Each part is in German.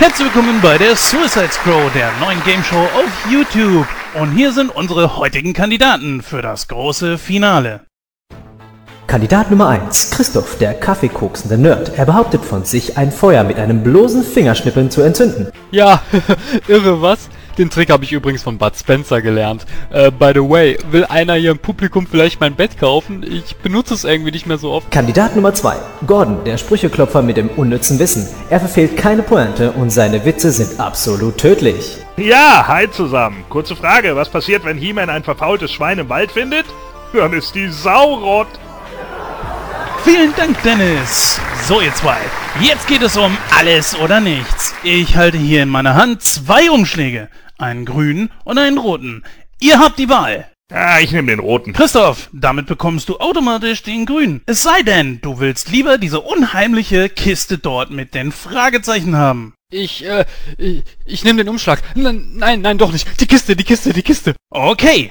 Herzlich willkommen bei der Suicide Scroll, der neuen Game Show auf YouTube. Und hier sind unsere heutigen Kandidaten für das große Finale. Kandidat Nummer 1, Christoph, der kaffeekoksende Nerd. Er behauptet von sich, ein Feuer mit einem bloßen Fingerschnippeln zu entzünden. Ja, irre was? Den Trick habe ich übrigens von Bud Spencer gelernt. Äh, by the way, will einer hier im Publikum vielleicht mein Bett kaufen? Ich benutze es irgendwie nicht mehr so oft. Kandidat Nummer 2, Gordon, der Sprücheklopfer mit dem unnützen Wissen. Er verfehlt keine Pointe und seine Witze sind absolut tödlich. Ja, hi zusammen. Kurze Frage, was passiert, wenn He-Man ein verfaultes Schwein im Wald findet? Dann ist die Sau rot. Vielen Dank, Dennis. So, ihr zwei. Jetzt geht es um alles oder nichts. Ich halte hier in meiner Hand zwei Umschläge. Einen grünen und einen roten. Ihr habt die Wahl. Ah, ich nehme den roten. Christoph, damit bekommst du automatisch den grünen. Es sei denn, du willst lieber diese unheimliche Kiste dort mit den Fragezeichen haben. Ich, äh, ich, ich nehme den Umschlag. Nein, nein, nein, doch nicht. Die Kiste, die Kiste, die Kiste. Okay.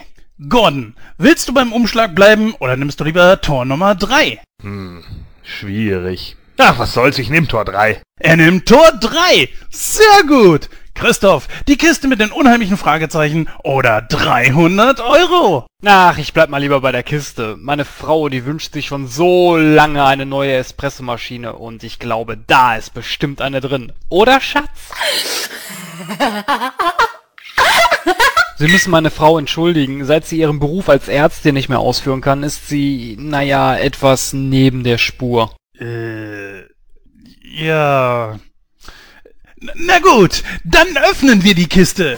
Gordon, willst du beim Umschlag bleiben oder nimmst du lieber Tor Nummer 3? Hm, schwierig. Ach, was soll's, ich nehm Tor 3. Er nimmt Tor 3. Sehr gut. Christoph, die Kiste mit den unheimlichen Fragezeichen oder 300 Euro. Ach, ich bleib mal lieber bei der Kiste. Meine Frau, die wünscht sich schon so lange eine neue Espressomaschine und ich glaube, da ist bestimmt eine drin. Oder, Schatz? Sie müssen meine Frau entschuldigen. Seit sie ihren Beruf als Ärztin nicht mehr ausführen kann, ist sie, naja, etwas neben der Spur. Äh, ja. Na gut, dann öffnen wir die Kiste.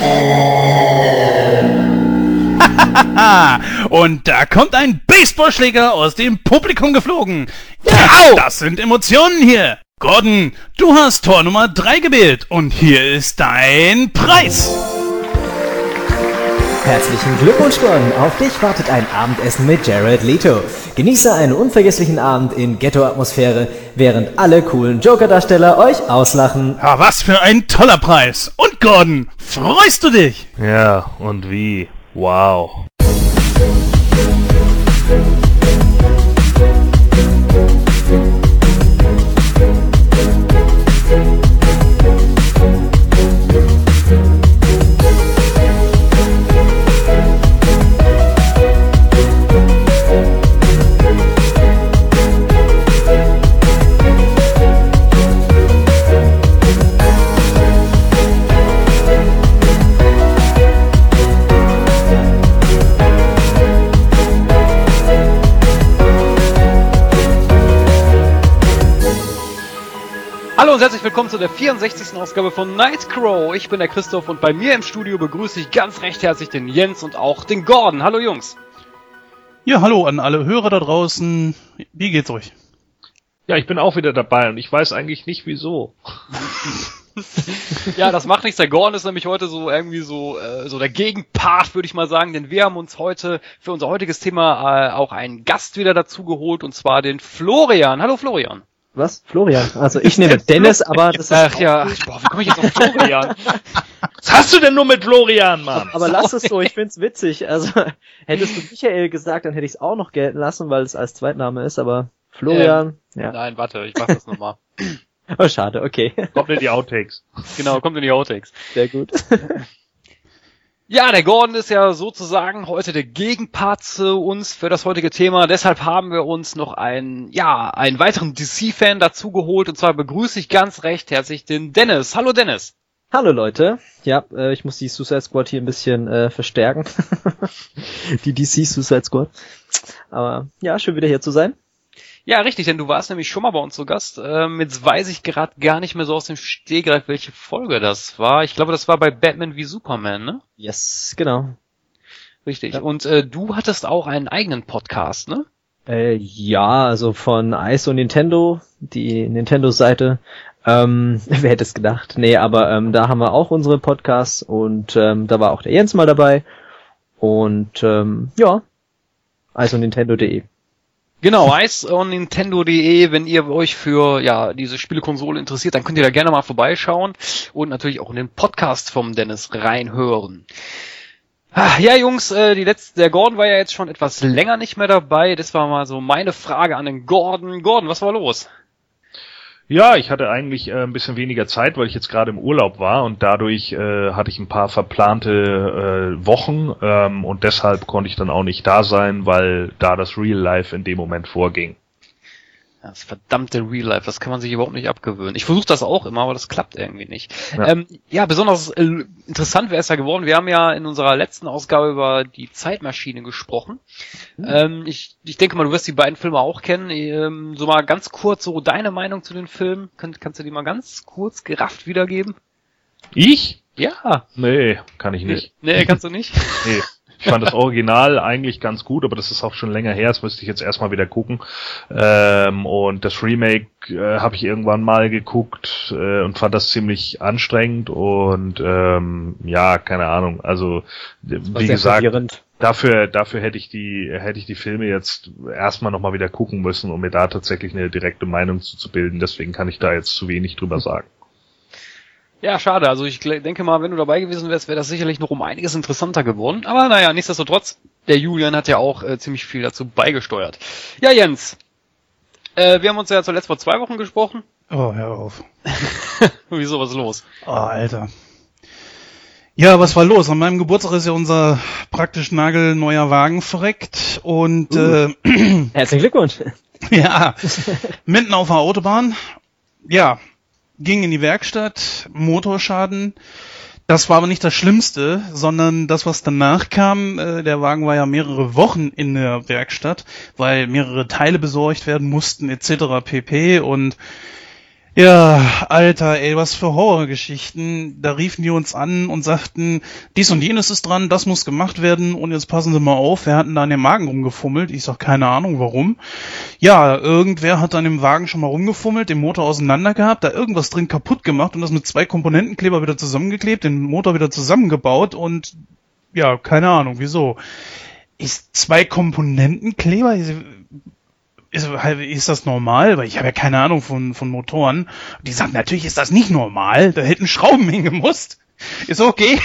Und da kommt ein Baseballschläger aus dem Publikum geflogen. Ja, das sind Emotionen hier. Gordon, du hast Tor Nummer 3 gewählt und hier ist dein Preis. Herzlichen Glückwunsch, Gordon. Auf dich wartet ein Abendessen mit Jared Leto. Genieße einen unvergesslichen Abend in Ghetto-Atmosphäre, während alle coolen Joker-Darsteller euch auslachen. Ja, was für ein toller Preis. Und Gordon, freust du dich? Ja, und wie? Wow. Herzlich willkommen zu der 64. Ausgabe von Nightcrow. Ich bin der Christoph und bei mir im Studio begrüße ich ganz recht herzlich den Jens und auch den Gordon. Hallo Jungs. Ja, hallo an alle Hörer da draußen. Wie geht's euch? Ja, ich bin auch wieder dabei und ich weiß eigentlich nicht wieso. ja, das macht nichts. Der Gordon ist nämlich heute so irgendwie so äh, so der Gegenpart, würde ich mal sagen, denn wir haben uns heute für unser heutiges Thema äh, auch einen Gast wieder dazu geholt und zwar den Florian. Hallo Florian. Was? Florian. Also ich nehme Dennis, aber das ist. Ach ja, boah, wie komme ich jetzt auf Florian? Was hast du denn nur mit Florian, Mann? Aber lass es so, ich find's witzig. Also hättest du Michael gesagt, dann hätte ich es auch noch gelten lassen, weil es als Zweitname ist, aber Florian. Ähm, ja. Nein, warte, ich mach das nochmal. Oh, schade, okay. Kommt in die Outtakes. Genau, kommt in die Outtakes. Sehr gut. Ja, der Gordon ist ja sozusagen heute der Gegenpart zu uns für das heutige Thema. Deshalb haben wir uns noch einen, ja, einen weiteren DC-Fan dazu geholt. Und zwar begrüße ich ganz recht herzlich den Dennis. Hallo Dennis. Hallo Leute. Ja, äh, ich muss die Suicide Squad hier ein bisschen äh, verstärken. die DC Suicide Squad. Aber ja, schön wieder hier zu sein. Ja, richtig, denn du warst nämlich schon mal bei uns zu Gast. Ähm, jetzt weiß ich gerade gar nicht mehr so aus dem Stehgreif, welche Folge das war. Ich glaube, das war bei Batman wie Superman, ne? Yes, genau. Richtig. Ja. Und äh, du hattest auch einen eigenen Podcast, ne? Äh, ja, also von Ice und Nintendo, die Nintendo-Seite. Ähm, wer hätte es gedacht? Nee, aber ähm, da haben wir auch unsere Podcasts und ähm, da war auch der Jens mal dabei. Und ähm, ja, und Nintendo.de. Genau, Ice on Nintendo.de, wenn ihr euch für ja diese Spielekonsole interessiert, dann könnt ihr da gerne mal vorbeischauen und natürlich auch in den Podcast vom Dennis reinhören. Ah, ja, Jungs, äh, die letzte, der Gordon war ja jetzt schon etwas länger nicht mehr dabei. Das war mal so meine Frage an den Gordon. Gordon, was war los? Ja, ich hatte eigentlich äh, ein bisschen weniger Zeit, weil ich jetzt gerade im Urlaub war und dadurch äh, hatte ich ein paar verplante äh, Wochen ähm, und deshalb konnte ich dann auch nicht da sein, weil da das Real Life in dem Moment vorging. Das verdammte Real Life, das kann man sich überhaupt nicht abgewöhnen. Ich versuche das auch immer, aber das klappt irgendwie nicht. Ja. Ähm, ja besonders äh, interessant wäre es ja geworden. Wir haben ja in unserer letzten Ausgabe über die Zeitmaschine gesprochen. Ähm, ich, ich denke mal, du wirst die beiden Filme auch kennen. Ähm, so mal ganz kurz so deine Meinung zu den Filmen. Könnt, kannst du die mal ganz kurz gerafft wiedergeben? Ich? Ja. Nee, kann ich nicht. Nee, kannst du nicht? Nee. Ich fand das Original eigentlich ganz gut, aber das ist auch schon länger her, das müsste ich jetzt erstmal wieder gucken. Ähm, und das Remake äh, habe ich irgendwann mal geguckt äh, und fand das ziemlich anstrengend und ähm, ja, keine Ahnung. Also wie gesagt, verwirrend. dafür dafür hätte ich die hätte ich die Filme jetzt erstmal nochmal wieder gucken müssen, um mir da tatsächlich eine direkte Meinung zu, zu bilden. Deswegen kann ich da jetzt zu wenig drüber sagen. Ja, schade. Also ich denke mal, wenn du dabei gewesen wärst, wäre das sicherlich noch um einiges interessanter geworden. Aber naja, nichtsdestotrotz, der Julian hat ja auch äh, ziemlich viel dazu beigesteuert. Ja, Jens. Äh, wir haben uns ja zuletzt vor zwei Wochen gesprochen. Oh, hör auf. Wieso, was ist los? Oh, Alter. Ja, was war los? An meinem Geburtstag ist ja unser praktisch nagelneuer Wagen verreckt und äh, Herzlichen Glückwunsch. ja, mitten auf der Autobahn. Ja, ging in die Werkstatt, Motorschaden. Das war aber nicht das Schlimmste, sondern das, was danach kam. Äh, der Wagen war ja mehrere Wochen in der Werkstatt, weil mehrere Teile besorgt werden mussten etc. pp. Und ja, Alter, ey, was für Horrorgeschichten. Da riefen die uns an und sagten, dies und jenes ist dran, das muss gemacht werden und jetzt passen Sie mal auf, wir hatten da an dem Magen rumgefummelt. Ich sag, keine Ahnung warum. Ja, irgendwer hat an dem Wagen schon mal rumgefummelt, den Motor auseinander gehabt, da irgendwas drin kaputt gemacht und das mit zwei Komponentenkleber wieder zusammengeklebt, den Motor wieder zusammengebaut und ja, keine Ahnung, wieso. Ist zwei Komponentenkleber? Ist, ist, ist das normal? Weil ich habe ja keine Ahnung von, von Motoren. Die sagen, natürlich ist das nicht normal. Da hätten Schrauben hingemusst. Ist okay.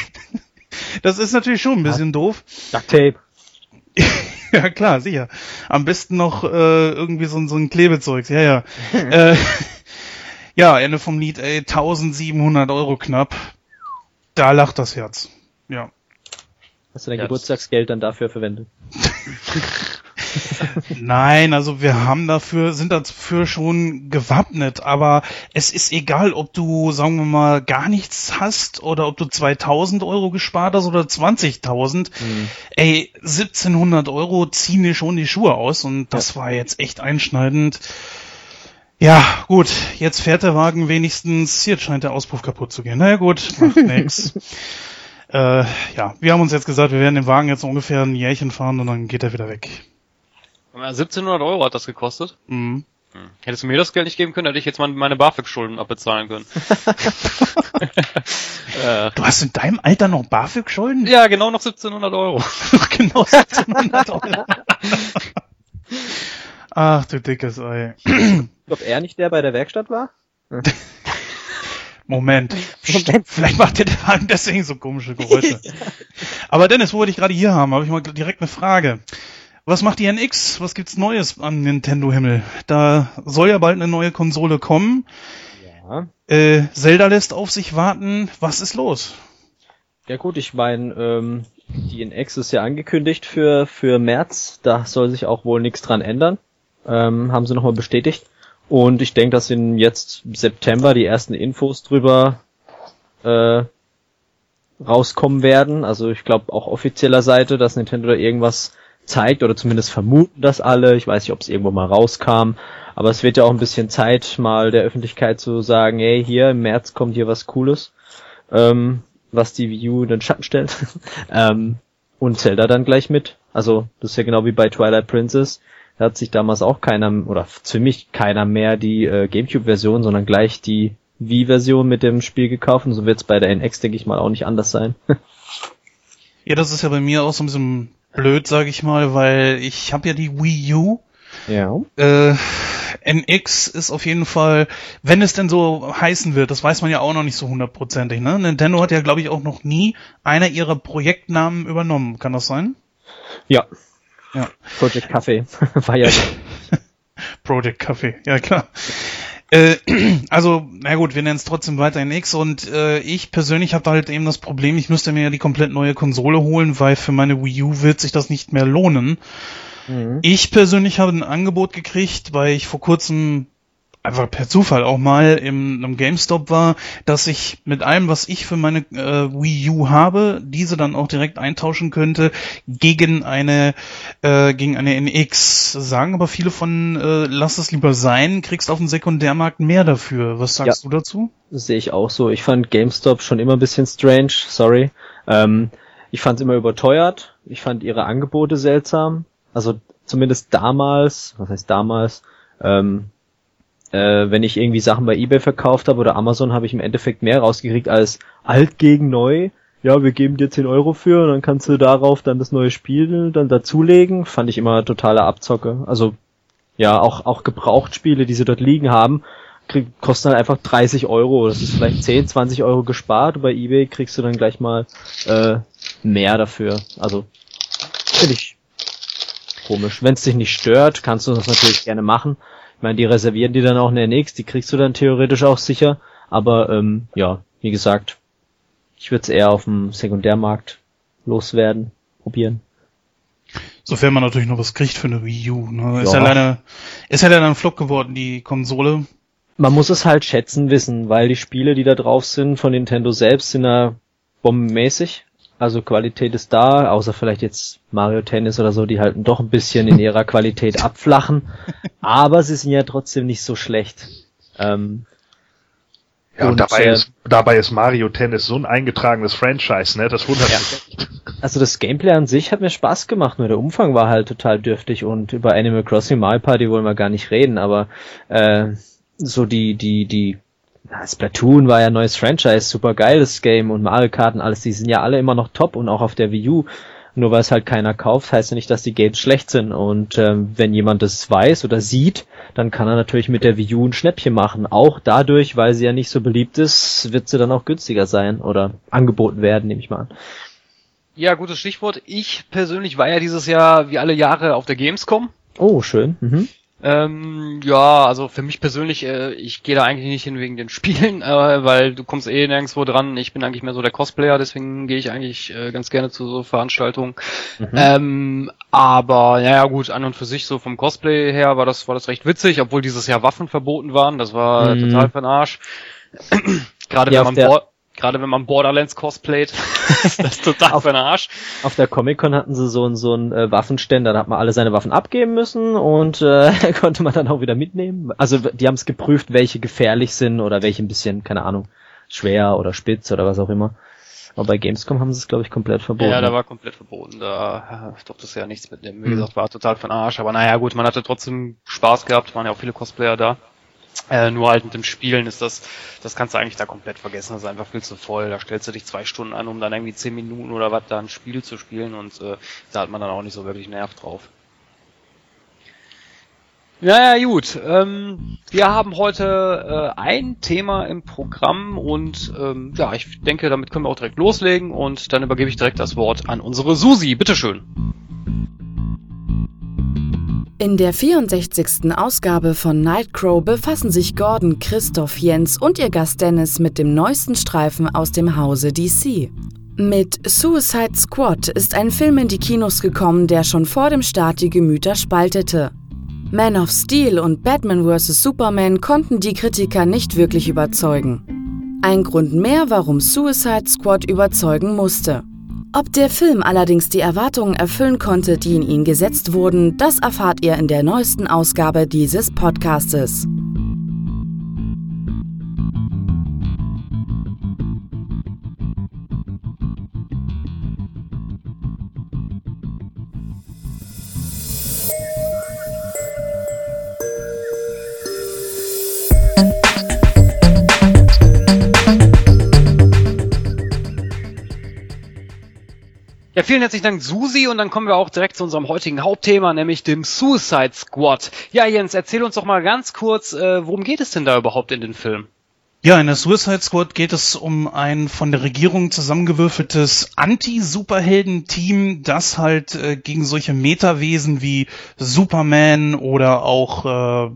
Das ist natürlich schon ein bisschen doof. Duct Tape. Ja, klar, sicher. Am besten noch äh, irgendwie so, ein- so ein Klebezeugs. Ja, ja. äh, ja, Ende vom Lied, ey, 1700 Euro knapp. Da lacht das Herz. Ja. Hast du dein Ja, Geburtstagsgeld dann dafür verwendet? Nein, also wir haben dafür, sind dafür schon gewappnet, aber es ist egal, ob du, sagen wir mal, gar nichts hast oder ob du 2000 Euro gespart hast oder 20.000. Ey, 1700 Euro ziehen dir schon die Schuhe aus und das war jetzt echt einschneidend. Ja, gut, jetzt fährt der Wagen wenigstens, jetzt scheint der Auspuff kaputt zu gehen. Naja gut, macht nix. Äh, ja, wir haben uns jetzt gesagt, wir werden den Wagen jetzt ungefähr ein Jährchen fahren und dann geht er wieder weg. 1700 Euro hat das gekostet. Mhm. Hm. Hättest du mir das Geld nicht geben können, hätte ich jetzt mal meine BAföG-Schulden abbezahlen können. äh, Du hast in deinem Alter noch BAföG-Schulden? ja, genau noch 1700 Euro. genau 1700 Euro. Ach du dickes Ei. Ob er nicht der bei der Werkstatt war? Moment. Moment. Vielleicht macht der deswegen so komische Geräusche. Aber Dennis, wo wir dich gerade hier haben, habe ich mal direkt eine Frage. Was macht die NX? Was gibt's Neues am Nintendo-Himmel? Da soll ja bald eine neue Konsole kommen. Ja. Äh, Zelda lässt auf sich warten. Was ist los? Ja gut, ich meine, ähm, die NX ist ja angekündigt für, für März. Da soll sich auch wohl nichts dran ändern. Ähm, haben sie nochmal bestätigt. Und ich denke, dass in jetzt September die ersten Infos drüber äh, rauskommen werden. Also ich glaube auch offizieller Seite, dass Nintendo da irgendwas zeigt oder zumindest vermuten das alle. Ich weiß nicht, ob es irgendwo mal rauskam. Aber es wird ja auch ein bisschen Zeit, mal der Öffentlichkeit zu sagen, hey, hier im März kommt hier was Cooles. Ähm, was die Wii U in den Schatten stellt. ähm, und Zelda dann gleich mit. Also, das ist ja genau wie bei Twilight Princess. Da hat sich damals auch keiner, oder ziemlich keiner mehr die äh, Gamecube-Version, sondern gleich die Wii-Version mit dem Spiel gekauft. Und so wird es bei der NX, denke ich mal, auch nicht anders sein. Ja, das ist ja bei mir auch so ein bisschen blöd, sage ich mal, weil ich habe ja die Wii U. ja. Äh, NX ist auf jeden Fall, wenn es denn so heißen wird, das weiß man ja auch noch nicht so hundertprozentig. Ne? Nintendo hat ja, glaube ich, auch noch nie einer ihrer Projektnamen übernommen. Kann das sein? Ja. Ja. Project Café war ja. Project Café, ja klar. Äh, also, na gut, wir nennen es trotzdem weiterhin X und äh, ich persönlich habe halt eben das Problem, ich müsste mir ja die komplett neue Konsole holen, weil für meine Wii U wird sich das nicht mehr lohnen. Mhm. Ich persönlich habe ein Angebot gekriegt, weil ich vor kurzem einfach per Zufall auch mal im, im GameStop war, dass ich mit allem, was ich für meine äh, Wii U habe, diese dann auch direkt eintauschen könnte gegen eine äh, gegen eine NX. Sagen aber viele von äh, lass es lieber sein, kriegst auf dem Sekundärmarkt mehr dafür. Was sagst ja, du dazu? Das sehe ich auch so. Ich fand GameStop schon immer ein bisschen strange, sorry. Ähm, ich fand es immer überteuert. Ich fand ihre Angebote seltsam. Also zumindest damals, was heißt damals, ähm, äh, wenn ich irgendwie Sachen bei eBay verkauft habe oder Amazon, habe ich im Endeffekt mehr rausgekriegt als alt gegen neu. Ja, wir geben dir 10 Euro für und dann kannst du darauf dann das neue Spiel dann dazulegen. Fand ich immer totale Abzocke. Also ja, auch, auch Gebrauchtspiele, die sie dort liegen haben, krieg, kosten halt einfach 30 Euro. Das ist vielleicht 10, 20 Euro gespart. Bei eBay kriegst du dann gleich mal äh, mehr dafür. Also finde ich komisch. Wenn es dich nicht stört, kannst du das natürlich gerne machen. Ich meine, die reservieren die dann auch in der NX, die kriegst du dann theoretisch auch sicher. Aber ähm, ja, wie gesagt, ich würde es eher auf dem Sekundärmarkt loswerden, probieren. Sofern man natürlich noch was kriegt für eine Wii U. Ne? Ist ja leider, ist ja leider ein Flop geworden, die Konsole. Man muss es halt schätzen wissen, weil die Spiele, die da drauf sind von Nintendo selbst, sind ja bombenmäßig. Also Qualität ist da, außer vielleicht jetzt Mario Tennis oder so, die halt doch ein bisschen in ihrer Qualität abflachen. Aber sie sind ja trotzdem nicht so schlecht. Ähm, ja, und, und dabei, äh, ist, dabei ist Mario Tennis so ein eingetragenes Franchise, ne? Das wundert mich echt. Also das Gameplay an sich hat mir Spaß gemacht, nur der Umfang war halt total dürftig und über Animal Crossing Mario Party wollen wir gar nicht reden, aber äh, so die, die, die Splatoon war ja ein neues Franchise, super geiles Game und Mario Kart und alles, die sind ja alle immer noch top und auch auf der Wii U. Nur weil es halt keiner kauft, heißt ja nicht, dass die Games schlecht sind. Und ähm, wenn jemand das weiß oder sieht, dann kann er natürlich mit der Wii U ein Schnäppchen machen. Auch dadurch, weil sie ja nicht so beliebt ist, wird sie dann auch günstiger sein oder angeboten werden, nehme ich mal an. Ja, gutes Stichwort. Ich persönlich war ja dieses Jahr wie alle Jahre auf der Gamescom. Oh, schön. Mhm. Ähm, ja, also für mich persönlich, äh, ich gehe da eigentlich nicht hin wegen den Spielen, äh, weil du kommst eh nirgendwo dran. Ich bin eigentlich mehr so der Cosplayer, deswegen gehe ich eigentlich äh, ganz gerne zu so Veranstaltungen. Mhm. Ähm, aber ja, gut, an und für sich so vom Cosplay her war das war das recht witzig, obwohl dieses Jahr Waffen verboten waren. Das war mhm. total für den Arsch. Gerade ja, wenn man Gerade wenn man Borderlands cosplayt, ist das total auf, für den Arsch. Auf der Comic-Con hatten sie so, einen so einen äh, Waffenständer, da hat man alle seine Waffen abgeben müssen und äh, konnte man dann auch wieder mitnehmen. Also die haben es geprüft, welche gefährlich sind oder welche ein bisschen, keine Ahnung, schwer oder spitz oder was auch immer. Aber bei Gamescom haben sie es, glaube ich, komplett verboten. Ja, da war komplett verboten. Da äh, durfte es ja nichts mitnehmen. Wie mhm. gesagt, war total für den Arsch. Aber naja, gut, man hatte trotzdem Spaß gehabt, waren ja auch viele Cosplayer da. Äh, nur halt mit dem Spielen ist das, das kannst du eigentlich da komplett vergessen. Das ist einfach viel zu voll. Da stellst du dich zwei Stunden an, um dann irgendwie zehn Minuten oder was da ein Spiel zu spielen und äh, da hat man dann auch nicht so wirklich Nerv drauf. Naja, gut. Ähm, wir haben heute äh, ein Thema im Programm und ähm, ja, ich denke, damit können wir auch direkt loslegen und dann übergebe ich direkt das Wort an unsere Susi. Bitteschön. In der 64. Ausgabe von Nightcrow befassen sich Gordon, Christoph, Jens und ihr Gast Dennis mit dem neuesten Streifen aus dem Hause DC. Mit Suicide Squad ist ein Film in die Kinos gekommen, der schon vor dem Start die Gemüter spaltete. Man of Steel und Batman vs. Superman konnten die Kritiker nicht wirklich überzeugen. Ein Grund mehr, warum Suicide Squad überzeugen musste. Ob der Film allerdings die Erwartungen erfüllen konnte, die in ihn gesetzt wurden, das erfahrt ihr in der neuesten Ausgabe dieses Podcastes. Vielen herzlichen Dank, Susi. Und dann kommen wir auch direkt zu unserem heutigen Hauptthema, nämlich dem Suicide Squad. Ja, Jens, erzähl uns doch mal ganz kurz, äh, worum geht es denn da überhaupt in den Film? Ja, in der Suicide Squad geht es um ein von der Regierung zusammengewürfeltes Anti-Superhelden-Team, das halt äh, gegen solche Metawesen wie Superman oder auch äh,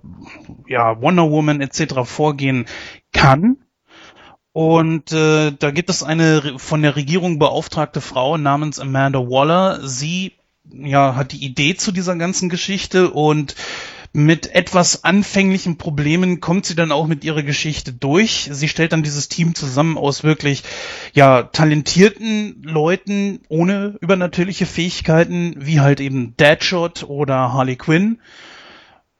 ja, Wonder Woman etc. vorgehen kann. Und äh, da gibt es eine von der Regierung beauftragte Frau namens Amanda Waller. Sie ja hat die Idee zu dieser ganzen Geschichte und mit etwas anfänglichen Problemen kommt sie dann auch mit ihrer Geschichte durch. Sie stellt dann dieses Team zusammen aus wirklich ja talentierten Leuten ohne übernatürliche Fähigkeiten, wie halt eben Deadshot oder Harley Quinn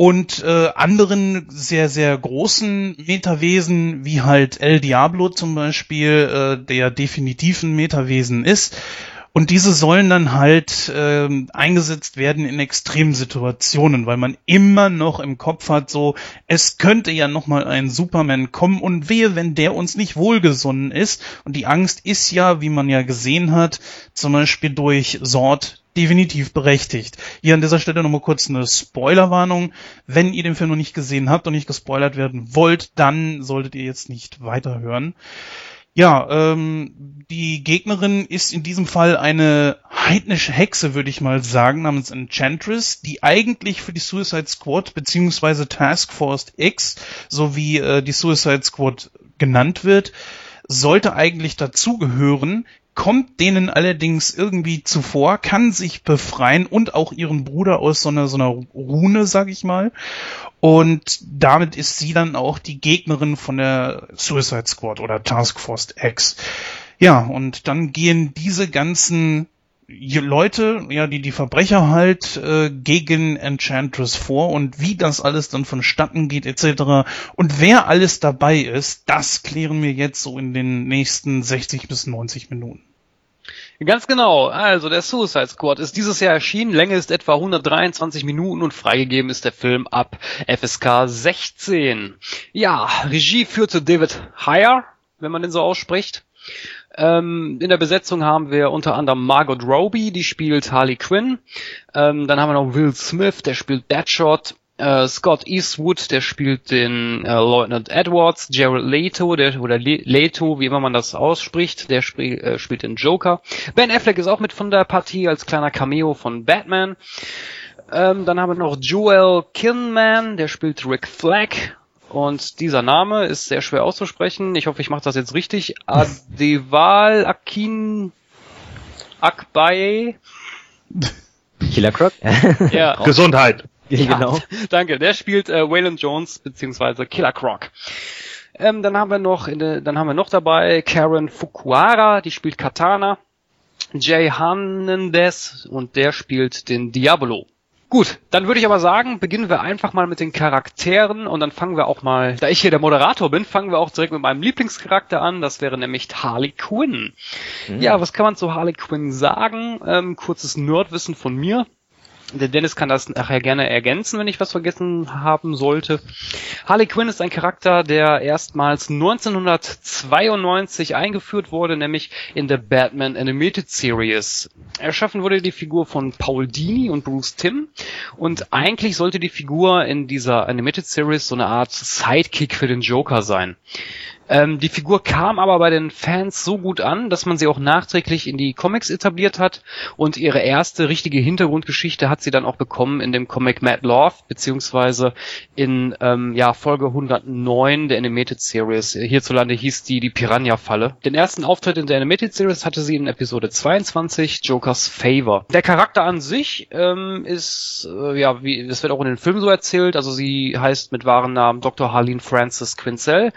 und äh, anderen sehr, sehr großen Metawesen, wie halt El Diablo zum Beispiel, äh, der definitiv ein Metawesen ist. Und diese sollen dann halt äh, eingesetzt werden in Extremsituationen, weil man immer noch im Kopf hat, so, es könnte ja noch mal ein Superman kommen und wehe, wenn der uns nicht wohlgesonnen ist. Und die Angst ist ja, wie man ja gesehen hat, zum Beispiel durch Sort definitiv berechtigt. Hier an dieser Stelle nochmal kurz eine Spoilerwarnung. Wenn ihr den Film noch nicht gesehen habt und nicht gespoilert werden wollt, dann solltet ihr jetzt nicht weiterhören. Ja, ähm, die Gegnerin ist in diesem Fall eine heidnische Hexe, würde ich mal sagen, namens Enchantress, die eigentlich für die Suicide Squad beziehungsweise Task Force X, so wie äh, die Suicide Squad genannt wird, sollte eigentlich dazugehören, kommt denen allerdings irgendwie zuvor, kann sich befreien und auch ihren Bruder aus so einer, so einer Rune, sag ich mal. Und damit ist sie dann auch die Gegnerin von der Suicide Squad oder Task Force X. Ja, und dann gehen diese ganzen Leute, ja, die die Verbrecher halt äh, gegen Enchantress vor und wie das alles dann vonstatten geht etc. Und wer alles dabei ist, das klären wir jetzt so in den nächsten 60 bis 90 Minuten. Ganz genau. Also der Suicide Squad ist dieses Jahr erschienen. Länge ist etwa 123 Minuten und freigegeben ist der Film ab FSK 16. Ja, Regie führte David Heyer, wenn man den so ausspricht. Ähm, in der Besetzung haben wir unter anderem Margot Robbie, die spielt Harley Quinn. Ähm, dann haben wir noch Will Smith, der spielt Deadshot. Äh, Scott Eastwood, der spielt den äh, Lieutenant Edwards, Jared Leto, der oder Le Leto, wie immer man das ausspricht, der spiel, äh, spielt den Joker. Ben Affleck ist auch mit von der Partie als kleiner Cameo von Batman. Ähm, dann haben wir noch Joel Kinman, der spielt Rick Flag. Und dieser Name ist sehr schwer auszusprechen. Ich hoffe, ich mache das jetzt richtig. Adeval Akin Akbaye. Killer Croc? ja. Gesundheit. Ja, genau. Danke. Der spielt äh, Waylon Jones beziehungsweise Killer Croc. Ähm, dann haben wir noch, de, dann haben wir noch dabei Karen Fukuara, die spielt Katana. Jay Hernandez und der spielt den Diablo. Gut, dann würde ich aber sagen, beginnen wir einfach mal mit den Charakteren und dann fangen wir auch mal, da ich hier der Moderator bin, fangen wir auch direkt mit meinem Lieblingscharakter an, das wäre nämlich Harley Quinn. Mhm. Ja, was kann man zu Harley Quinn sagen? Ähm, kurzes Nerdwissen von mir. Der Dennis kann das nachher gerne ergänzen, wenn ich was vergessen haben sollte. Harley Quinn ist ein Charakter, der erstmals 1992 eingeführt wurde, nämlich in der Batman Animated Series. Erschaffen wurde die Figur von Paul Dini und Bruce Timm und eigentlich sollte die Figur in dieser Animated Series so eine Art Sidekick für den Joker sein. Ähm, die Figur kam aber bei den Fans so gut an, dass man sie auch nachträglich in die Comics etabliert hat und ihre erste richtige Hintergrundgeschichte hat sie dann auch bekommen in dem Comic Mad Love, beziehungsweise in ähm, ja, Folge 109 der Animated Series. Hierzulande hieß die die Piranha-Falle. Den ersten Auftritt in der Animated Series hatte sie in Episode 22, Jokers Favor. Der Charakter an sich ähm, ist, äh, ja, wie, das wird auch in den Filmen so erzählt, also sie heißt mit wahren Namen Dr. Harleen Francis Quinzel,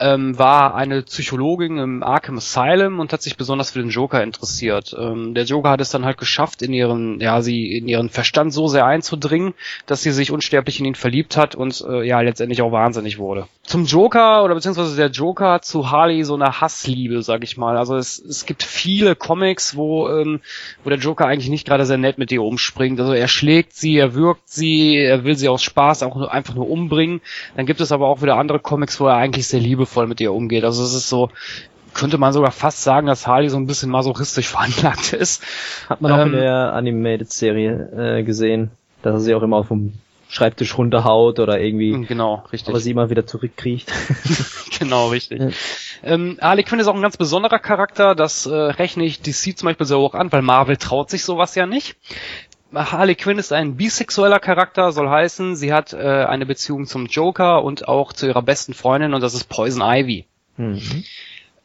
ähm, war eine Psychologin im Arkham Asylum und hat sich besonders für den Joker interessiert. Ähm, der Joker hat es dann halt geschafft, in ihren, ja, sie in ihren Verstand so sehr einzudringen, dass sie sich unsterblich in ihn verliebt hat und äh, ja letztendlich auch wahnsinnig wurde. Zum Joker oder beziehungsweise der Joker zu Harley so eine Hassliebe, sag ich mal. Also es, es gibt viele Comics, wo ähm, wo der Joker eigentlich nicht gerade sehr nett mit ihr umspringt. Also er schlägt sie, er wirkt sie, er will sie aus Spaß auch nur, einfach nur umbringen. Dann gibt es aber auch wieder andere Comics, wo er eigentlich sehr liebevoll mit ihr umgeht. Also es ist so, könnte man sogar fast sagen, dass Harley so ein bisschen masochistisch veranlagt ist. Hat man auch ähm, in der Animated-Serie äh, gesehen, dass er sie auch immer auf dem Schreibtisch runterhaut oder irgendwie, Genau, richtig. aber sie immer wieder zurückkriecht. genau, richtig. Ja. Ähm, Harley Quinn ist auch ein ganz besonderer Charakter, das äh, rechne ich DC zum Beispiel sehr hoch an, weil Marvel traut sich sowas ja nicht. Harley Quinn ist ein bisexueller Charakter, soll heißen, sie hat äh, eine Beziehung zum Joker und auch zu ihrer besten Freundin und das ist Poison Ivy. Mhm.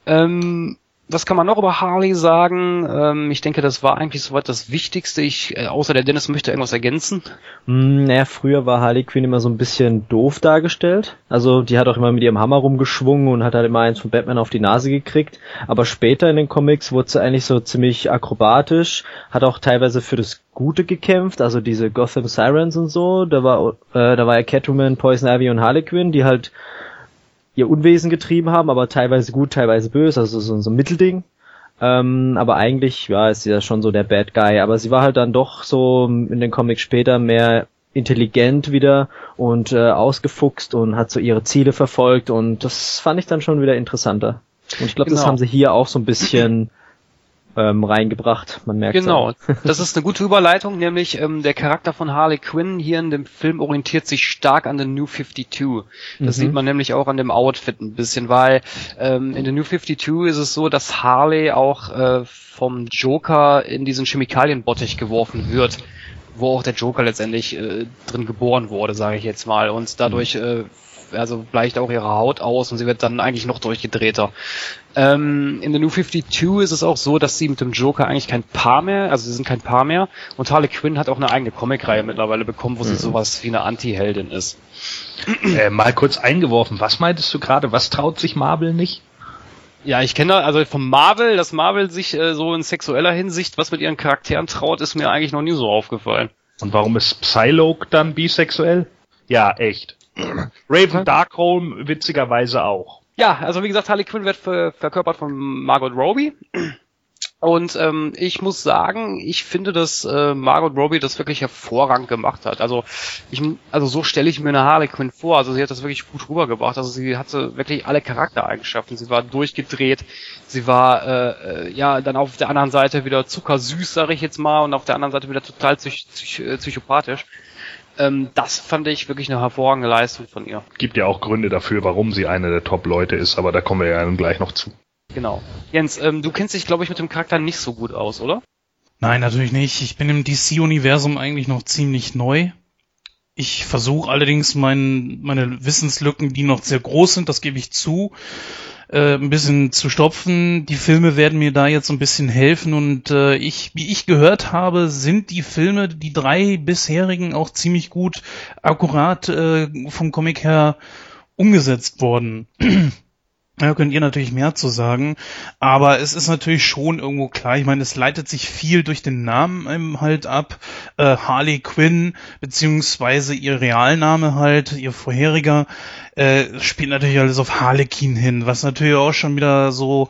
Ähm, was kann man noch über Harley sagen? Ähm, ich denke, das war eigentlich soweit das Wichtigste. Ich, äh, außer der Dennis möchte irgendwas ergänzen. Hm, naja, früher war Harley Quinn immer so ein bisschen doof dargestellt. Also die hat auch immer mit ihrem Hammer rumgeschwungen und hat halt immer eins von Batman auf die Nase gekriegt. Aber später in den Comics wurde sie eigentlich so ziemlich akrobatisch, hat auch teilweise für das Gute gekämpft, also diese Gotham Sirens und so. Da war, äh, da war ja Catwoman, Poison Ivy und Harley Quinn, die halt ihr Unwesen getrieben haben, aber teilweise gut, teilweise böse, also so, so ein Mittelding. Ähm, aber eigentlich, ja, ist sie ja schon so der Bad Guy. Aber sie war halt dann doch so in den Comics später mehr intelligent wieder und äh, ausgefuchst und hat so ihre Ziele verfolgt und das fand ich dann schon wieder interessanter. Und ich glaube, das Genau. haben sie hier auch so ein bisschen ähm, reingebracht. Man merkt Genau, das ist eine gute Überleitung, nämlich ähm, der Charakter von Harley Quinn hier in dem Film orientiert sich stark an den New 52. Das Mhm. sieht man nämlich auch an dem Outfit ein bisschen, weil ähm, in den New 52 ist es so, dass Harley auch äh, vom Joker in diesen Chemikalienbottich geworfen wird, wo auch der Joker letztendlich äh, drin geboren wurde, sage ich jetzt mal, und dadurch äh, also bleicht auch ihre Haut aus und sie wird dann eigentlich noch durchgedrehter. Ähm, in der New 52 ist es auch so, dass sie mit dem Joker eigentlich kein Paar mehr, also sie sind kein Paar mehr. Und Harley Quinn hat auch eine eigene Comicreihe mittlerweile bekommen, wo sie sowas wie eine Anti-Heldin ist. Äh, mal kurz eingeworfen, was meintest du gerade? Was traut sich Marvel nicht? Ja, ich kenne also vom Marvel, dass Marvel sich äh, so in sexueller Hinsicht was mit ihren Charakteren traut, ist mir eigentlich noch nie so aufgefallen. Und warum ist Psylocke dann bisexuell? Ja, echt. Raven Darkholm witzigerweise auch. Ja, also wie gesagt, Harley Quinn wird ver verkörpert von Margot Robbie. Und ähm, ich muss sagen, ich finde, dass äh, Margot Robbie das wirklich hervorragend gemacht hat. Also ich, also so stelle ich mir eine Harley Quinn vor. Also sie hat das wirklich gut rübergebracht. Also sie hatte wirklich alle Charaktereigenschaften. Sie war durchgedreht. Sie war äh, äh, ja dann auf der anderen Seite wieder zuckersüß, sage ich jetzt mal, und auf der anderen Seite wieder total psych psych äh, psychopathisch. Ähm, das fand ich wirklich eine hervorragende Leistung von ihr. Gibt ja auch Gründe dafür, warum sie eine der Top-Leute ist, aber da kommen wir ja dann gleich noch zu. Genau. Jens, ähm, du kennst dich, glaube ich, mit dem Charakter nicht so gut aus, oder? Nein, natürlich nicht. Ich bin im DC-Universum eigentlich noch ziemlich neu. Ich versuche allerdings mein, meine Wissenslücken, die noch sehr groß sind, das gebe ich zu, äh, ein bisschen zu stopfen. Die Filme werden mir da jetzt ein bisschen helfen und äh, ich, wie ich gehört habe, sind die Filme, die drei bisherigen, auch ziemlich gut akkurat äh, vom Comic her umgesetzt worden. Da könnt ihr natürlich mehr zu sagen, aber es ist natürlich schon irgendwo klar. Ich meine, es leitet sich viel durch den Namen halt ab. Äh, Harley Quinn, beziehungsweise ihr Realname halt, ihr vorheriger, äh, spielt natürlich alles auf Harlequin hin, was natürlich auch schon wieder so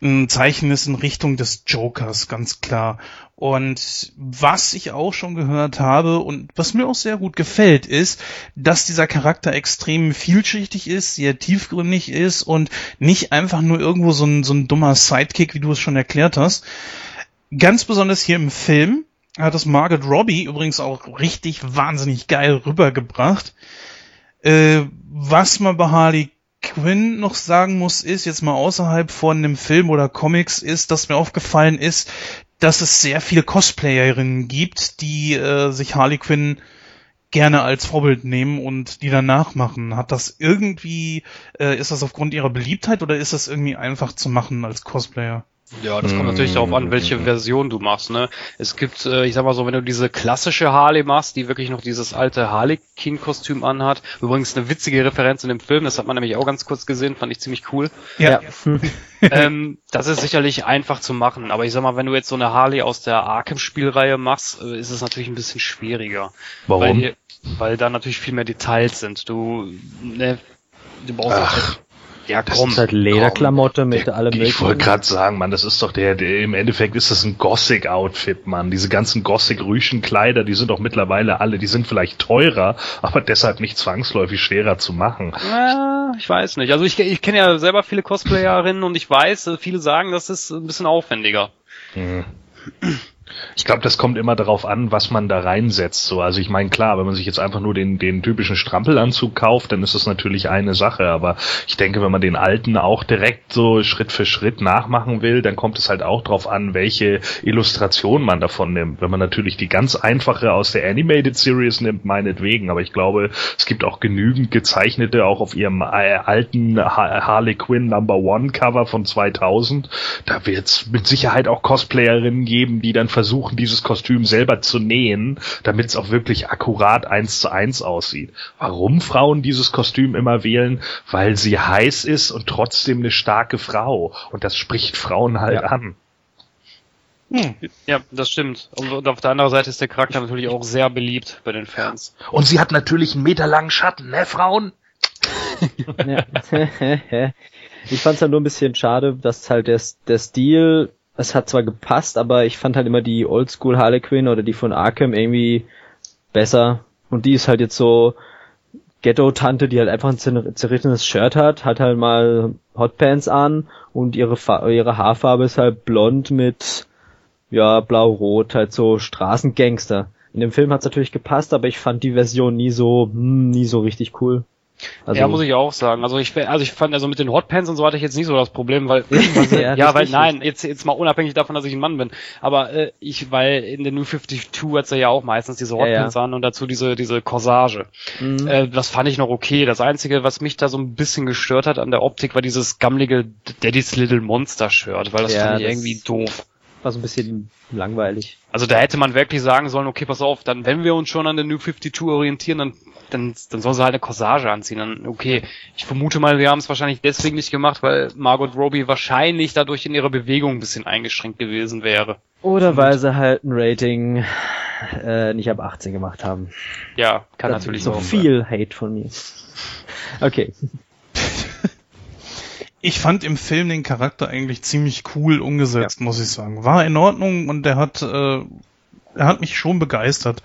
ein Zeichen ist in Richtung des Jokers, ganz klar. Und was ich auch schon gehört habe und was mir auch sehr gut gefällt, ist, dass dieser Charakter extrem vielschichtig ist, sehr tiefgründig ist und nicht einfach nur irgendwo so ein, so ein dummer Sidekick, wie du es schon erklärt hast. Ganz besonders hier im Film hat das Margaret Robbie übrigens auch richtig wahnsinnig geil rübergebracht. Äh, was man bei Harley Quinn noch sagen muss, ist jetzt mal außerhalb von einem Film oder Comics, ist, dass mir aufgefallen ist, dass es sehr viele Cosplayerinnen gibt, die äh, sich Harley Quinn gerne als Vorbild nehmen und die danach machen. Hat das irgendwie, äh, ist das aufgrund ihrer Beliebtheit oder ist das irgendwie einfach zu machen als Cosplayer? Ja, das kommt natürlich darauf an, welche Version du machst. Ne? Es gibt, äh, ich sag mal so, wenn du diese klassische Harley machst, die wirklich noch dieses alte Harlequin-Kostüm anhat, übrigens eine witzige Referenz in dem Film, das hat man nämlich auch ganz kurz gesehen, fand ich ziemlich cool. Ja. ähm, das ist sicherlich einfach zu machen, aber ich sag mal, wenn du jetzt so eine Harley aus der Arkham-Spielreihe machst, äh, ist es natürlich ein bisschen schwieriger. Warum? Weil, weil da natürlich viel mehr Details sind. Du, ne, du brauchst Ach, ja das komm. ist halt Lederklamotte mit allem Ich wollte gerade sagen, Mann, das ist doch der, der, im Endeffekt ist das ein Gothic-Outfit, Mann. Diese ganzen Gothic-Rüschen-Kleider, die sind doch mittlerweile alle, die sind vielleicht teurer, aber deshalb nicht zwangsläufig schwerer zu machen. Ja, ich weiß nicht. Also ich, ich kenne ja selber viele Cosplayerinnen und ich weiß, äh, viele sagen, das ist ein bisschen aufwendiger. Hm. Ich glaube, das kommt immer darauf an, was man da reinsetzt. So, also ich meine, klar, wenn man sich jetzt einfach nur den, den typischen Strampelanzug kauft, dann ist das natürlich eine Sache. Aber ich denke, wenn man den alten auch direkt so Schritt für Schritt nachmachen will, dann kommt es halt auch darauf an, welche Illustration man davon nimmt. Wenn man natürlich die ganz einfache aus der Animated Series nimmt, meinetwegen. Aber ich glaube, es gibt auch genügend gezeichnete, auch auf ihrem äh, alten ha Harley Quinn Number One Cover von 2000. Da wird es mit Sicherheit auch Cosplayerinnen geben, die dann versuchen, dieses Kostüm selber zu nähen, damit es auch wirklich akkurat eins zu eins aussieht. Warum Frauen dieses Kostüm immer wählen? Weil sie heiß ist und trotzdem eine starke Frau. Und das spricht Frauen halt Ja. an. Ja, das stimmt. Und auf der anderen Seite ist der Charakter natürlich auch sehr beliebt bei den Fans. Und sie hat natürlich einen meterlangen Schatten, ne, Frauen? Ja. ich fand's halt nur ein bisschen schade, dass halt der, der Stil, es hat zwar gepasst, aber ich fand halt immer die Oldschool Harley Quinn oder die von Arkham irgendwie besser. Und die ist halt jetzt so Ghetto-Tante, die halt einfach ein zer- zerrissenes Shirt hat, hat halt mal Hotpants an und ihre, Fa ihre Haarfarbe ist halt blond mit, ja, blau-rot, halt so Straßengangster. In dem Film hat's natürlich gepasst, aber ich fand die Version nie so, hm, nie so richtig cool. Also, ja, muss ich auch sagen. Also ich, also ich fand, also mit den Hotpants und so hatte ich jetzt nicht so das Problem, weil, Ja, ja, weil nein, jetzt, jetzt mal unabhängig davon, dass ich ein Mann bin. Aber äh, ich, weil in der New 52 hat's ja auch meistens diese Ja, ja. Hotpants an und dazu diese, diese Corsage. Mhm. Äh, das fand ich noch okay. Das Einzige, was mich da so ein bisschen gestört hat an der Optik, war dieses gammelige Daddy's Little Monster Shirt, weil das Ja, fand ich das- irgendwie doof. War so ein bisschen langweilig. Also da hätte man wirklich sagen sollen, okay, pass auf, dann wenn wir uns schon an der New 52 orientieren, dann dann, dann soll sie halt eine Corsage anziehen. Dann, okay, ich vermute mal, wir haben es wahrscheinlich deswegen nicht gemacht, weil Margot Robbie wahrscheinlich dadurch in ihrer Bewegung ein bisschen eingeschränkt gewesen wäre. Oder weil sie halt ein Rating äh, nicht ab 18 gemacht haben. Ja, kann Das natürlich so auch viel Hate von mir. Okay. Ich fand im Film den Charakter eigentlich ziemlich cool umgesetzt, muss ich sagen. War in Ordnung und der hat, äh, er hat mich schon begeistert.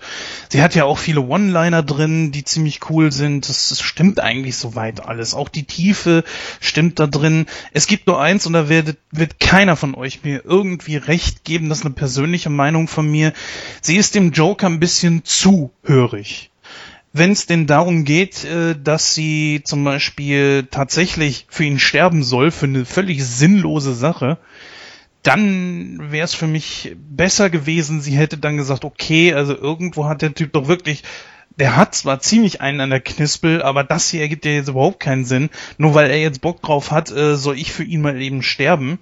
Sie hat ja auch viele One-Liner drin, die ziemlich cool sind. Das, das stimmt eigentlich soweit alles. Auch die Tiefe stimmt da drin. Es gibt nur eins und da wird, wird keiner von euch mir irgendwie recht geben. Das ist eine persönliche Meinung von mir. Sie ist dem Joker ein bisschen zu hörig wenn es denn darum geht, äh, dass sie zum Beispiel tatsächlich für ihn sterben soll, für eine völlig sinnlose Sache, dann wäre es für mich besser gewesen, sie hätte dann gesagt, okay, also irgendwo hat der Typ doch wirklich, der hat zwar ziemlich einen an der Knispel, aber das hier ergibt ja jetzt überhaupt keinen Sinn. Nur weil er jetzt Bock drauf hat, äh, soll ich für ihn mal eben sterben.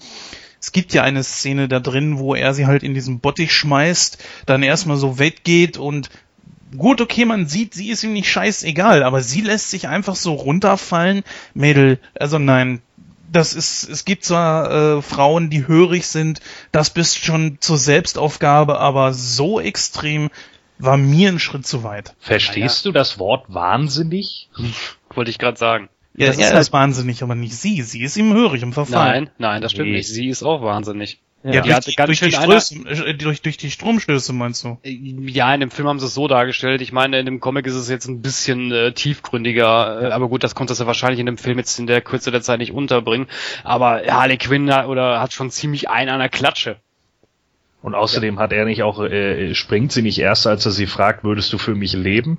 Es gibt ja eine Szene da drin, wo er sie halt in diesen Bottich schmeißt, dann erstmal so weggeht und gut, okay, man sieht, sie ist ihm nicht scheißegal, aber sie lässt sich einfach so runterfallen. Mädel, also nein, das ist, es gibt zwar äh, Frauen, die hörig sind, das bist schon zur Selbstaufgabe, aber so extrem war mir ein Schritt zu weit. Verstehst du das Wort wahnsinnig? Wollte ich gerade sagen. Ja, Das ist er halt- ist wahnsinnig, aber nicht sie. Sie ist ihm hörig im Verfallen. Nein, nein, das stimmt Nee. nicht. Sie ist auch wahnsinnig. Ja, Die hat durch, ganz durch, die schön Stöße, äh, durch, durch die Stromstöße meinst du? Ja, in dem Film haben sie es so dargestellt. Ich meine, in dem Comic ist es jetzt ein bisschen äh, tiefgründiger, äh, aber gut, das konnte sie wahrscheinlich in dem Film jetzt in der Kürze der Zeit nicht unterbringen. Aber Harley Quinn hat- oder hat schon ziemlich einen an der Klatsche. Und außerdem hat er nicht auch, äh, springt sie nicht erst, als er sie fragt, würdest du für mich leben?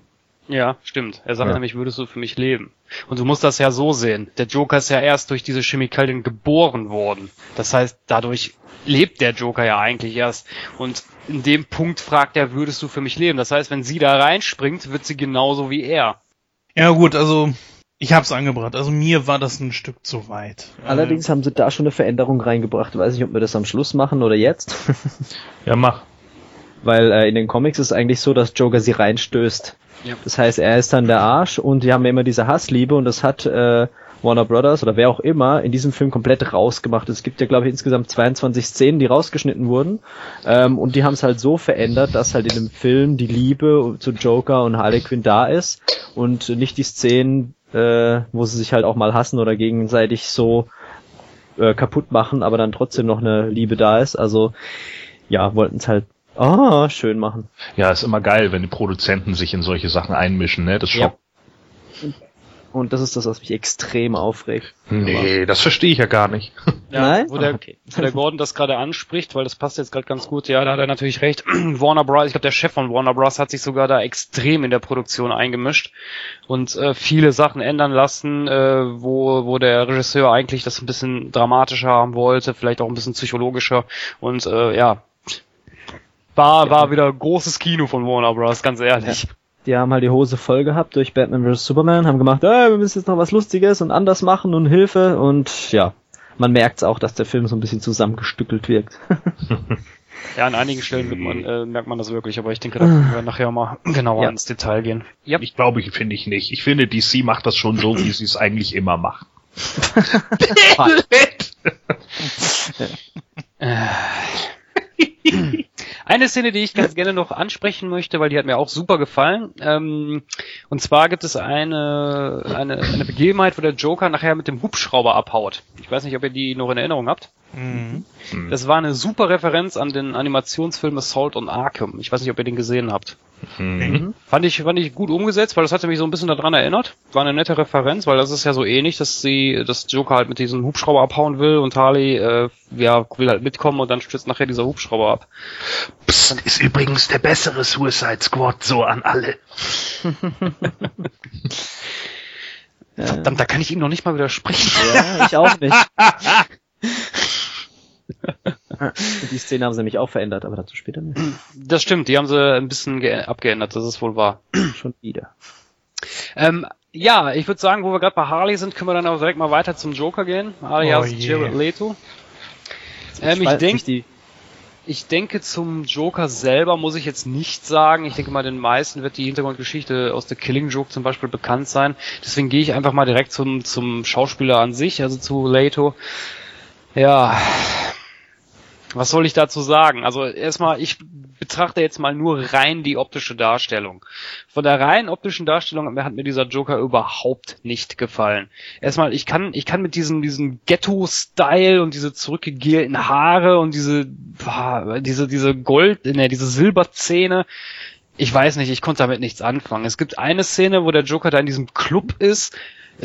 Ja, stimmt. Er sagt Ja. nämlich, würdest du für mich leben. Und du musst das ja so sehen. Der Joker ist ja erst durch diese Chemikalien geboren worden. Das heißt, dadurch lebt der Joker ja eigentlich erst. Und in dem Punkt fragt er, würdest du für mich leben? Das heißt, wenn sie da reinspringt, wird sie genauso wie er. Ja gut, also ich hab's angebracht. Also mir war das ein Stück zu weit. Allerdings haben sie da schon eine Veränderung reingebracht. Weiß nicht, ob wir das am Schluss machen oder jetzt. Ja, mach. Weil äh, in den Comics ist es eigentlich so, dass Joker sie reinstößt. Ja. Das heißt, er ist dann der Arsch und die haben immer diese Hassliebe und das hat äh, Warner Brothers oder wer auch immer in diesem Film komplett rausgemacht. Es gibt ja, glaube ich, insgesamt 22 Szenen, die rausgeschnitten wurden. Ähm, und die haben es halt so verändert, dass halt in dem Film die Liebe zu Joker und Harley Quinn da ist und nicht die Szenen, äh, wo sie sich halt auch mal hassen oder gegenseitig so äh, kaputt machen, aber dann trotzdem noch eine Liebe da ist. Also ja, wollten es halt ah, schön machen. Ja, ist immer geil, wenn die Produzenten sich in solche Sachen einmischen, ne? Das Ja. schockt. Und das ist das, was mich extrem aufregt. Nee, das verstehe ich ja gar nicht. Ja, Nein? Wo der, Ah, okay. wo der Gordon das gerade anspricht, weil das passt jetzt gerade ganz gut. Ja, da hat er natürlich recht. Warner Bros., ich glaube, der Chef von Warner Bros. hat sich sogar da extrem in der Produktion eingemischt und äh, viele Sachen ändern lassen, äh, wo, wo der Regisseur eigentlich das ein bisschen dramatischer haben wollte, vielleicht auch ein bisschen psychologischer und äh, ja, war, war wieder großes Kino von Warner Bros., ganz ehrlich. Die haben halt die Hose voll gehabt durch Batman vs. Superman, haben gemacht, äh, wir müssen jetzt noch was Lustiges und anders machen und Hilfe und ja, man merkt auch, dass der Film so ein bisschen zusammengestückelt wirkt. Ja, an einigen Stellen wird man, äh, merkt man das wirklich, aber ich denke, da können wir nachher mal genauer Ja. ins Detail gehen. Ja. Ich glaube, ich finde ich nicht. Ich finde, DC macht das schon so, wie sie es eigentlich immer macht. Eine Szene, die ich ganz gerne noch ansprechen möchte, weil die hat mir auch super gefallen. Ähm, und zwar gibt es eine, eine, eine Begebenheit, wo der Joker nachher mit dem Hubschrauber abhaut. Ich weiß nicht, ob ihr die noch in Erinnerung habt. Mhm. Das war eine super Referenz an den Animationsfilm Assault on Arkham. Ich weiß nicht, ob ihr den gesehen habt. Mhm. Fand ich, fand ich gut umgesetzt, weil das hatte mich so ein bisschen daran erinnert. War eine nette Referenz, weil das ist ja so ähnlich, dass sie, dass Joker halt mit diesem Hubschrauber abhauen will und Harley, äh, ja, will halt mitkommen und dann stürzt nachher dieser Hubschrauber ab. Psst, ist übrigens der bessere Suicide Squad, so an alle. Verdammt, da kann ich ihm noch nicht mal widersprechen. Ja, ich auch nicht. die Szene haben sie nämlich auch verändert, aber dazu später mehr. Das stimmt, die haben sie ein bisschen ge- abgeändert, das ist wohl wahr. Schon wieder. Ähm, ja, ich würde sagen, wo wir gerade bei Harley sind, können wir dann auch direkt mal weiter zum Joker gehen, alias Oh je. Jared Leto. Ähm, ich denke, Ich denke, zum Joker selber muss ich jetzt nicht sagen. Ich denke mal, den meisten wird die Hintergrundgeschichte aus The Killing Joke zum Beispiel bekannt sein. Deswegen gehe ich einfach mal direkt zum, zum Schauspieler an sich, also zu Leto. Ja, was soll ich dazu sagen? Also erstmal, ich betrachte jetzt mal nur rein die optische Darstellung. Von der rein optischen Darstellung hat mir dieser Joker überhaupt nicht gefallen. Erstmal, ich kann, ich kann mit diesem, diesem Ghetto-Style und diese zurückgegelten Haare und diese, diese, diese Gold, ne, diese Silberzähne, ich weiß nicht, ich konnte damit nichts anfangen. Es gibt eine Szene, wo der Joker da in diesem Club ist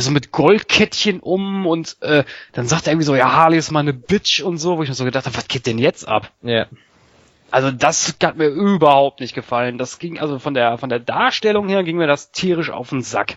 so mit Goldkettchen um und äh, dann sagt er irgendwie so, ja, Harley ist mal eine Bitch und so, wo ich mir so gedacht habe, was geht denn jetzt ab? Ja. Also das hat mir überhaupt nicht gefallen. Das ging also von der von der Darstellung her ging mir das tierisch auf den Sack.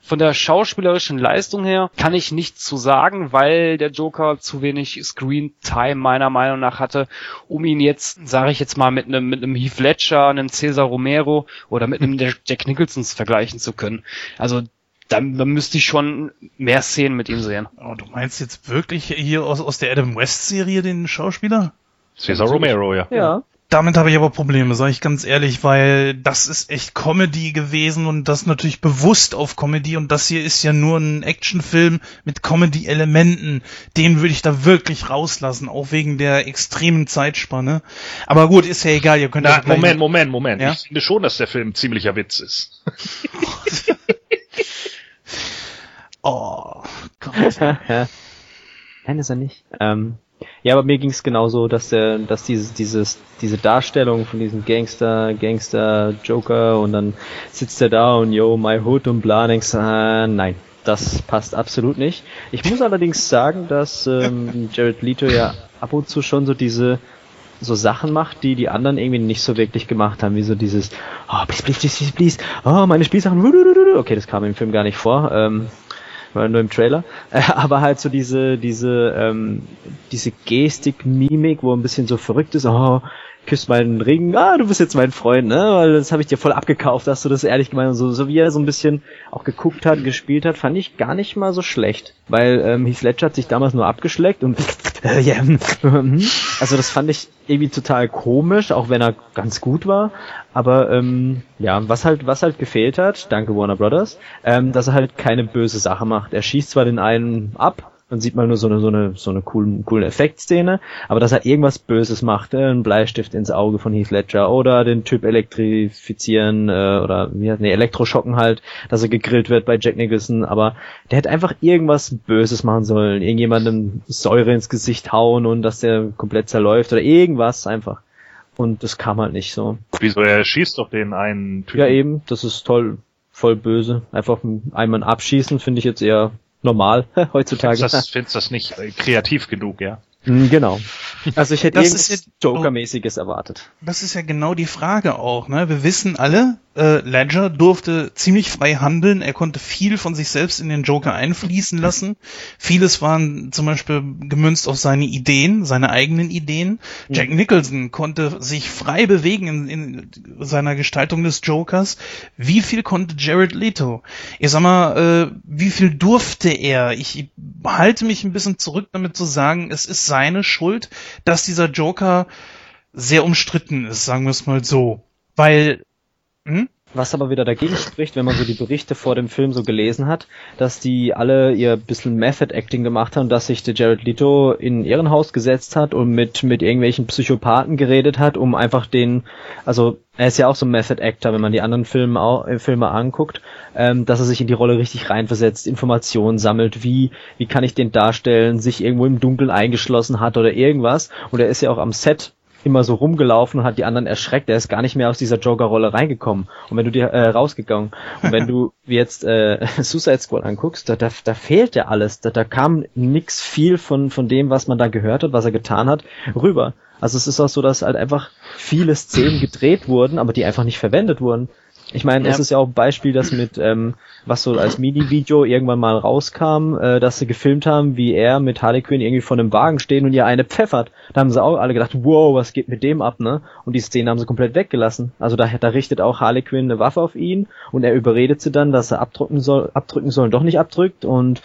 Von der schauspielerischen Leistung her kann ich nichts zu sagen, weil der Joker zu wenig Screen Time meiner Meinung nach hatte, um ihn jetzt, sage ich jetzt mal, mit einem mit einem Heath Ledger, einem Cesar Romero oder mit einem Jack Nicholsons vergleichen zu können. Also dann, dann müsste ich schon mehr Szenen mit ihm sehen. Oh, du meinst jetzt wirklich hier aus, aus der Adam West-Serie den Schauspieler? Cesar Romero, ja. Ja. Damit habe ich aber Probleme, sage ich ganz ehrlich, weil das ist echt Comedy gewesen und das natürlich bewusst auf Comedy und das hier ist ja nur ein Actionfilm mit Comedy-Elementen. Den würde ich da wirklich rauslassen, auch wegen der extremen Zeitspanne. Aber gut, ist ja egal, ihr könnt Na, ja gleich- Moment, Moment, Moment. Ja? Ich finde schon, dass der Film ziemlicher Witz ist. Oh Gott. Nein, ist er nicht. Ähm, ja, aber mir ging es genauso, dass der, dass dieses, dieses, diese Darstellung von diesem Gangster, Gangster, Joker und dann sitzt er da und yo, my hood und bla, denkst, äh, nein, das passt absolut nicht. Ich muss allerdings sagen, dass ähm, Jared Leto ja ab und zu schon so diese so Sachen macht, die die anderen irgendwie nicht so wirklich gemacht haben, wie so dieses, oh, please, please, please, please, please, oh, meine Spielsachen, okay, das kam im Film gar nicht vor, ähm, war nur im Trailer, äh, aber halt so diese, diese, ähm, diese Gestik, Mimik, wo ein bisschen so verrückt ist, oh, küsst meinen Ring, ah, du bist jetzt mein Freund, ne, weil das habe ich dir voll abgekauft, hast du das ehrlich gemeint, und so, so wie er so ein bisschen auch geguckt hat, gespielt hat, fand ich gar nicht mal so schlecht, weil ähm, Heath Ledger hat sich damals nur abgeschleckt und äh, also das fand ich irgendwie total komisch, auch wenn er ganz gut war, aber ähm, ja, was halt, was halt gefehlt hat, danke Warner Brothers, ähm, dass er halt keine böse Sache macht. Er schießt zwar den einen ab, dann sieht man nur so eine, so eine, so eine coole, coole Effektszene, aber dass er irgendwas Böses macht, äh, einen Bleistift ins Auge von Heath Ledger oder den Typ elektrifizieren äh, oder wie heißt, nee, Elektroschocken halt, dass er gegrillt wird bei Jack Nicholson, aber der hätte einfach irgendwas Böses machen sollen, irgendjemandem Säure ins Gesicht hauen und dass der komplett zerläuft oder irgendwas einfach. Und das kam halt nicht so. Wieso, er schießt doch den einen Typen. Ja, eben, das ist toll. voll böse. Einfach einmal abschießen finde ich jetzt eher normal heutzutage. Findest das, findest das nicht äh, kreativ genug, ja? Hm, Genau. Also ich hätte Das irgendwas ist jetzt- Joker-mäßiges erwartet. Das ist ja genau die Frage auch. Ne? Wir wissen alle, äh, Ledger durfte ziemlich frei handeln. Er konnte viel von sich selbst in den Joker einfließen lassen. Vieles waren zum Beispiel gemünzt auf seine Ideen, seine eigenen Ideen. Jack Nicholson konnte sich frei bewegen in, in seiner Gestaltung des Jokers. Wie viel konnte Jared Leto? Ich sag mal, äh, wie viel durfte er? Ich halte mich ein bisschen zurück damit zu sagen, es ist seine Schuld, dass dieser Joker sehr umstritten ist, sagen wir es mal so. Weil, hm? Was aber wieder dagegen spricht, wenn man so die Berichte vor dem Film so gelesen hat, dass die alle ihr bisschen Method Acting gemacht haben, dass sich der Jared Leto in ein Irrenhaus gesetzt hat und mit, mit irgendwelchen Psychopathen geredet hat, um einfach den, also er ist ja auch so ein Method Actor, wenn man die anderen Filme, au- äh, Filme anguckt, ähm, dass er sich in die Rolle richtig reinversetzt, Informationen sammelt, wie, wie kann ich den darstellen, sich irgendwo im Dunkeln eingeschlossen hat oder irgendwas. Und er ist ja auch am Set immer so rumgelaufen und hat die anderen erschreckt. Er ist gar nicht mehr aus dieser Joker-Rolle reingekommen. Und wenn du dir äh, rausgegangen und wenn du jetzt äh, Suicide Squad anguckst, da, da, da fehlt ja alles. Da, da kam nix viel von von dem, was man da gehört hat, was er getan hat, rüber. Also es ist auch so, dass halt einfach viele Szenen gedreht wurden, aber die einfach nicht verwendet wurden. Ich meine, Ja. es ist ja auch ein Beispiel, das mit, ähm, was so als Mini-Video irgendwann mal rauskam, äh, dass sie gefilmt haben, wie er mit Harley Quinn irgendwie vor einem Wagen stehen und ihr eine pfeffert. Da haben sie auch alle gedacht, wow, was geht mit dem ab, ne? Und die Szene haben sie komplett weggelassen. Also da, da richtet auch Harley Quinn eine Waffe auf ihn und er überredet sie dann, dass er abdrücken soll, abdrücken soll und doch nicht abdrückt und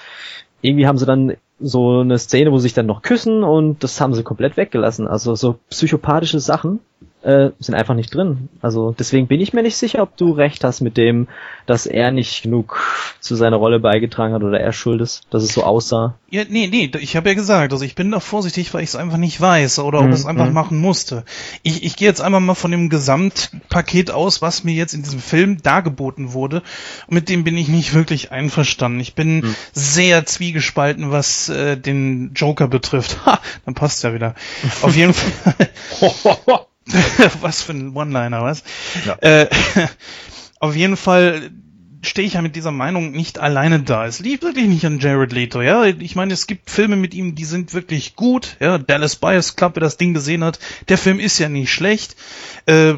irgendwie haben sie dann so eine Szene, wo sie sich dann noch küssen und das haben sie komplett weggelassen. Also so psychopathische Sachen äh, sind einfach nicht drin. Also deswegen bin ich mir nicht sicher, ob du recht hast mit dem, dass er nicht genug zu seiner Rolle beigetragen hat oder er schuld ist, dass es so aussah. Ja, nee, nee, ich habe ja gesagt, also ich bin da vorsichtig, weil ich es einfach nicht weiß oder ob Mhm, es einfach mhm. machen musste. Ich, ich gehe jetzt einmal mal von dem Gesamtpaket aus, was mir jetzt in diesem Film dargeboten wurde. Und mit dem bin ich nicht wirklich einverstanden. Ich bin Mhm. sehr zwiegespalten, was äh, den Joker betrifft. Ha, dann passt ja wieder. Auf jeden Fall. was für ein One-Liner, was? Ja. Äh, auf jeden Fall stehe ich ja mit dieser Meinung nicht alleine da. Es liegt wirklich nicht an Jared Leto, ja. Ich meine, es gibt Filme mit ihm, die sind wirklich gut, ja. Dallas Buyers Club, wer das Ding gesehen hat, der Film ist ja nicht schlecht. Äh,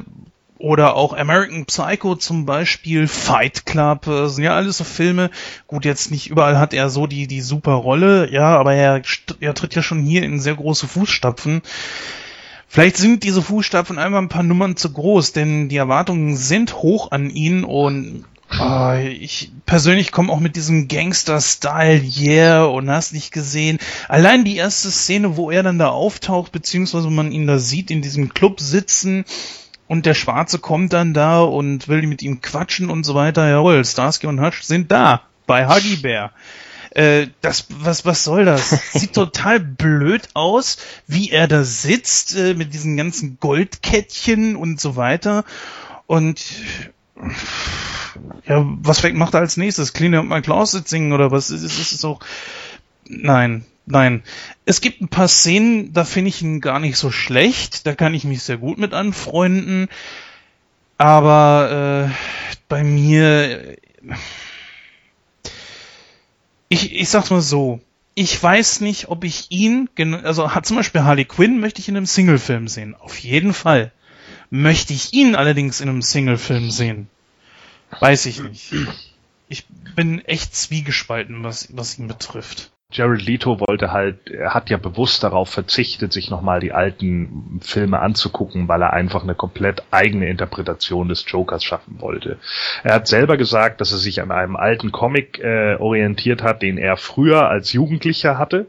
oder auch American Psycho zum Beispiel, Fight Club, äh, sind ja alles so Filme. Gut, jetzt nicht überall hat er so die, die super Rolle, ja, aber er, er tritt ja schon hier in sehr große Fußstapfen. Vielleicht sind diese Fußstapfen einfach ein paar Nummern zu groß, denn die Erwartungen sind hoch an ihn und ah, ich persönlich komme auch mit diesem Gangster-Style, yeah, und hast nicht gesehen. Allein die erste Szene, wo er dann da auftaucht, beziehungsweise man ihn da sieht, in diesem Club sitzen und der Schwarze kommt dann da und will mit ihm quatschen und so weiter. Jawohl, Starsky und Hutch sind da bei Huggy Bear. Äh, das, was, was soll das? Sieht total blöd aus, wie er da sitzt, äh, mit diesen ganzen Goldkettchen und so weiter. Und, ja, was macht er als nächstes? Clean Up My Closet singen oder was? Es ist, es ist auch, nein, nein. Es gibt ein paar Szenen, da finde ich ihn gar nicht so schlecht. Da kann ich mich sehr gut mit anfreunden. Aber, äh, bei mir, äh, ich, ich sag's mal so. Ich weiß nicht, ob ich ihn, also hat zum Beispiel Harley Quinn möchte ich in einem Singlefilm sehen. Auf jeden Fall. Möchte ich ihn allerdings in einem Singlefilm sehen? Weiß ich nicht. Ich bin echt zwiegespalten, was, was ihn betrifft. Jared Leto wollte halt, er hat ja bewusst darauf verzichtet, sich nochmal die alten Filme anzugucken, weil er einfach eine komplett eigene Interpretation des Jokers schaffen wollte. Er hat selber gesagt, dass er sich an einem alten Comic äh, orientiert hat, den er früher als Jugendlicher hatte,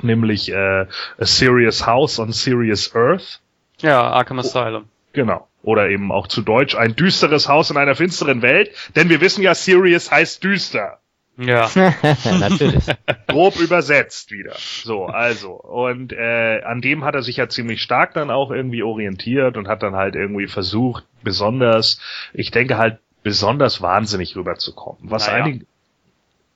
nämlich äh, A Serious House on Serious Earth. Ja, Arkham Asylum. Genau. Oder eben auch zu Deutsch ein düsteres Haus in einer finsteren Welt, denn wir wissen ja, Serious heißt düster. Ja. Natürlich. grob übersetzt wieder. So, also. Und äh, an dem hat er sich ja ziemlich stark dann auch irgendwie orientiert und hat dann halt irgendwie versucht, besonders, ich denke halt, besonders wahnsinnig rüberzukommen. Was Naja. einige.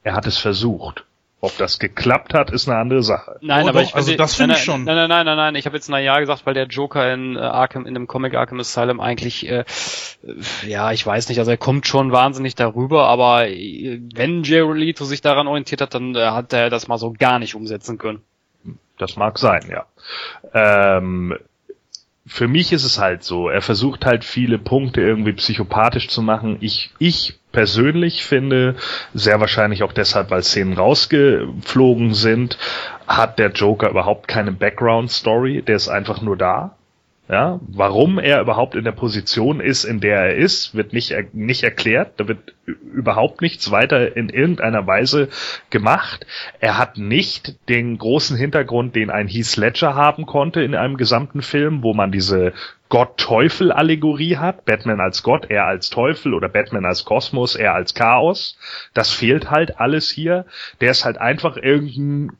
Er hat es versucht. Ob das geklappt hat, ist eine andere Sache. Nein, Oh, aber doch, ich also das finde nein, ich schon. Nein, nein, nein, nein, nein. Ich habe jetzt na ja gesagt, weil der Joker in äh, Arkham, in dem Comic Arkham Asylum eigentlich, äh, äh, ja, ich weiß nicht, also er kommt schon wahnsinnig darüber, aber äh, wenn Jared Leto sich daran orientiert hat, dann äh, hat er das mal so gar nicht umsetzen können. Das mag sein, ja. Ähm, für mich ist es halt so, er versucht halt viele Punkte irgendwie psychopathisch zu machen. Ich, ich persönlich finde, sehr wahrscheinlich auch deshalb, weil Szenen rausgeflogen sind, hat der Joker überhaupt keine Background-Story, der ist einfach nur da. Ja, warum er überhaupt in der Position ist, in der er ist, wird nicht, nicht erklärt. Da wird überhaupt nichts weiter in irgendeiner Weise gemacht. Er hat nicht den großen Hintergrund, den ein Heath Ledger haben konnte in einem gesamten Film, wo man diese Gott-Teufel-Allegorie hat. Batman als Gott, er als Teufel oder Batman als Kosmos, er als Chaos. Das fehlt halt alles hier. Der ist halt einfach irgendein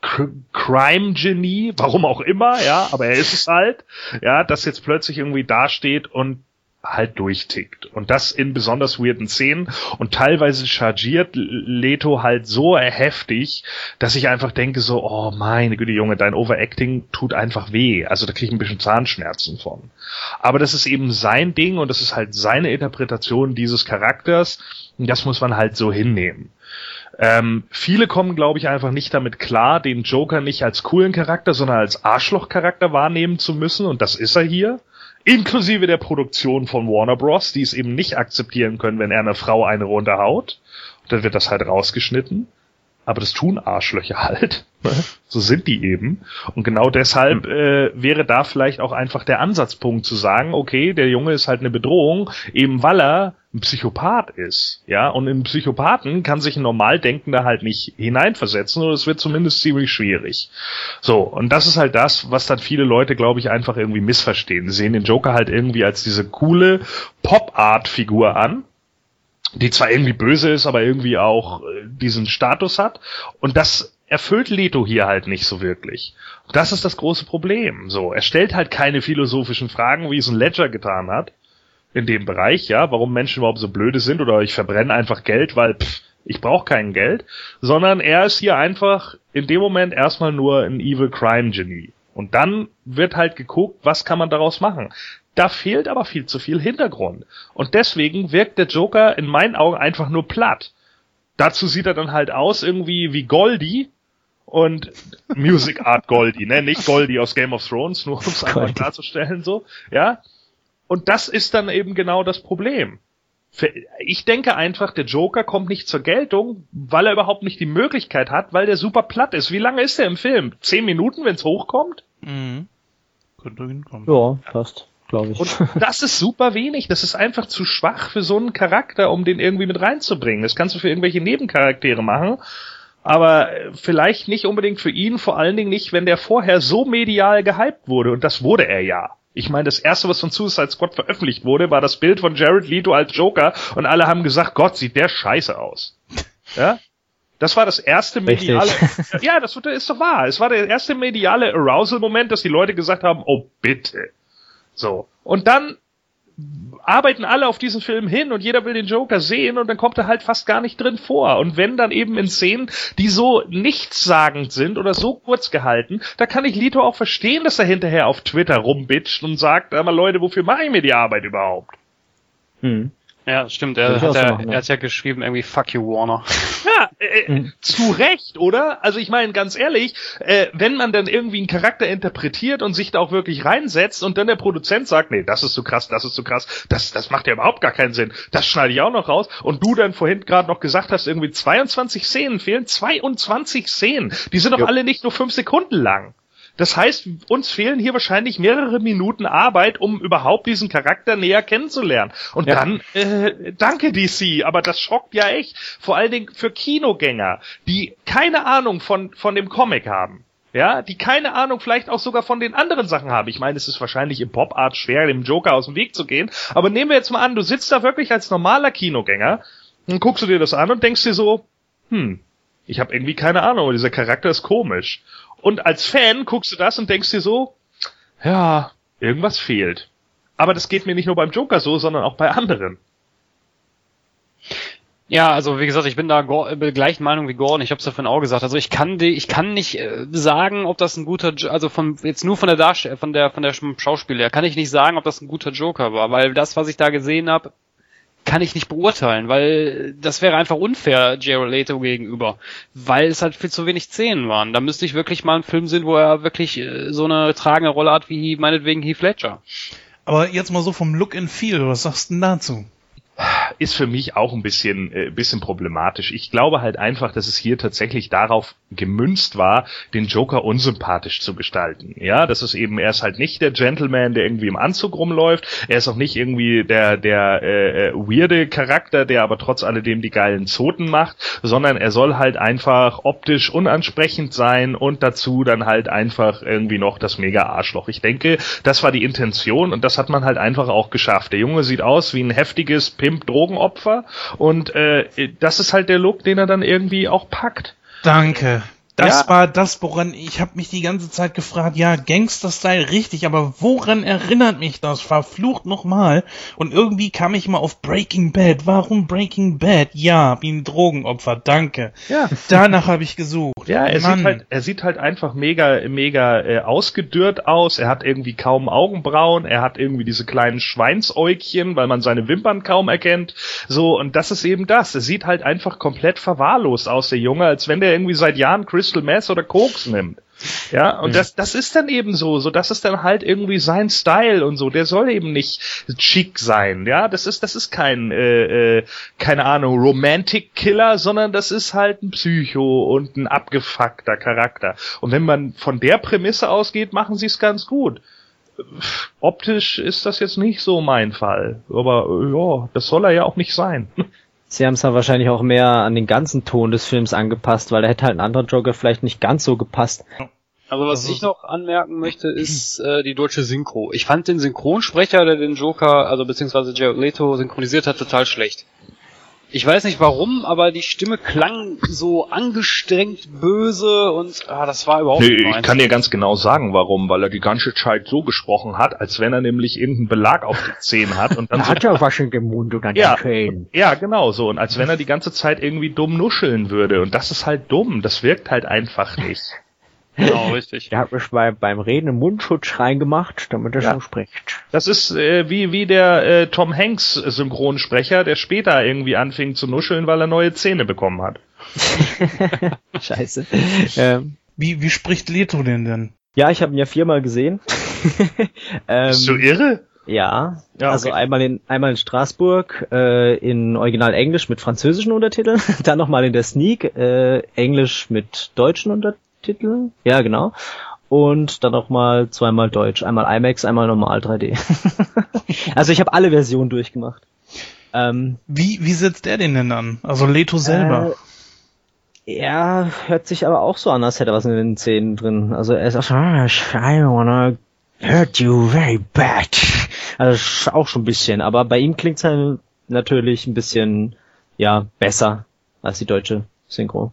Cr- Crime-Genie, warum auch immer, ja, aber er ist es halt, ja, das jetzt plötzlich irgendwie dasteht und halt durchtickt. Und das in besonders weirden Szenen und teilweise chargiert Leto halt so heftig, dass ich einfach denke so, oh meine Güte, Junge, dein Overacting tut einfach weh. Also da kriege ich ein bisschen Zahnschmerzen von. Aber das ist eben sein Ding und das ist halt seine Interpretation dieses Charakters. Und das muss man halt so hinnehmen. Ähm, viele kommen, glaube ich, einfach nicht damit klar, den Joker nicht als coolen Charakter, sondern als Arschloch-Charakter wahrnehmen zu müssen. Und das ist er hier. Inklusive der Produktion von Warner Bros., die es eben nicht akzeptieren können, wenn er einer Frau eine runterhaut. Und dann wird das halt rausgeschnitten. Aber das tun Arschlöcher halt. ne? So sind die eben. Und genau deshalb äh, wäre da vielleicht auch einfach der Ansatzpunkt zu sagen, okay, der Junge ist halt eine Bedrohung, eben weil er ein Psychopath ist. Ja, und in Psychopathen kann sich ein Normaldenkender halt nicht hineinversetzen oder es wird zumindest ziemlich schwierig. So, und das ist halt das, was dann viele Leute, glaube ich, einfach irgendwie missverstehen. Sie sehen den Joker halt irgendwie als diese coole Pop-Art-Figur an, die zwar irgendwie böse ist, aber irgendwie auch äh, diesen Status hat. Und das erfüllt Leto hier halt nicht so wirklich. Das ist das große Problem. So, er stellt halt keine philosophischen Fragen, wie es ein Ledger getan hat in dem Bereich, ja, warum Menschen überhaupt so blöde sind oder ich verbrenne einfach Geld, weil pff, ich brauche kein Geld, sondern er ist hier einfach in dem Moment erstmal nur ein Evil Crime Genie. Und dann wird halt geguckt, was kann man daraus machen. Da fehlt aber viel zu viel Hintergrund. Und deswegen wirkt der Joker in meinen Augen einfach nur platt. Dazu sieht er dann halt aus irgendwie wie Goldie und Music Art Goldie, ne? Nicht Goldie aus Game of Thrones, nur um es einfach klarzustellen, so, ja. Und das ist dann eben genau das Problem. Ich denke einfach, der Joker kommt nicht zur Geltung, weil er überhaupt nicht die Möglichkeit hat, weil der super platt ist. Wie lange ist der im Film? Zehn Minuten, wenn es hochkommt? Mhm. Könnte hinkommen. Ja, passt, glaube ich. Und das ist super wenig. Das ist einfach zu schwach für so einen Charakter, um den irgendwie mit reinzubringen. Das kannst du für irgendwelche Nebencharaktere machen. Aber äh, vielleicht nicht unbedingt für ihn, vor allen Dingen nicht, wenn der vorher so medial gehypt wurde. Und das wurde er ja. Ich meine, das erste, was von Suicide Squad veröffentlicht wurde, war das Bild von Jared Leto als Joker und alle haben gesagt, Gott, sieht der scheiße aus. Ja? Das war das erste Richtig. mediale. ja, das ist doch wahr. Es war der erste mediale Arousal-Moment, dass die Leute gesagt haben, oh bitte. So. Und dann arbeiten alle auf diesen Film hin und jeder will den Joker sehen und dann kommt er halt fast gar nicht drin vor. Und wenn dann eben in Szenen, die so nichtssagend sind oder so kurz gehalten, da kann ich Lito auch verstehen, dass er hinterher auf Twitter rumbitcht und sagt, aber Leute, wofür mache ich mir die Arbeit überhaupt? Hm. Ja, stimmt. Er hat, ja, er hat ja geschrieben, irgendwie Fuck you, Warner. Ja, äh, zu Recht, oder? Also ich meine, ganz ehrlich, äh, wenn man dann irgendwie einen Charakter interpretiert und sich da auch wirklich reinsetzt und dann der Produzent sagt, nee, das ist so krass, das ist so krass, das, das macht ja überhaupt gar keinen Sinn, das schneide ich auch noch raus und du dann vorhin gerade noch gesagt hast, irgendwie 22 Szenen fehlen, 22 Szenen, die sind doch alle nicht nur fünf Sekunden lang. Das heißt, uns fehlen hier wahrscheinlich mehrere Minuten Arbeit, um überhaupt diesen Charakter näher kennenzulernen. Und Ja. dann, äh, danke DC, aber das schockt ja echt. Vor allen Dingen für Kinogänger, die keine Ahnung von, von dem Comic haben. Ja, die keine Ahnung vielleicht auch sogar von den anderen Sachen haben. Ich meine, es ist wahrscheinlich im Pop-Art schwer, dem Joker aus dem Weg zu gehen. Aber nehmen wir jetzt mal an, du sitzt da wirklich als normaler Kinogänger, dann guckst du dir das an und denkst dir so, hm, ich habe irgendwie keine Ahnung, aber dieser Charakter ist komisch. Und als Fan guckst du das und denkst dir so, ja, irgendwas fehlt. Aber das geht mir nicht nur beim Joker so, sondern auch bei anderen. Ja, also wie gesagt, ich bin da äh, gleichen Meinung wie Gordon. Ich habe es ja vorhin auch gesagt. Also ich kann die, ich kann nicht äh, sagen, ob das ein guter, Jo- also von jetzt nur von der Darstell von der von der Sch- Schauspieler kann ich nicht sagen, ob das ein guter Joker war, weil das, was ich da gesehen habe, kann ich nicht beurteilen, weil das wäre einfach unfair Jared Leto gegenüber, weil es halt viel zu wenig Szenen waren. Da müsste ich wirklich mal einen Film sehen, wo er wirklich äh, so eine tragende Rolle hat wie meinetwegen Heath Ledger. Aber jetzt mal so vom Look and Feel, was sagst du denn dazu? Ist für mich auch ein bisschen, äh, bisschen problematisch. Ich glaube halt einfach, dass es hier tatsächlich darauf gemünzt war, den Joker unsympathisch zu gestalten. Ja, das ist eben, er ist halt nicht der Gentleman, der irgendwie im Anzug rumläuft. Er ist auch nicht irgendwie der, der äh, äh, weirde Charakter, der aber trotz alledem die geilen Zoten macht, sondern er soll halt einfach optisch unansprechend sein und dazu dann halt einfach irgendwie noch das mega Arschloch. Ich denke, das war die Intention und das hat man halt einfach auch geschafft. Der Junge sieht aus wie ein heftiges Pimp-Drogenopfer und äh, das ist halt der Look, den er dann irgendwie auch packt. Danke. Das Ja. war das, woran ich habe mich die ganze Zeit gefragt, ja, Gangster-Style richtig, aber woran erinnert mich das? Verflucht nochmal. Und irgendwie kam ich mal auf Breaking Bad. Warum Breaking Bad? Ja, wie ein Drogenopfer, danke. Ja. Danach habe ich gesucht. Ja, er Mann. sieht halt, er sieht halt einfach mega, mega äh, ausgedürrt aus. Er hat irgendwie kaum Augenbrauen. Er hat irgendwie diese kleinen Schweinsäugchen, weil man seine Wimpern kaum erkennt. So und das ist eben das. Er sieht halt einfach komplett verwahrlost aus, der Junge, als wenn der irgendwie seit Jahren Crystal Meth oder Koks nimmt. Ja, und das, das ist dann eben so, so das ist dann halt irgendwie sein Style und so. Der soll eben nicht chic sein, ja. Das ist, das ist kein, äh, äh, keine Ahnung, Romantic Killer, sondern das ist halt ein Psycho und ein abgefuckter Charakter. Und wenn man von der Prämisse ausgeht, machen sie es ganz gut. Optisch ist das jetzt nicht so mein Fall, aber ja, das soll er ja auch nicht sein. Sie haben es dann wahrscheinlich auch mehr an den ganzen Ton des Films angepasst, weil da hätte halt ein anderer Joker vielleicht nicht ganz so gepasst. Also was Also- ich noch anmerken möchte, ist äh, die deutsche Synchro. Ich fand den Synchronsprecher, der den Joker, also beziehungsweise Jared Leto synchronisiert hat, total schlecht. Ich weiß nicht warum, aber die Stimme klang so angestrengt böse und ah, das war überhaupt Nee, nicht ich kann dir ganz genau sagen, warum, weil er die ganze Zeit so gesprochen hat, als wenn er nämlich irgendeinen Belag auf die Zähne hat und dann so, ja was in dem Mund und an Ja. Zähnen. ja, genau so, und als wenn er die ganze Zeit irgendwie dumm nuscheln würde und das ist halt dumm, das wirkt halt einfach nicht. Genau, richtig. Der hat mich bei, beim Reden einen Mundschutz reingemacht, damit er Ja. so spricht. Das ist äh, wie wie der äh, Tom Hanks Synchronsprecher, der später irgendwie anfing zu nuscheln, weil er neue Zähne bekommen hat. Scheiße. ähm, Wie, wie spricht Leto denn denn? ja, ich habe ihn ja viermal gesehen. ähm, Bist du irre? Ja, Ja, also okay. einmal in einmal in Straßburg äh, in Original Englisch mit französischen Untertiteln, dann nochmal in der Sneak äh, Englisch mit deutschen Untertiteln, ja genau, und dann nochmal zweimal Deutsch, einmal IMAX, einmal normal 3D. also ich habe alle Versionen durchgemacht. Ähm, Wie, wie setzt er den denn an? Also Leto selber. Äh, ja, hört sich aber auch so an, als hätte er was in den Zähnen drin. Also er ist auch so, "Ah, I wanna hurt you very bad. Also auch schon ein bisschen, aber bei ihm klingt's halt natürlich ein bisschen, ja, besser als die deutsche Synchro.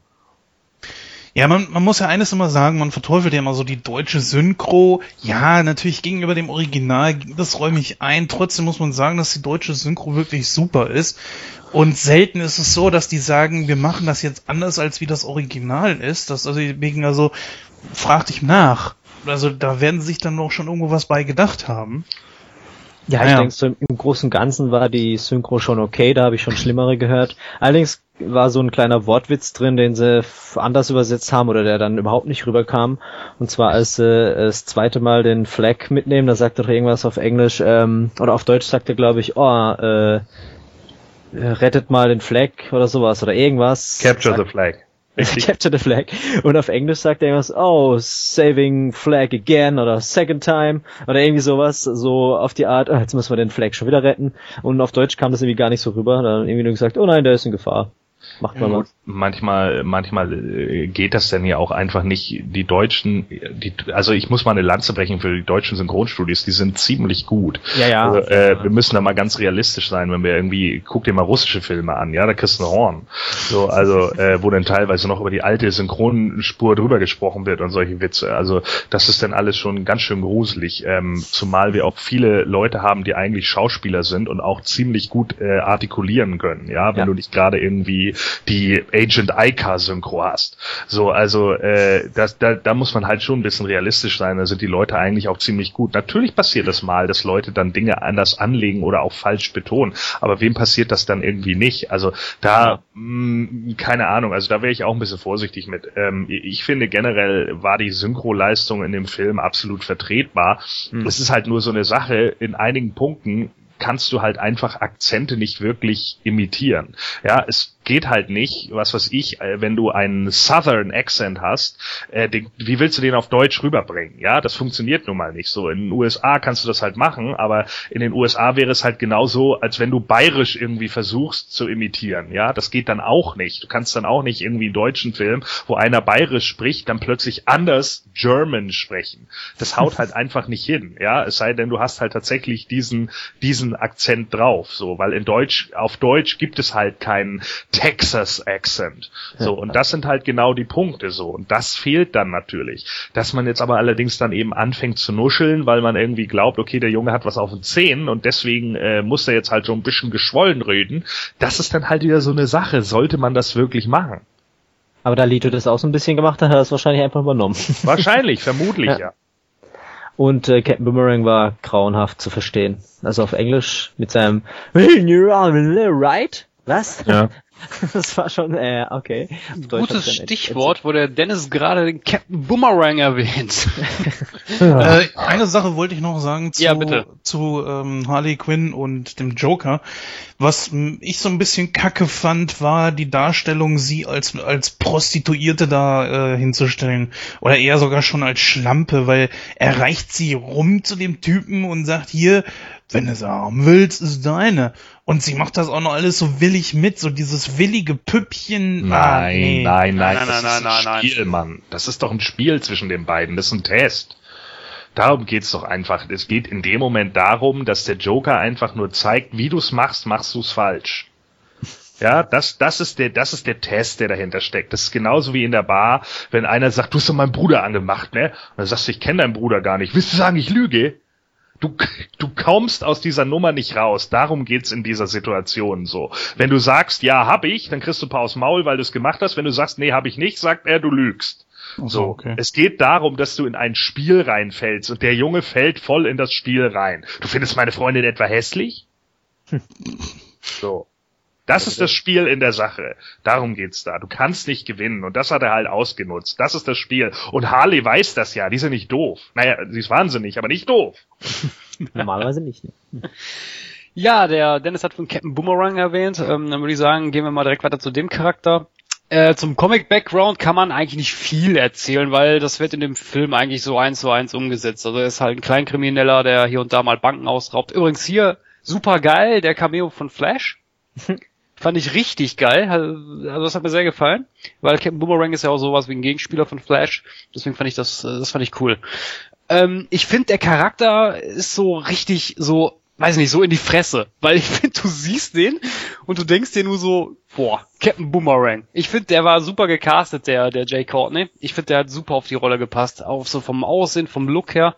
Ja, man, man muss ja eines immer sagen, man verteufelt ja immer so die deutsche Synchro. Ja, natürlich gegenüber dem Original, das räume ich ein. Trotzdem muss man sagen, dass die deutsche Synchro wirklich super ist. Und selten ist es so, dass die sagen, wir machen das jetzt anders, als wie das Original ist. Das also wegen, also, frag dich nach. Also da werden sie sich dann noch schon irgendwo was bei gedacht haben. Ja, Ah, ich ja. denke, so im, Großen und Ganzen war die Synchro schon okay, da habe ich schon Schlimmere gehört. Allerdings war so ein kleiner Wortwitz drin, den sie anders übersetzt haben oder der dann überhaupt nicht rüberkam. Und zwar als sie das zweite Mal den Flag mitnehmen, da sagt er doch irgendwas auf Englisch, ähm, oder auf Deutsch sagt er, glaube ich, oh, äh, äh, rettet mal den Flag oder sowas oder irgendwas. Capture the flag. Capture the Flag. Und auf Englisch sagt er irgendwas, oh, saving flag again oder second time oder irgendwie sowas, so auf die Art, oh, jetzt müssen wir den Flag schon wieder retten. Und auf Deutsch kam das irgendwie gar nicht so rüber. Da hat er irgendwie nur gesagt, oh nein, der ist in Gefahr. Macht man mal. manchmal, manchmal äh, geht das denn ja auch einfach nicht. Die Deutschen, die, also ich muss mal eine Lanze brechen für die deutschen Synchronstudios, die sind ziemlich gut. Ja, ja. Also, äh, wir müssen da mal ganz realistisch sein, wenn wir irgendwie, guck dir mal russische Filme an, ja, da kriegst du ein Horn. So, also, äh, wo dann teilweise noch über die alte Synchronspur drüber gesprochen wird und solche Witze. Also, das ist dann alles schon ganz schön gruselig. Ähm, zumal wir auch viele Leute haben, die eigentlich Schauspieler sind und auch ziemlich gut äh, artikulieren können, ja, wenn Ja. du nicht gerade irgendwie die Agent Ica Synchro hast. So, also äh, das, da, da muss man halt schon ein bisschen realistisch sein. Da sind die Leute eigentlich auch ziemlich gut. Natürlich passiert das mal, dass Leute dann Dinge anders anlegen oder auch falsch betonen. Aber wem passiert das dann irgendwie nicht? Also da, mh, keine Ahnung. Also da wäre ich auch ein bisschen vorsichtig mit. Ähm, ich finde generell war die Synchroleistung in dem Film absolut vertretbar. Es ist halt nur so eine Sache. In einigen Punkten kannst du halt einfach Akzente nicht wirklich imitieren. Ja, es geht halt nicht, was weiß ich, äh, wenn du einen Southern Accent hast, äh, den, wie willst du den auf Deutsch rüberbringen? Ja, das funktioniert nun mal nicht so. In den USA kannst du das halt machen, aber in den USA wäre es halt genauso, als wenn du bayerisch irgendwie versuchst zu imitieren. Ja, das geht dann auch nicht. Du kannst dann auch nicht irgendwie einen deutschen Film, wo einer bayerisch spricht, dann plötzlich anders German sprechen. Das haut halt einfach nicht hin. Ja, es sei denn, du hast halt tatsächlich diesen, diesen Akzent drauf, so, weil in Deutsch, auf Deutsch gibt es halt keinen Texas Accent. So, und das sind halt genau die Punkte so. Und das fehlt dann natürlich. Dass man jetzt aber allerdings dann eben anfängt zu nuscheln, weil man irgendwie glaubt, okay, der Junge hat was auf den Zähnen und deswegen äh, muss er jetzt halt so ein bisschen geschwollen reden. Das ist dann halt wieder so eine Sache. Sollte man das wirklich machen? Aber da Lito das auch so ein bisschen gemacht hat, hat er es wahrscheinlich einfach übernommen. Wahrscheinlich, vermutlich, Ja. ja. Und äh, Captain Boomerang war grauenhaft zu verstehen. Also auf Englisch mit seinem right? Was? Ja. Das war schon, äh, okay. Gutes Stichwort, wo der Dennis gerade den Captain Boomerang erwähnt. Äh, eine Sache wollte ich noch sagen zu, Ja, bitte. zu ähm, Harley Quinn und dem Joker. Was ich so ein bisschen kacke fand, war die Darstellung, sie als, als Prostituierte da äh, hinzustellen. Oder eher sogar schon als Schlampe, weil er reicht sie rum zu dem Typen und sagt, hier, wenn du es haben willst, ist deine. Und sie macht das auch noch alles so willig mit, so dieses willige Püppchen. Ah, Nein, nee. nein, nein, Nein, das nein, ist nein, ein nein, Spiel, Mann. Das ist doch ein Spiel zwischen den beiden. Das ist ein Test. Darum geht's doch einfach. Es geht in dem Moment darum, dass der Joker einfach nur zeigt, wie du's machst, machst du's falsch. Ja, das, das ist der, das ist der Test, der dahinter steckt. Das ist genauso wie in der Bar, wenn einer sagt, du hast doch meinen Bruder angemacht, ne? Und dann sagst du, ich kenne deinen Bruder gar nicht. Willst du sagen, ich lüge? Du, du kommst aus dieser Nummer nicht raus. Darum geht's in dieser Situation so. Wenn du sagst, ja, hab ich, dann kriegst du ein paar aus Maul, weil du es gemacht hast. Wenn du sagst, nee, hab ich nicht, sagt er, du lügst. So, okay. es geht darum, dass du in ein Spiel reinfällst und der Junge fällt voll in das Spiel rein. Du findest meine Freundin etwa hässlich? So. Das ist das Spiel in der Sache. Darum geht's da. Du kannst nicht gewinnen. Und das hat er halt ausgenutzt. Das ist das Spiel. Und Harley weiß das ja. Die ist ja nicht doof. Naja, sie ist wahnsinnig, aber nicht doof. Normalerweise nicht. Ne? Ja, der Dennis hat von Captain Boomerang erwähnt. Ähm, dann würde ich sagen, gehen wir mal direkt weiter zu dem Charakter. Äh, zum Comic-Background kann man eigentlich nicht viel erzählen, weil das wird in dem Film eigentlich so eins zu eins umgesetzt. Also er ist halt ein Kleinkrimineller, der hier und da mal Banken ausraubt. Übrigens hier super geil, der Cameo von Flash. Fand ich richtig geil. Also das hat mir sehr gefallen, weil Captain Boomerang ist ja auch sowas wie ein Gegenspieler von Flash. Deswegen fand ich das, äh, das fand ich cool. Ähm, ich finde, der Charakter ist so richtig so, weiß nicht, so in die Fresse. Weil ich finde, du siehst den und du denkst dir nur so, boah, Captain Boomerang. Ich finde, der war super gecastet, der, der Jay Courtney. Ich finde, der hat super auf die Rolle gepasst. Auch so vom Aussehen, vom Look her.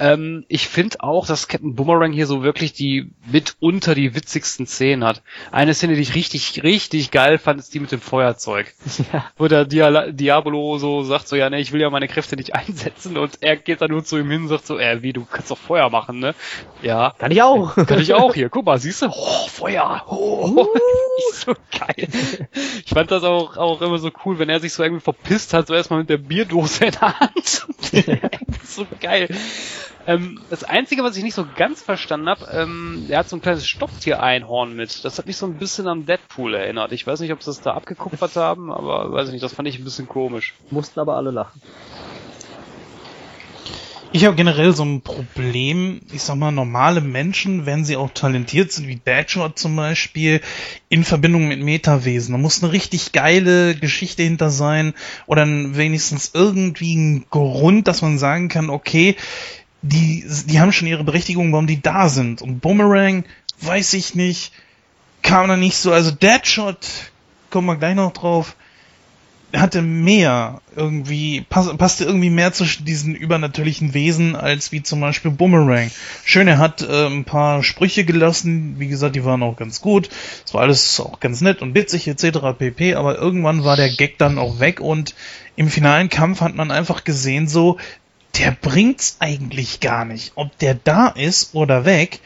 Ähm, ich finde auch, dass Captain Boomerang hier so wirklich die mitunter die witzigsten Szenen hat. Eine Szene, die ich richtig, richtig geil fand, ist die mit dem Feuerzeug. Ja. Wo der Dia Diabolo so sagt so, ja, ne, ich will ja meine Kräfte nicht einsetzen und er geht dann nur zu ihm hin und sagt so, äh, wie, du kannst doch Feuer machen, ne? Ja. Kann ich auch. Kann ich auch hier. Guck mal, siehst du? Oh, Feuer. Oh. Ist so geil. Ich fand das auch, auch immer so cool, wenn er sich so irgendwie verpisst hat, so erstmal mit der Bierdose in der Hand. so geil. Ähm, das Einzige, was ich nicht so ganz verstanden habe, ähm, er hat so ein kleines Stofftier-Einhorn mit. Das hat mich so ein bisschen an Deadpool erinnert. Ich weiß nicht, ob sie das da abgekupfert haben, aber weiß ich nicht, das fand ich ein bisschen komisch. Mussten aber alle lachen. Ich habe generell so ein Problem, ich sag mal, normale Menschen, wenn sie auch talentiert sind, wie Deadshot zum Beispiel, in Verbindung mit Metawesen. Da muss eine richtig geile Geschichte hinter sein oder wenigstens irgendwie ein Grund, dass man sagen kann, okay, die, die haben schon ihre Berechtigung, warum die da sind. Und Boomerang, weiß ich nicht, kam da nicht so, also Deadshot, kommen wir gleich noch drauf, hatte mehr irgendwie, pass, passte irgendwie mehr zwischen diesen übernatürlichen Wesen als wie zum Beispiel Boomerang. Schön, er hat äh, ein paar Sprüche gelassen, wie gesagt, die waren auch ganz gut. Es war alles auch ganz nett und witzig etc. pp. Aber irgendwann war der Gag dann auch weg und im finalen Kampf hat man einfach gesehen, so, der bringt's eigentlich gar nicht. Ob der da ist oder weg,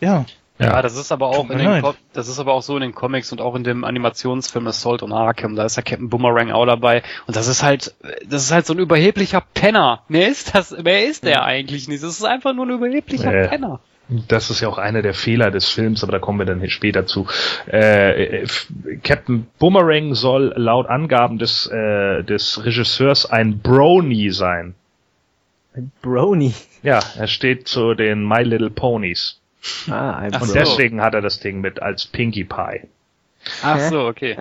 ja, ja, das ist aber auch in den. Co das ist aber auch so in den Comics und auch in dem Animationsfilm Assault on Arkham, da ist der Captain Boomerang auch dabei und das ist halt das ist halt so ein überheblicher Penner. Mehr ist das, mehr ist der eigentlich nicht. Das ist einfach nur ein überheblicher Äh. Penner. Das ist ja auch einer der Fehler des Films, aber da kommen wir dann später zu. Äh, Captain Boomerang soll laut Angaben des, äh, des Regisseurs ein Brony sein. Ein Brony. Ja, er steht zu den My Little Ponies. Ah, ein Ach Und deswegen hat er das Ding mit als Pinkie Pie. Ach so, okay.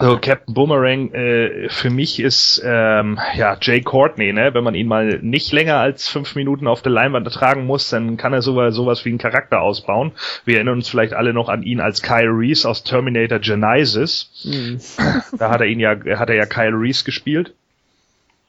So, Captain Boomerang, äh, für mich ist ähm, ja Jay Courtney, ne? Wenn man ihn mal nicht länger als fünf Minuten auf der Leinwand ertragen muss, dann kann er sowas, sowas wie einen Charakter ausbauen. Wir erinnern uns vielleicht alle noch an ihn als Kyle Reese aus Terminator Genesis. hm. Da hat er ihn ja, hat er ja Kyle Reese gespielt.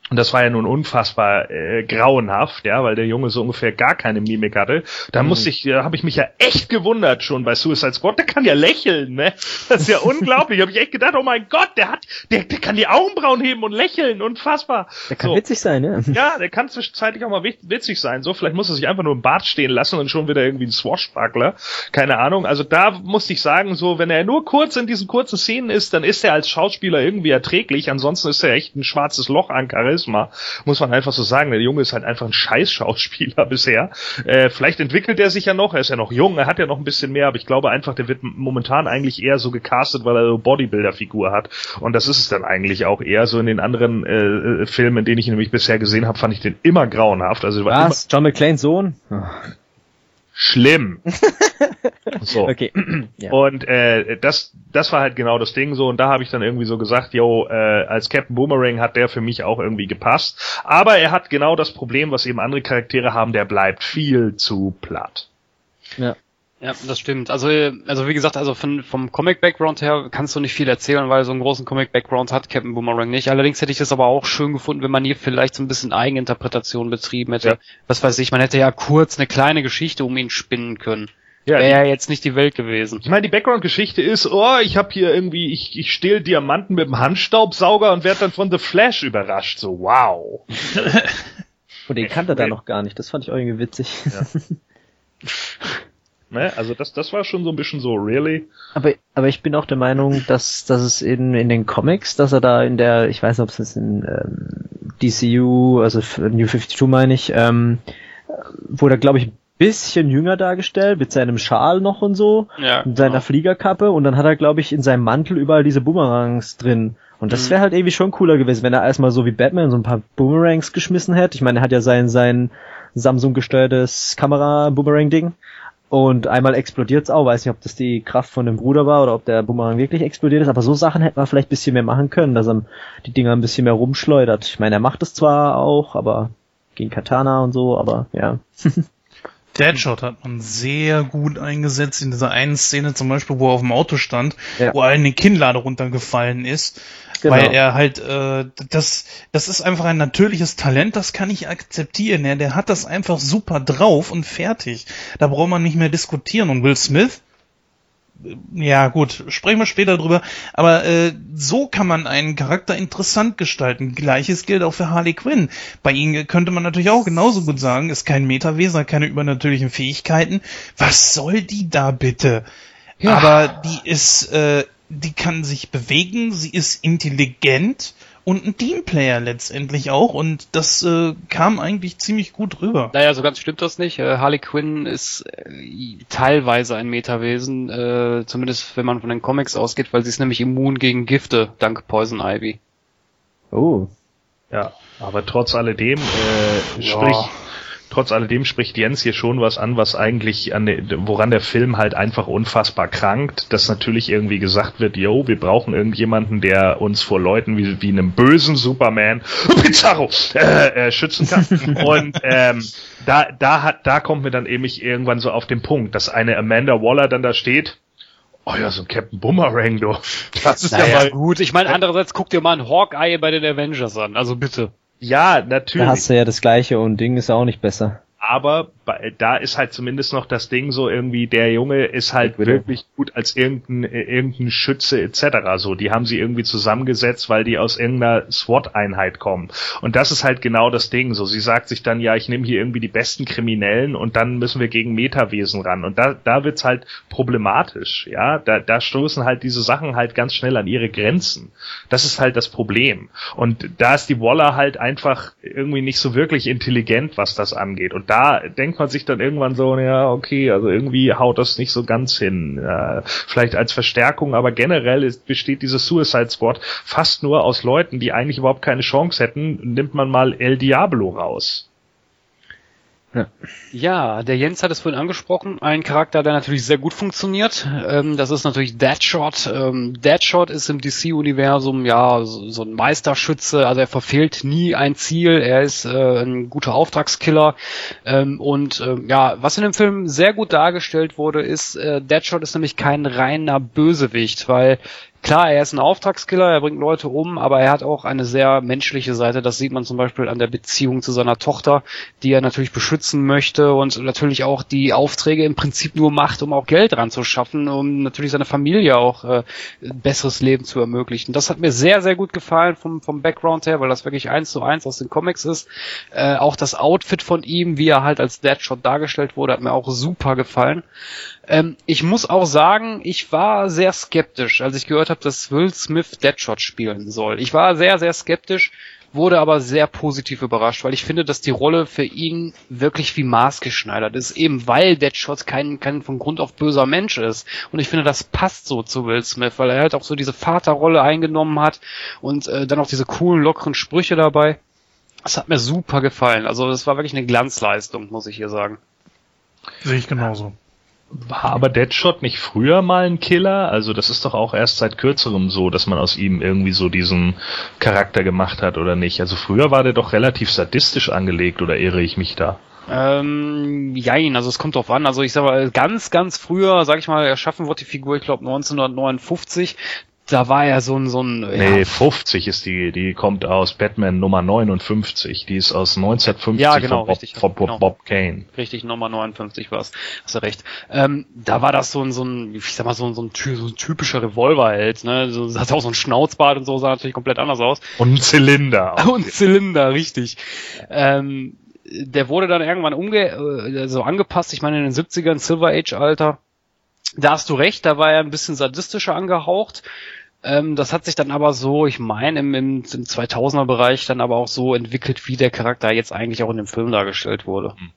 Und das war ja nun unfassbar äh, grauenhaft, ja, weil der Junge so ungefähr gar keine Mimik hatte. Da musste ich, da habe ich mich ja echt gewundert schon bei Suicide Squad. Der kann ja lächeln, ne? Das ist ja unglaublich. Habe ich echt gedacht, oh mein Gott, der hat, der, der kann die Augenbrauen heben und lächeln, unfassbar. Der kann so. witzig sein, ne? Ja, der kann zwischenzeitlich auch mal wit- witzig sein. So, vielleicht muss er sich einfach nur im Bart stehen lassen und schon wieder irgendwie ein Swashbuckler. Keine Ahnung. Also da musste ich sagen, so, wenn er nur kurz in diesen kurzen Szenen ist, dann ist er als Schauspieler irgendwie erträglich. Ansonsten ist er echt ein schwarzes Loch an Charisma. Muss man einfach so sagen. Der Junge ist halt einfach ein scheiß Schauspieler bisher. Äh, vielleicht entwickelt er sich ja noch. Er ist ja noch jung. Er hat ja noch ein bisschen mehr. Aber ich glaube einfach, der wird momentan eigentlich eher so gecastet, weil er so Bodybuilder-Figur hat. Und das ist es dann eigentlich auch eher so in den anderen äh, äh, Filmen, in denen ich ihn nämlich bisher gesehen habe, fand ich den immer grauenhaft. Also war immer Was? John McClanes Sohn? Schlimm. so. Okay. ja. Und äh, das, das war halt genau das Ding so. Und da habe ich dann irgendwie so gesagt, yo, äh, als Captain Boomerang hat der für mich auch irgendwie gepasst. Aber er hat genau das Problem, was eben andere Charaktere haben, der bleibt viel zu platt. ja. Ja, das stimmt. Also, äh, also wie gesagt, also von, vom Comic-Background her kannst du nicht viel erzählen, weil so einen großen Comic-Background hat Captain Boomerang nicht. Allerdings hätte ich das aber auch schön gefunden, wenn man hier vielleicht so ein bisschen Eigeninterpretation betrieben hätte. Ja. Was weiß ich, man hätte ja kurz eine kleine Geschichte um ihn spinnen können. Ja, Wäre ja jetzt nicht die Welt gewesen. Ich meine, die Background-Geschichte ist, oh, ich habe hier irgendwie, ich, ich stehle Diamanten mit dem Handstaubsauger und werde dann von The Flash überrascht. So, wow. Und den kannte er da noch gar nicht. Das fand ich auch irgendwie witzig. Ne? Also das, das war schon so ein bisschen so, really? Aber, aber ich bin auch der Meinung, dass, dass es in, in den Comics, dass er da in der, ich weiß nicht, ob es jetzt in ähm, DCU, also New 52 meine ich, ähm, wurde er, glaube ich, ein bisschen jünger dargestellt, mit seinem Schal noch und so, Ja. mit seiner genau. Fliegerkappe und dann hat er, glaube ich, in seinem Mantel überall diese Boomerangs drin. Und das Mhm. wäre halt irgendwie schon cooler gewesen, wenn er erstmal so wie Batman so ein paar Boomerangs geschmissen hätte. Ich meine, er hat ja sein, sein Samsung gesteuertes Kamera-Boomerang-Ding. Und einmal explodiert's auch. Weiß nicht, ob das die Kraft von dem Bruder war oder ob der Boomerang wirklich explodiert ist. Aber so Sachen hätte man vielleicht ein bisschen mehr machen können, dass er die Dinger ein bisschen mehr rumschleudert. Ich meine, er macht es zwar auch, aber gegen Katana und so, aber ja. Deadshot hat man sehr gut eingesetzt in dieser einen Szene zum Beispiel, wo er auf dem Auto stand, Ja. wo eine Kinnlade runtergefallen ist, Genau. weil er halt äh, das das ist einfach ein natürliches Talent, das kann ich akzeptieren. Ja, der hat das einfach super drauf und fertig. Da braucht man nicht mehr diskutieren. Und Will Smith ja, gut, sprechen wir später drüber. Aber äh, so kann man einen Charakter interessant gestalten. Gleiches gilt auch für Harley Quinn. Bei ihm könnte man natürlich auch genauso gut sagen, ist kein Metawesen, hat keine übernatürlichen Fähigkeiten. Was soll die da bitte? Aber die ist, äh, die kann sich bewegen, sie ist intelligent und ein Teamplayer letztendlich auch. Und das äh, kam eigentlich ziemlich gut rüber. Naja, so ganz stimmt das nicht. Äh, Harley Quinn ist äh, teilweise ein Metawesen, äh, zumindest wenn man von den Comics ausgeht, weil sie ist nämlich immun gegen Gifte, dank Poison Ivy. Oh. Ja, aber trotz alledem äh, sprich, trotz alledem spricht Jens hier schon was an, was eigentlich an woran der Film halt einfach unfassbar krankt, dass natürlich irgendwie gesagt wird, yo, wir brauchen irgendjemanden, der uns vor Leuten wie, wie einem bösen Superman Pizarro äh, äh, schützen kann. Und ähm, da, da hat, da kommt mir dann eben irgendwann so auf den Punkt, dass eine Amanda Waller dann da steht. Oh ja, so ein Captain Boomerang, du. Das ist naja, ja mal gut. Ich meine, andererseits guck dir mal ein Hawkeye bei den Avengers an. Also bitte. Ja, natürlich. Da hast du ja das gleiche und Ding ist auch nicht besser aber da ist halt zumindest noch das Ding so irgendwie, der Junge ist halt wirklich gut als irgendein, irgendein Schütze etc. So, die haben sie irgendwie zusammengesetzt, weil die aus irgendeiner SWAT-Einheit kommen. Und das ist halt genau das Ding. So, sie sagt sich dann, ja, ich nehme hier irgendwie die besten Kriminellen und dann müssen wir gegen Metawesen ran. Und da, da wird's halt problematisch, ja. Da, da stoßen halt diese Sachen halt ganz schnell an ihre Grenzen. Das ist halt das Problem. Und da ist die Waller halt einfach irgendwie nicht so wirklich intelligent, was das angeht. Und da denkt man sich dann irgendwann so, ja, okay, also irgendwie haut das nicht so ganz hin. Äh, vielleicht als Verstärkung, aber generell ist, besteht dieses Suicide Squad fast nur aus Leuten, die eigentlich überhaupt keine Chance hätten. Nimmt man mal El Diablo raus. Ja. der Jens hat es vorhin angesprochen. Ein Charakter, der natürlich sehr gut funktioniert. Ähm, das ist natürlich Deadshot. Ähm, Deadshot ist im DC-Universum ja so, so, ein Meisterschütze. Also er verfehlt nie ein Ziel. Er ist äh, ein guter Auftragskiller. Ähm, und äh, ja, was in dem Film sehr gut dargestellt wurde, ist, äh, Deadshot ist nämlich kein reiner Bösewicht, weil Klar, er ist ein Auftragskiller, er bringt Leute um, aber er hat auch eine sehr menschliche Seite. Das sieht man zum Beispiel an der Beziehung zu seiner Tochter, die er natürlich beschützen möchte und natürlich auch die Aufträge im Prinzip nur macht, um auch Geld ranzuschaffen, um natürlich seine Familie auch äh, ein besseres Leben zu ermöglichen. Das hat mir sehr, sehr gut gefallen vom, vom Background her, weil das wirklich eins zu eins aus den Comics ist. Äh, auch das Outfit von ihm, wie er halt als Deadshot dargestellt wurde, hat mir auch super gefallen. Ähm, ich muss auch sagen, ich war sehr skeptisch, als ich gehört habe, dass Will Smith Deadshot spielen soll. Ich war sehr, sehr skeptisch, wurde aber sehr positiv überrascht, weil ich finde, dass die Rolle für ihn wirklich wie maßgeschneidert ist, eben weil Deadshot kein, kein von Grund auf böser Mensch ist. Und ich finde, das passt so zu Will Smith, weil er halt auch so diese Vaterrolle eingenommen hat und äh, dann auch diese coolen, lockeren Sprüche dabei. Das hat mir super gefallen. Also das war wirklich eine Glanzleistung, muss ich hier sagen. Sehe ich genauso. War aber Deadshot nicht früher mal ein Killer? Also das ist doch auch erst seit kürzerem so, dass man aus ihm irgendwie so diesen Charakter gemacht hat, oder nicht? Also früher war der doch relativ sadistisch angelegt, oder irre ich mich da? Ähm, jein, also es kommt drauf an. Also ich sag mal, ganz, ganz früher, sag ich mal, erschaffen wurde die Figur, ich glaube 1959 da war ja so ein, so ein. Nee, ja. 50 ist die, die kommt aus Batman Nummer 59. Die ist aus 1950 ja, genau, von, Bob, richtig, von Bob, genau. Bob Kane. Richtig, Nummer 59 war's. Hast du recht. Ähm, da war das so ein, so ein, ich sag mal, so ein, so ein, so ein typischer Revolverheld, ne? So, hat auch so ein Schnauzbart und so, sah natürlich komplett anders aus. Und ein Zylinder. Auch. Und ein Zylinder, richtig. Ähm, der wurde dann irgendwann umge äh, so angepasst, ich meine in den 70ern, Silver Age Alter. Da hast du recht, da war er ein bisschen sadistischer angehaucht. Ähm, das hat sich dann aber so, ich meine, im, im, im 2000er Bereich dann aber auch so entwickelt, wie der Charakter jetzt eigentlich auch in dem Film dargestellt wurde. Hm.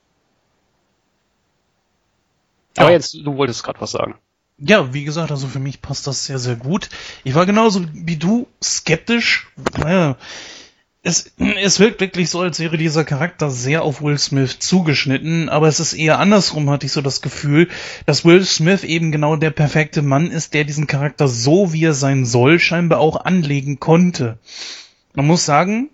Aber ja. jetzt, du wolltest gerade was sagen. Ja, wie gesagt, also für mich passt das sehr, sehr gut. Ich war genauso wie du skeptisch. Naja, es, es wirkt wirklich so, als wäre dieser Charakter sehr auf Will Smith zugeschnitten, aber es ist eher andersrum, hatte ich so das Gefühl, dass Will Smith eben genau der perfekte Mann ist, der diesen Charakter so, wie er sein soll, scheinbar auch anlegen konnte. Man muss sagen,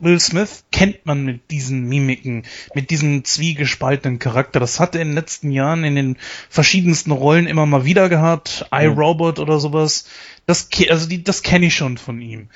Will Smith kennt man mit diesen Mimiken, mit diesem zwiegespaltenen Charakter. Das hat er in den letzten Jahren in den verschiedensten Rollen immer mal wieder gehabt. iRobot oder sowas. Das, also die, das kenne ich schon von ihm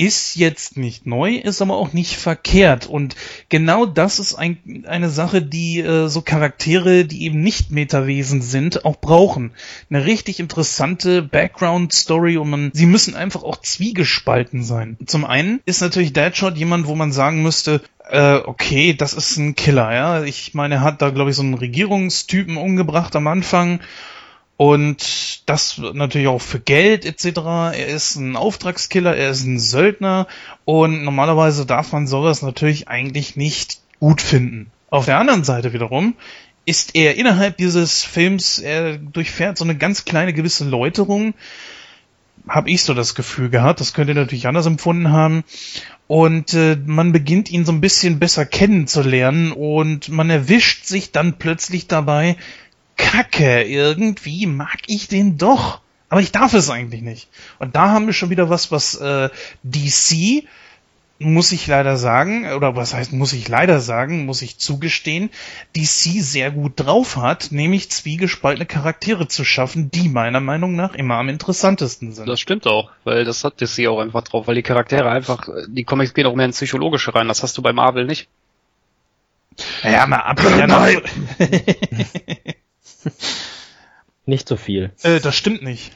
ist jetzt nicht neu, ist aber auch nicht verkehrt. Und genau das ist ein, eine Sache, die äh, so Charaktere, die eben nicht Metawesen sind, auch brauchen. Eine richtig interessante Background-Story und man, sie müssen einfach auch zwiegespalten sein. Zum einen ist natürlich Deadshot jemand, wo man sagen müsste, äh, okay, das ist ein Killer, ja. Ich meine, er hat da, glaube ich, so einen Regierungstypen umgebracht am Anfang und das natürlich auch für Geld etc. Er ist ein Auftragskiller, er ist ein Söldner und normalerweise darf man sowas natürlich eigentlich nicht gut finden. Auf der anderen Seite wiederum ist er innerhalb dieses Films, er durchfährt so eine ganz kleine gewisse Läuterung, habe ich so das Gefühl gehabt, das könnt ihr natürlich anders empfunden haben. und äh, man beginnt ihn so ein bisschen besser kennenzulernen und man erwischt sich dann plötzlich dabei, Kacke, irgendwie mag ich den doch. Aber ich darf es eigentlich nicht. Und da haben wir schon wieder was, was äh, DC muss ich leider sagen, oder was heißt, muss ich leider sagen, muss ich zugestehen, DC sehr gut drauf hat, nämlich zwiegespaltene Charaktere zu schaffen, die meiner Meinung nach immer am interessantesten sind. Das stimmt auch, weil das hat DC auch einfach drauf, weil die Charaktere einfach, die Comics gehen auch mehr ins Psychologische rein, das hast du bei Marvel nicht. Ja, mal ab. Ja, Nein. nicht so viel. Äh, das stimmt nicht.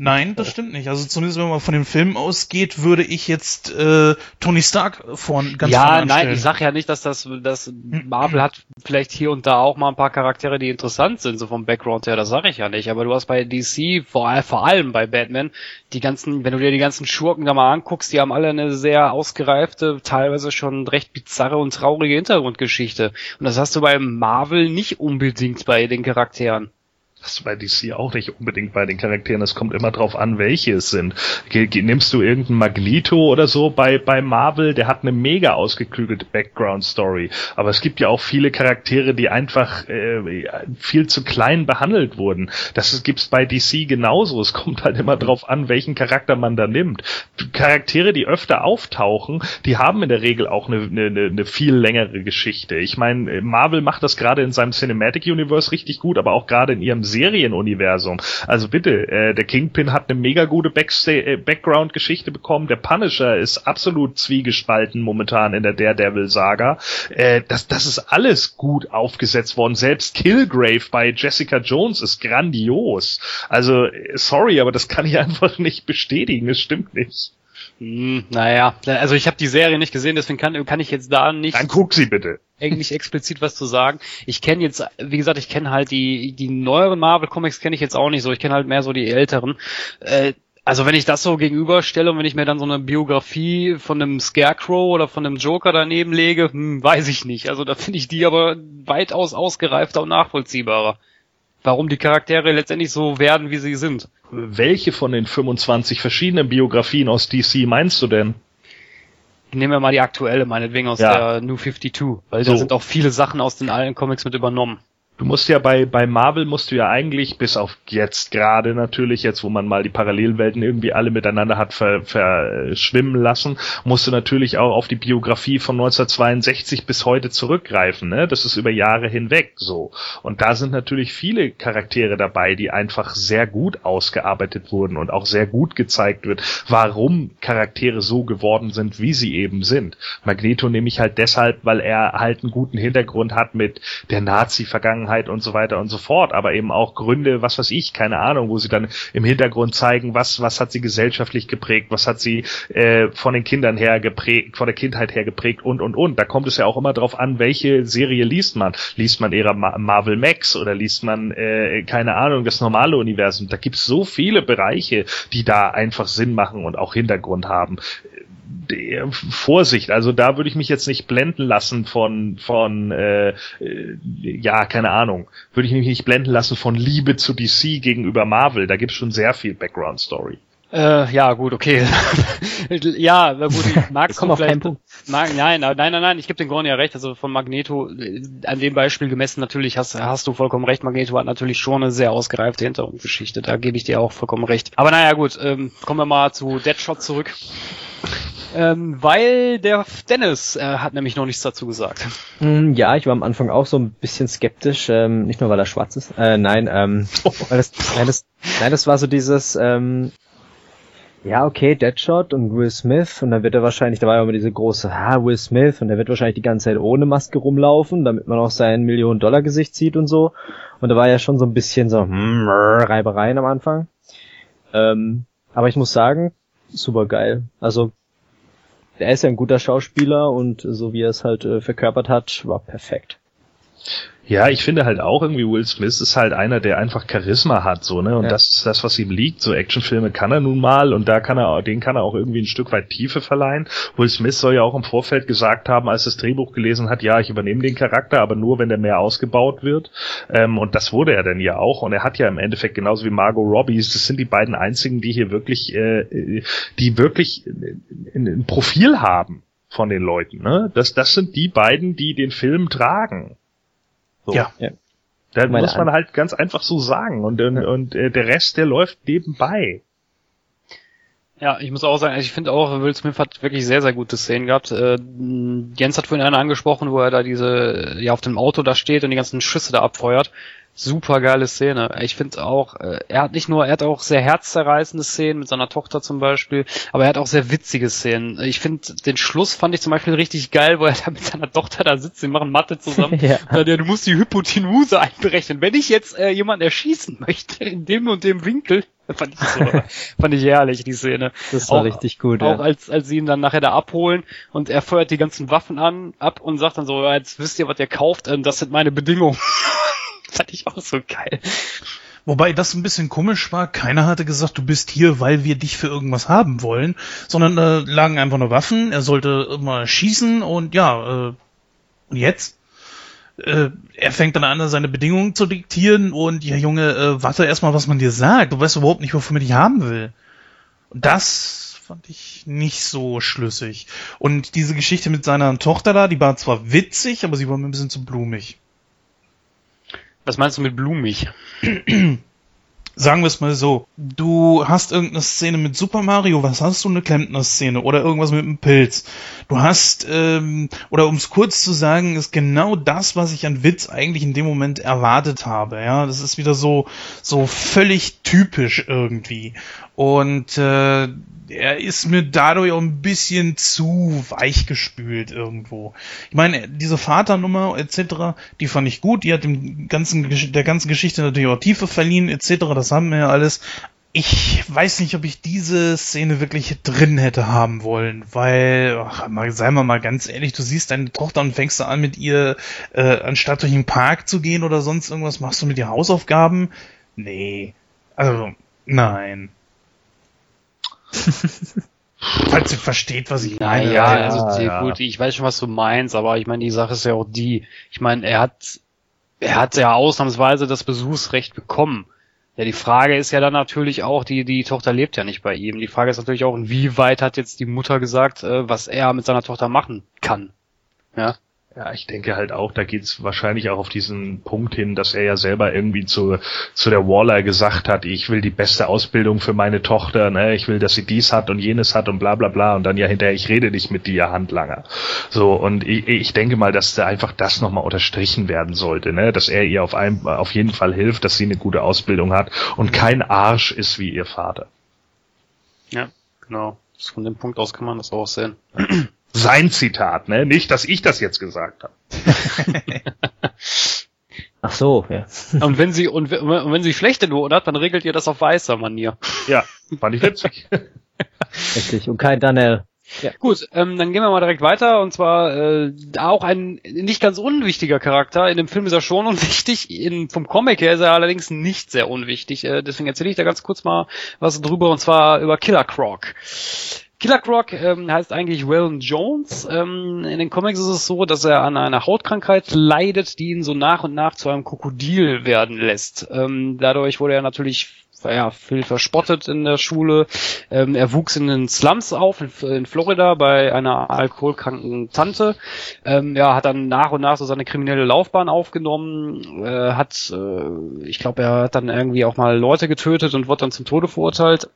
Nein, das stimmt nicht. Also zumindest wenn man von dem Film ausgeht, würde ich jetzt äh, Tony Stark von ganz Ja, nein, ich sag ja nicht, dass das, dass Marvel hat vielleicht hier und da auch mal ein paar Charaktere, die interessant sind, so vom Background her, das sage ich ja nicht. Aber du hast bei DC, vor, vor allem bei Batman, die ganzen, wenn du dir die ganzen Schurken da mal anguckst, die haben alle eine sehr ausgereifte, teilweise schon recht bizarre und traurige Hintergrundgeschichte. Und das hast du bei Marvel nicht unbedingt bei den Charakteren. Das bei DC auch nicht unbedingt bei den Charakteren. Es kommt immer drauf an, welche es sind. Nimmst du irgendeinen Magneto oder so bei, bei Marvel, der hat eine mega ausgeklügelte Background-Story. Aber es gibt ja auch viele Charaktere, die einfach äh, viel zu klein behandelt wurden. Das gibt's bei DC genauso. Es kommt halt immer drauf an, welchen Charakter man da nimmt. Charaktere, die öfter auftauchen, die haben in der Regel auch eine, eine, eine viel längere Geschichte. Ich meine, Marvel macht das gerade in seinem Cinematic Universe richtig gut, aber auch gerade in ihrem Serienuniversum. Also bitte, äh, der Kingpin hat eine mega gute äh, Background-Geschichte bekommen. Der Punisher ist absolut zwiegespalten momentan in der Daredevil-Saga. Äh, das, das ist alles gut aufgesetzt worden. Selbst Killgrave bei Jessica Jones ist grandios. Also, sorry, aber das kann ich einfach nicht bestätigen. Es stimmt nicht. Hm, naja, also ich habe die Serie nicht gesehen, deswegen kann, kann ich jetzt da nicht. Dann guck sie bitte. Nicht explizit was zu sagen. Ich kenne jetzt, wie gesagt, ich kenne halt die die neueren Marvel Comics kenne ich jetzt auch nicht so. Ich kenne halt mehr so die älteren. Äh, also wenn ich das so gegenüberstelle und wenn ich mir dann so eine Biografie von einem Scarecrow oder von einem Joker daneben lege, hm, weiß ich nicht. Also da finde ich die aber weitaus ausgereifter und nachvollziehbarer warum die Charaktere letztendlich so werden, wie sie sind. Welche von den 25 verschiedenen Biografien aus DC meinst du denn? Nehmen wir mal die aktuelle, meinetwegen aus ja. der New 52, weil so. da sind auch viele Sachen aus den alten Comics mit übernommen. Du musst ja bei, bei Marvel musst du ja eigentlich, bis auf jetzt gerade natürlich, jetzt wo man mal die Parallelwelten irgendwie alle miteinander hat verschwimmen ver, lassen, musst du natürlich auch auf die Biografie von 1962 bis heute zurückgreifen, ne? Das ist über Jahre hinweg so. Und da sind natürlich viele Charaktere dabei, die einfach sehr gut ausgearbeitet wurden und auch sehr gut gezeigt wird, warum Charaktere so geworden sind, wie sie eben sind. Magneto nehme ich halt deshalb, weil er halt einen guten Hintergrund hat mit der Nazi-Vergangenheit Vergangenheit und so weiter und so fort, aber eben auch Gründe, was weiß ich, keine Ahnung, wo sie dann im Hintergrund zeigen, was, was hat sie gesellschaftlich geprägt, was hat sie äh, von den Kindern her geprägt, von der Kindheit her geprägt und und und. Da kommt es ja auch immer drauf an, welche Serie liest man. Liest man eher Marvel Max oder liest man, äh, keine Ahnung, das normale Universum. Da gibt's so viele Bereiche, die da einfach Sinn machen und auch Hintergrund haben. Vorsicht, also da würde ich mich jetzt nicht blenden lassen von von äh, ja keine Ahnung, würde ich mich nicht blenden lassen von Liebe zu DC gegenüber Marvel. Da gibt's schon sehr viel Background Story. Äh, ja, gut, okay. ja, gut, magst du vielleicht... Mag, nein, nein, nein, nein, ich gebe den Gorn ja recht. Also von Magneto, äh, an dem Beispiel gemessen, natürlich hast, hast du vollkommen recht. Magneto hat natürlich schon eine sehr ausgereifte Hintergrundgeschichte. Da gebe ich dir auch vollkommen recht. Aber naja, gut, ähm, kommen wir mal zu Deadshot zurück. Ähm, weil der Dennis äh, hat nämlich noch nichts dazu gesagt. Hm, ja, ich war am Anfang auch so ein bisschen skeptisch, ähm, nicht nur weil er schwarz ist. Äh, nein, ähm, weil das, nein, das, nein, das war so dieses, ähm, ja, okay, Deadshot und Will Smith und dann wird er wahrscheinlich, da war ja immer diese große, ha, Will Smith und er wird wahrscheinlich die ganze Zeit ohne Maske rumlaufen, damit man auch sein Millionen-Dollar-Gesicht sieht und so. Und da war ja schon so ein bisschen so, hm, Reibereien am Anfang. Ähm, aber ich muss sagen, super geil. Also er ist ja ein guter Schauspieler und so wie er es halt äh, verkörpert hat, war perfekt. Ja, ich finde halt auch irgendwie Will Smith ist halt einer, der einfach Charisma hat, so, ne? Und ja. das ist das, was ihm liegt. So Actionfilme kann er nun mal und da kann er, den kann er auch irgendwie ein Stück weit Tiefe verleihen. Will Smith soll ja auch im Vorfeld gesagt haben, als das Drehbuch gelesen hat, ja, ich übernehme den Charakter, aber nur, wenn der mehr ausgebaut wird. Ähm, und das wurde er dann ja auch. Und er hat ja im Endeffekt genauso wie Margot Robbie, das sind die beiden einzigen, die hier wirklich, äh, die wirklich ein Profil haben von den Leuten. Ne? Das, das sind die beiden, die den Film tragen. So. Ja. Ja. Da Meine muss man An- halt ganz einfach so sagen. Und, und, und äh, der Rest, der läuft nebenbei. Ja, ich muss auch sagen, also ich finde auch, Will Smith hat wirklich sehr, sehr gute Szenen gehabt. Äh, Jens hat vorhin eine angesprochen, wo er da diese, ja, auf dem Auto da steht und die ganzen Schüsse da abfeuert. Super geile Szene. Ich finde auch, äh, er hat nicht nur, er hat auch sehr herzzerreißende Szenen mit seiner Tochter zum Beispiel, aber er hat auch sehr witzige Szenen. Ich finde, den Schluss fand ich zum Beispiel richtig geil, wo er da mit seiner Tochter da sitzt, sie machen Mathe zusammen. Ja. Ja, du musst die Hypotenuse einberechnen. Wenn ich jetzt äh, jemanden erschießen möchte, in dem und dem Winkel, fand ich so, fand ich herrlich, die Szene. Das war Auch- richtig gut. Auch ja. als, als sie ihn dann nachher da abholen und er feuert die ganzen Waffen an, ab und sagt dann so, ja, jetzt wisst ihr, was ihr kauft, ähm, das sind meine Bedingungen. Fand ich auch so geil. Wobei das ein bisschen komisch war. Keiner hatte gesagt, du bist hier, weil wir dich für irgendwas haben wollen, sondern da lagen einfach nur Waffen. Er sollte immer schießen und ja, äh, und jetzt? Äh, er fängt dann an, seine Bedingungen zu diktieren und ja, Junge, äh, warte erstmal, was man dir sagt. Du weißt überhaupt nicht, wofür man dich haben will. Und das fand ich nicht so schlüssig. Und diese Geschichte mit seiner Tochter da, die war zwar witzig, aber sie war mir ein bisschen zu blumig. Was meinst du mit blumig? Sagen wir es mal so, du hast irgendeine Szene mit Super Mario, was hast du, eine Klempner-Szene oder irgendwas mit einem Pilz. Du hast, ähm, oder um es kurz zu sagen, ist genau das, was ich an Witz eigentlich in dem Moment erwartet habe. Ja, das ist wieder so, so völlig typisch irgendwie. Und äh, er ist mir dadurch auch ein bisschen zu weichgespült irgendwo. Ich meine, diese Vaternummer etc., die fand ich gut, die hat dem ganzen, der ganzen Geschichte natürlich auch Tiefe verliehen etc., das haben wir ja alles. Ich weiß nicht, ob ich diese Szene wirklich drin hätte haben wollen, weil, ach, mal, seien wir mal ganz ehrlich, du siehst deine Tochter und fängst an mit ihr, äh, anstatt durch den Park zu gehen oder sonst irgendwas, machst du mit ihr Hausaufgaben? Nee. Also, nein. Falls ihr versteht, was ich meine. Naja, also die, ja. gut, ich weiß schon, was du meinst, aber ich meine, die Sache ist ja auch die. Ich meine, er hat, er hat ja ausnahmsweise das Besuchsrecht bekommen. Ja, die Frage ist ja dann natürlich auch, die, die Tochter lebt ja nicht bei ihm. Die Frage ist natürlich auch, inwieweit hat jetzt die Mutter gesagt, äh, was er mit seiner Tochter machen kann. Ja. Ja, ich denke halt auch, da geht's wahrscheinlich auch auf diesen Punkt hin, dass er ja selber irgendwie zu, zu der Waller gesagt hat, ich will die beste Ausbildung für meine Tochter, ne, ich will, dass sie dies hat und jenes hat und bla bla bla und dann ja hinterher, ich rede nicht mit dir, Handlanger. So, und ich, ich denke mal, dass da einfach das nochmal unterstrichen werden sollte, ne, dass er ihr auf, einem, auf jeden Fall hilft, dass sie eine gute Ausbildung hat und kein Arsch ist wie ihr Vater. Ja, genau. Von dem Punkt aus kann man das auch sehen. Sein Zitat, ne, nicht, dass ich das jetzt gesagt habe. Ach so, ja. Und wenn sie, und wenn und wenn sie schlechte Noten hat, dann regelt ihr das auf weißer Manier. Ja, fand ich witzig. Richtig. Und kein Daniel. Gut, ähm, dann gehen wir mal direkt weiter. Und zwar äh, auch ein nicht ganz unwichtiger Charakter. In dem Film ist er schon unwichtig. In, vom Comic her ist er allerdings nicht sehr unwichtig. Äh, deswegen erzähle ich da ganz kurz mal was drüber. Und zwar über Killer Croc. Killer Croc ähm, heißt eigentlich Waylon Jones. Ähm, in den Comics ist es so, dass er an einer Hautkrankheit leidet, die ihn so nach und nach zu einem Krokodil werden lässt. Ähm, dadurch wurde er natürlich ja, viel verspottet in der Schule. Ähm, er wuchs in den Slums auf in, in Florida bei einer alkoholkranken Tante. Ähm, ja, hat dann nach und nach so seine kriminelle Laufbahn aufgenommen. Äh, hat, äh, ich glaube, er hat dann irgendwie auch mal Leute getötet und wurde dann zum Tode verurteilt.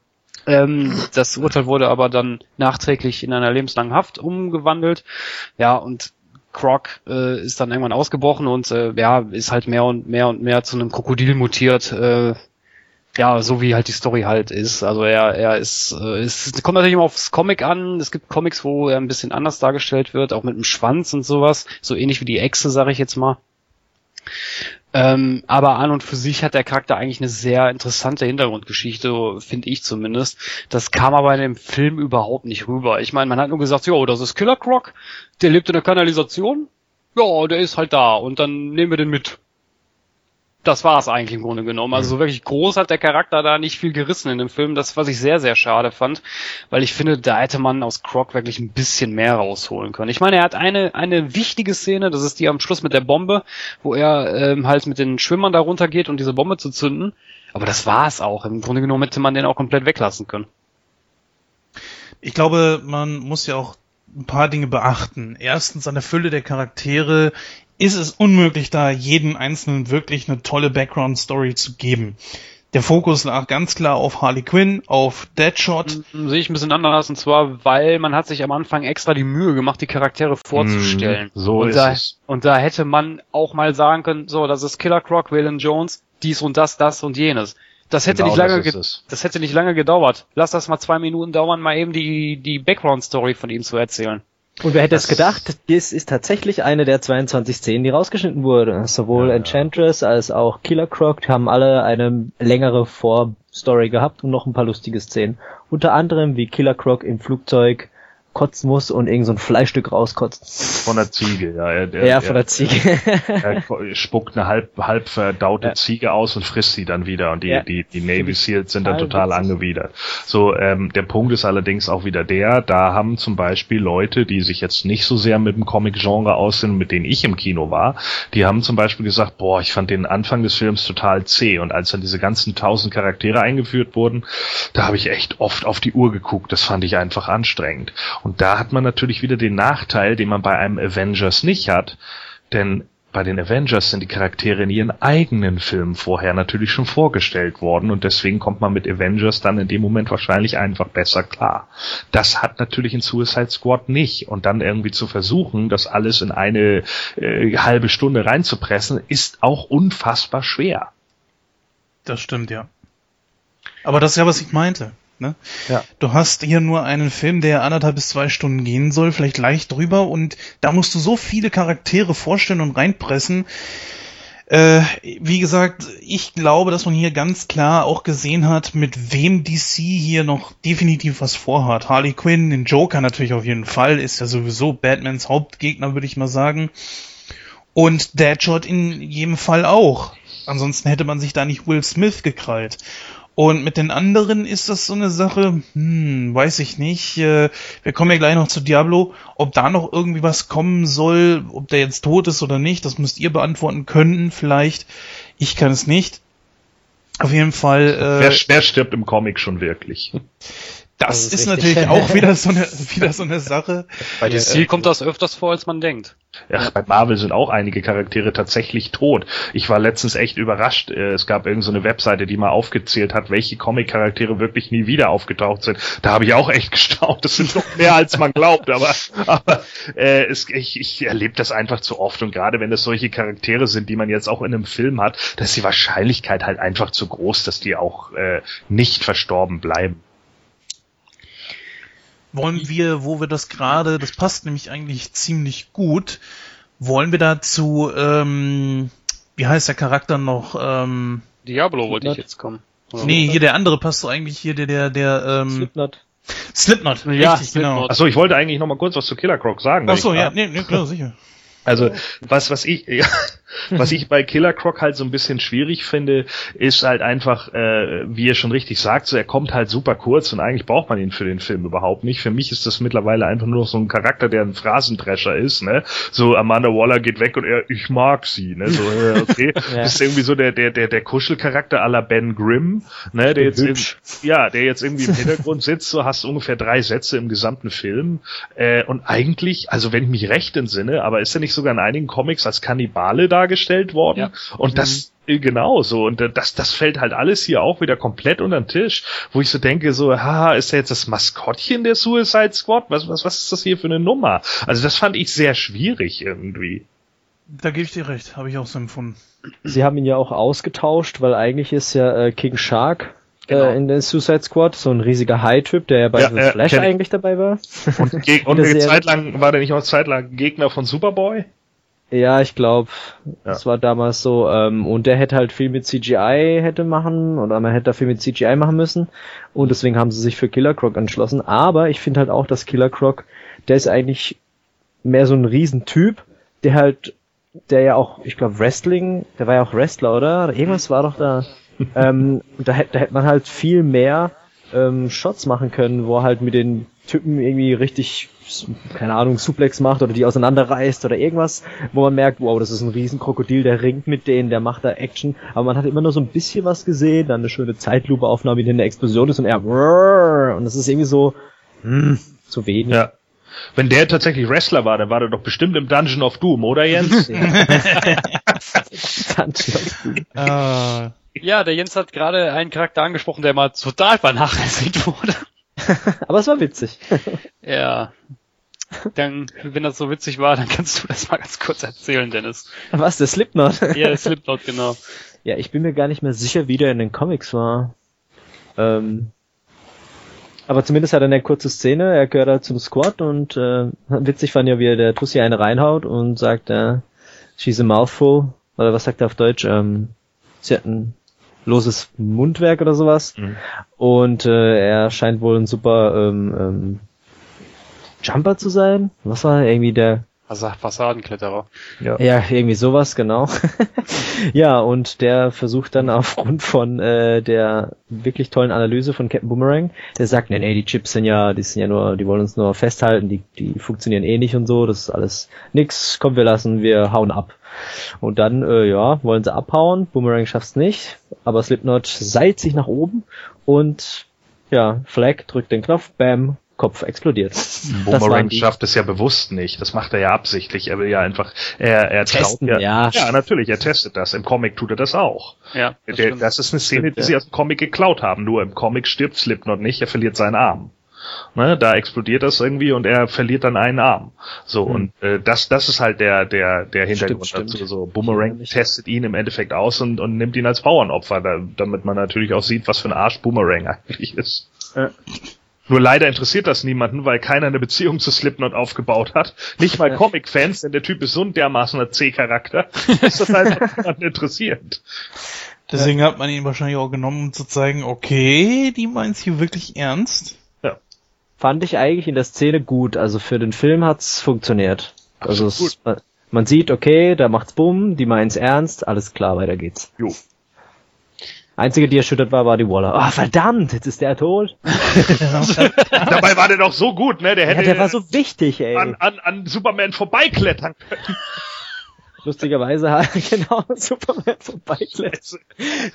Ähm, das Urteil wurde aber dann nachträglich in einer lebenslangen Haft umgewandelt. Ja, und Croc äh, ist dann irgendwann ausgebrochen und äh, ja, ist halt mehr und mehr und mehr zu einem Krokodil mutiert. Äh, ja, so wie halt die Story halt ist. Also er, er ist, äh, es kommt natürlich immer aufs Comic an. Es gibt Comics, wo er ein bisschen anders dargestellt wird, auch mit dem Schwanz und sowas. So ähnlich wie die Echse, sage ich jetzt mal. Ähm, aber an und für sich hat der Charakter eigentlich eine sehr interessante Hintergrundgeschichte, finde ich zumindest. Das kam aber in dem Film überhaupt nicht rüber. Ich meine, man hat nur gesagt, jo, das ist Killer Croc, der lebt in der Kanalisation. Ja, der ist halt da und dann nehmen wir den mit. Das war es eigentlich im Grunde genommen. Also so wirklich groß hat der Charakter da nicht viel gerissen in dem Film. Das, was ich sehr, sehr schade fand, weil ich finde, da hätte man aus Croc wirklich ein bisschen mehr rausholen können. Ich meine, er hat eine, eine wichtige Szene, das ist die am Schluss mit der Bombe, wo er ähm, halt mit den Schwimmern da runtergeht, um diese Bombe zu zünden. Aber das war es auch. Im Grunde genommen hätte man den auch komplett weglassen können. Ich glaube, man muss ja auch ein paar Dinge beachten. Erstens, an der Fülle der Charaktere ist es unmöglich, da jedem Einzelnen wirklich eine tolle Background-Story zu geben. Der Fokus lag ganz klar auf Harley Quinn, auf Deadshot. Mhm, Sehe ich ein bisschen anders und zwar, weil man hat sich am Anfang extra die Mühe gemacht, die Charaktere vorzustellen. Mm, so und ist da, es. Und da hätte man auch mal sagen können, so, das ist Killer Croc, Waylon Jones, dies und das, das und jenes. Das hätte Genau nicht lange, das das hätte nicht lange gedauert. Lass das mal zwei Minuten dauern, mal eben die, die Background-Story von ihm zu erzählen. Und wer hätte es Das- gedacht, das ist tatsächlich eine der 22 Szenen, die rausgeschnitten wurde. Sowohl ja. Enchantress als auch Killer Croc haben alle eine längere Vorstory gehabt und noch ein paar lustige Szenen. Unter anderem wie Killer Croc im Flugzeug kotzen muss und irgend so ein Fleischstück rauskotzt. Von der Ziege, ja. Er, er, Ja, von der Ziege. Er spuckt eine halb, halb verdaute Ja. Ziege aus und frisst sie dann wieder. Und die, Ja. die, die Navy Seals sind dann total total witzig. angewidert. So, ähm, der Punkt ist allerdings auch wieder der, da haben zum Beispiel Leute, die sich jetzt nicht so sehr mit dem Comic-Genre aussehen, mit denen ich im Kino war, die haben zum Beispiel gesagt, boah, ich fand den Anfang des Films total zäh. Und als dann diese ganzen tausend Charaktere eingeführt wurden, da habe ich echt oft auf die Uhr geguckt. Das fand ich einfach anstrengend. Und da hat man natürlich wieder den Nachteil, den man bei einem Avengers nicht hat, denn bei den Avengers sind die Charaktere in ihren eigenen Filmen vorher natürlich schon vorgestellt worden und deswegen kommt man mit Avengers dann in dem Moment wahrscheinlich einfach besser klar. Das hat natürlich in Suicide Squad nicht und dann irgendwie zu versuchen, das alles in eine äh, halbe Stunde reinzupressen, ist auch unfassbar schwer. Das stimmt, ja. Aber das ist ja, was ich meinte. Ne? Ja. Du hast hier nur einen Film, der anderthalb bis zwei Stunden gehen soll, vielleicht leicht drüber, und da musst du so viele Charaktere vorstellen und reinpressen. Äh, wie gesagt, ich glaube, dass man hier ganz klar auch gesehen hat, mit wem DC hier noch definitiv was vorhat. Harley Quinn, den Joker natürlich auf jeden Fall, ist ja sowieso Batmans Hauptgegner, würde ich mal sagen. Und Deadshot in jedem Fall auch. Ansonsten hätte man sich da nicht Will Smith gekrallt. Und mit den anderen ist das so eine Sache, hm, weiß ich nicht. Äh, wir kommen ja gleich noch zu Diablo. Ob da noch irgendwie was kommen soll, ob der jetzt tot ist oder nicht, das müsst ihr beantworten können, vielleicht. Ich kann es nicht. Auf jeden Fall. Äh, wer, wer stirbt im Comic schon wirklich? Das, Das ist ist, richtig. natürlich auch wieder so eine, wieder so eine Sache. Bei DC kommt das öfters vor, als man denkt. Ja, bei Marvel sind auch einige Charaktere tatsächlich tot. Ich war letztens echt überrascht. Äh, Es gab irgendeine so eine Webseite, die mal aufgezählt hat, welche Comic-Charaktere wirklich nie wieder aufgetaucht sind. Da habe ich auch echt gestaunt. Das sind noch mehr, als man glaubt. Aber, aber äh, es, ich, ich erlebe das einfach zu oft. Und gerade wenn es solche Charaktere sind, die man jetzt auch in einem Film hat, da ist die Wahrscheinlichkeit halt einfach zu groß, dass die auch äh, nicht verstorben bleiben. Wollen wir, wo wir das gerade, das passt nämlich eigentlich ziemlich gut, wollen wir dazu, ähm, wie heißt der Charakter noch? Ähm, Diablo wollte ich jetzt kommen. Oder nee, hier der andere passt so eigentlich hier, der, der, der, ähm, Slipknot. Slipknot. Ja, richtig, genau. Slipknot. Achso, ich wollte eigentlich noch mal kurz was zu Killer Croc sagen. wenn Ach so, ich ja, nee, nee, klar, sicher. Also was was ich ja, was ich bei Killer Croc halt so ein bisschen schwierig finde, ist halt einfach, äh, wie ihr schon richtig sagt, so er kommt halt super kurz und eigentlich braucht man ihn für den Film überhaupt nicht. Für mich ist das mittlerweile einfach nur noch so ein Charakter, der ein Phrasendrescher ist, ne? So Amanda Waller geht weg und er, ich mag sie, ne? So äh, okay, Ja. das ist irgendwie so der der der der Kuschelcharakter la Ben Grimm, ne? Der jetzt in, ja, der jetzt irgendwie im Hintergrund sitzt, so hast ungefähr drei Sätze im gesamten Film äh, und eigentlich, also wenn ich mich recht entsinne, aber ist er nicht sogar in einigen Comics als Kannibale dargestellt worden? Ja. Und das äh, genau so und äh, das das fällt halt alles hier auch wieder komplett unter den Tisch, wo ich so denke so, haha, ist er jetzt das Maskottchen der Suicide Squad? Was was was ist das hier für eine Nummer? Also das fand ich sehr schwierig irgendwie. Da gebe ich dir recht, habe ich auch so empfunden. Sie haben ihn ja auch ausgetauscht, weil eigentlich ist ja äh, King Shark Genau. äh, in der Suicide Squad so ein riesiger High-Typ, der ja bei Ja, The äh, Flash eigentlich dabei war. Und, und eine Zeit lang war der nicht auch eine Zeit lang Gegner von Superboy? Ja, ich glaube, Ja. das war damals so. Ähm, und der hätte halt viel mit CGI hätte machen oder man hätte da viel mit CGI machen müssen. Und deswegen haben sie sich für Killer Croc entschlossen. Aber ich finde halt auch, dass Killer Croc, der ist eigentlich mehr so ein Riesentyp, der halt, der ja auch, ich glaube Wrestling, der war ja auch Wrestler, oder? Oder Irgendwas war doch da. Ähm, und da hätte da hätte man halt viel mehr ähm, Shots machen können, wo er halt mit den Typen irgendwie richtig, keine Ahnung, Suplex macht oder die auseinanderreißt oder irgendwas, wo man merkt, wow, das ist ein Riesenkrokodil, der ringt mit denen, der macht da Action, aber man hat immer nur so ein bisschen was gesehen, dann eine schöne Zeitlupe-Aufnahme, wie in der Explosion ist und er und das ist irgendwie so, hm, zu wenig. Ja. Wenn der tatsächlich Wrestler war, dann war der doch bestimmt im Dungeon of Doom, oder Jens? Äh, Ja, der Jens hat gerade einen Charakter angesprochen, der mal total vernachlässigt wurde. Aber es war witzig. Ja. Dann, wenn das so witzig war, dann kannst du das mal ganz kurz erzählen, Dennis. Was, der Slipknot? Ja, der Slipknot, genau. Ja, ich bin mir gar nicht mehr sicher, wie der in den Comics war. Ähm, aber zumindest hat er eine kurze Szene, er gehört da zum Squad und äh, witzig fand ja, wie er der Tussi eine reinhaut und sagt, äh, she's a mouthful, oder was sagt er auf Deutsch, ähm, sie hat ein loses Mundwerk oder sowas. Mhm. Und äh, er scheint wohl ein super ähm, ähm, Jumper zu sein. Was war er? irgendwie der Also Fassadenkletterer. Ja. ja, irgendwie sowas, genau. ja, und der versucht dann aufgrund von äh, der wirklich tollen Analyse von Captain Boomerang, der sagt, nee, nee, die Chips sind ja, die sind ja nur, die wollen uns nur festhalten, die, die funktionieren eh nicht und so, das ist alles nix, komm, wir lassen, wir hauen ab. Und dann, äh, ja, wollen sie abhauen, Boomerang schafft's nicht, aber Slipknot seilt sich nach oben und ja, Flag drückt den Knopf, bam, Kopf explodiert. Boomerang schafft es ja bewusst nicht. Das macht er ja absichtlich. Er will ja einfach, er, er traut Testen, ja. ja. Ja, natürlich, er testet das. Im Comic tut er das auch. Ja, das Der, das ist eine Szene, Stimmt, die ja. sie aus dem Comic geklaut haben. Nur im Comic stirbt Slipknot nicht, er verliert seinen Arm. Ne, da explodiert das irgendwie und er verliert dann einen Arm. So, Hm. und äh, das, das ist halt der, der, der Hintergrund Stimmt, dazu. stimmt. So, Boomerang testet ihn im Endeffekt aus und, und nimmt ihn als Bauernopfer, da, damit man natürlich auch sieht, was für ein Arsch Boomerang eigentlich ist. Ja. Nur leider interessiert das niemanden, weil keiner eine Beziehung zu Slipknot aufgebaut hat. Nicht mal Comic-Fans, denn der Typ ist so ein dermaßener C-Charakter, dass das einfach niemanden interessiert. deswegen hat man ihn wahrscheinlich auch genommen, um zu zeigen, okay, die meint's hier wirklich ernst. fand ich eigentlich in der Szene gut. Also für den Film hat's funktioniert. Also es, man, man sieht, okay, da macht's bumm, die meinen's ernst, alles klar, weiter geht's. Jo. Einzige, die erschüttert war, war die Waller. Ah, verdammt, jetzt ist der tot. Dabei war der doch so gut, ne? Der Ja, hätte der war so wichtig, ey. an, an, an Superman vorbeiklettern können. Lustigerweise hat genau Superman vorbeiklettert.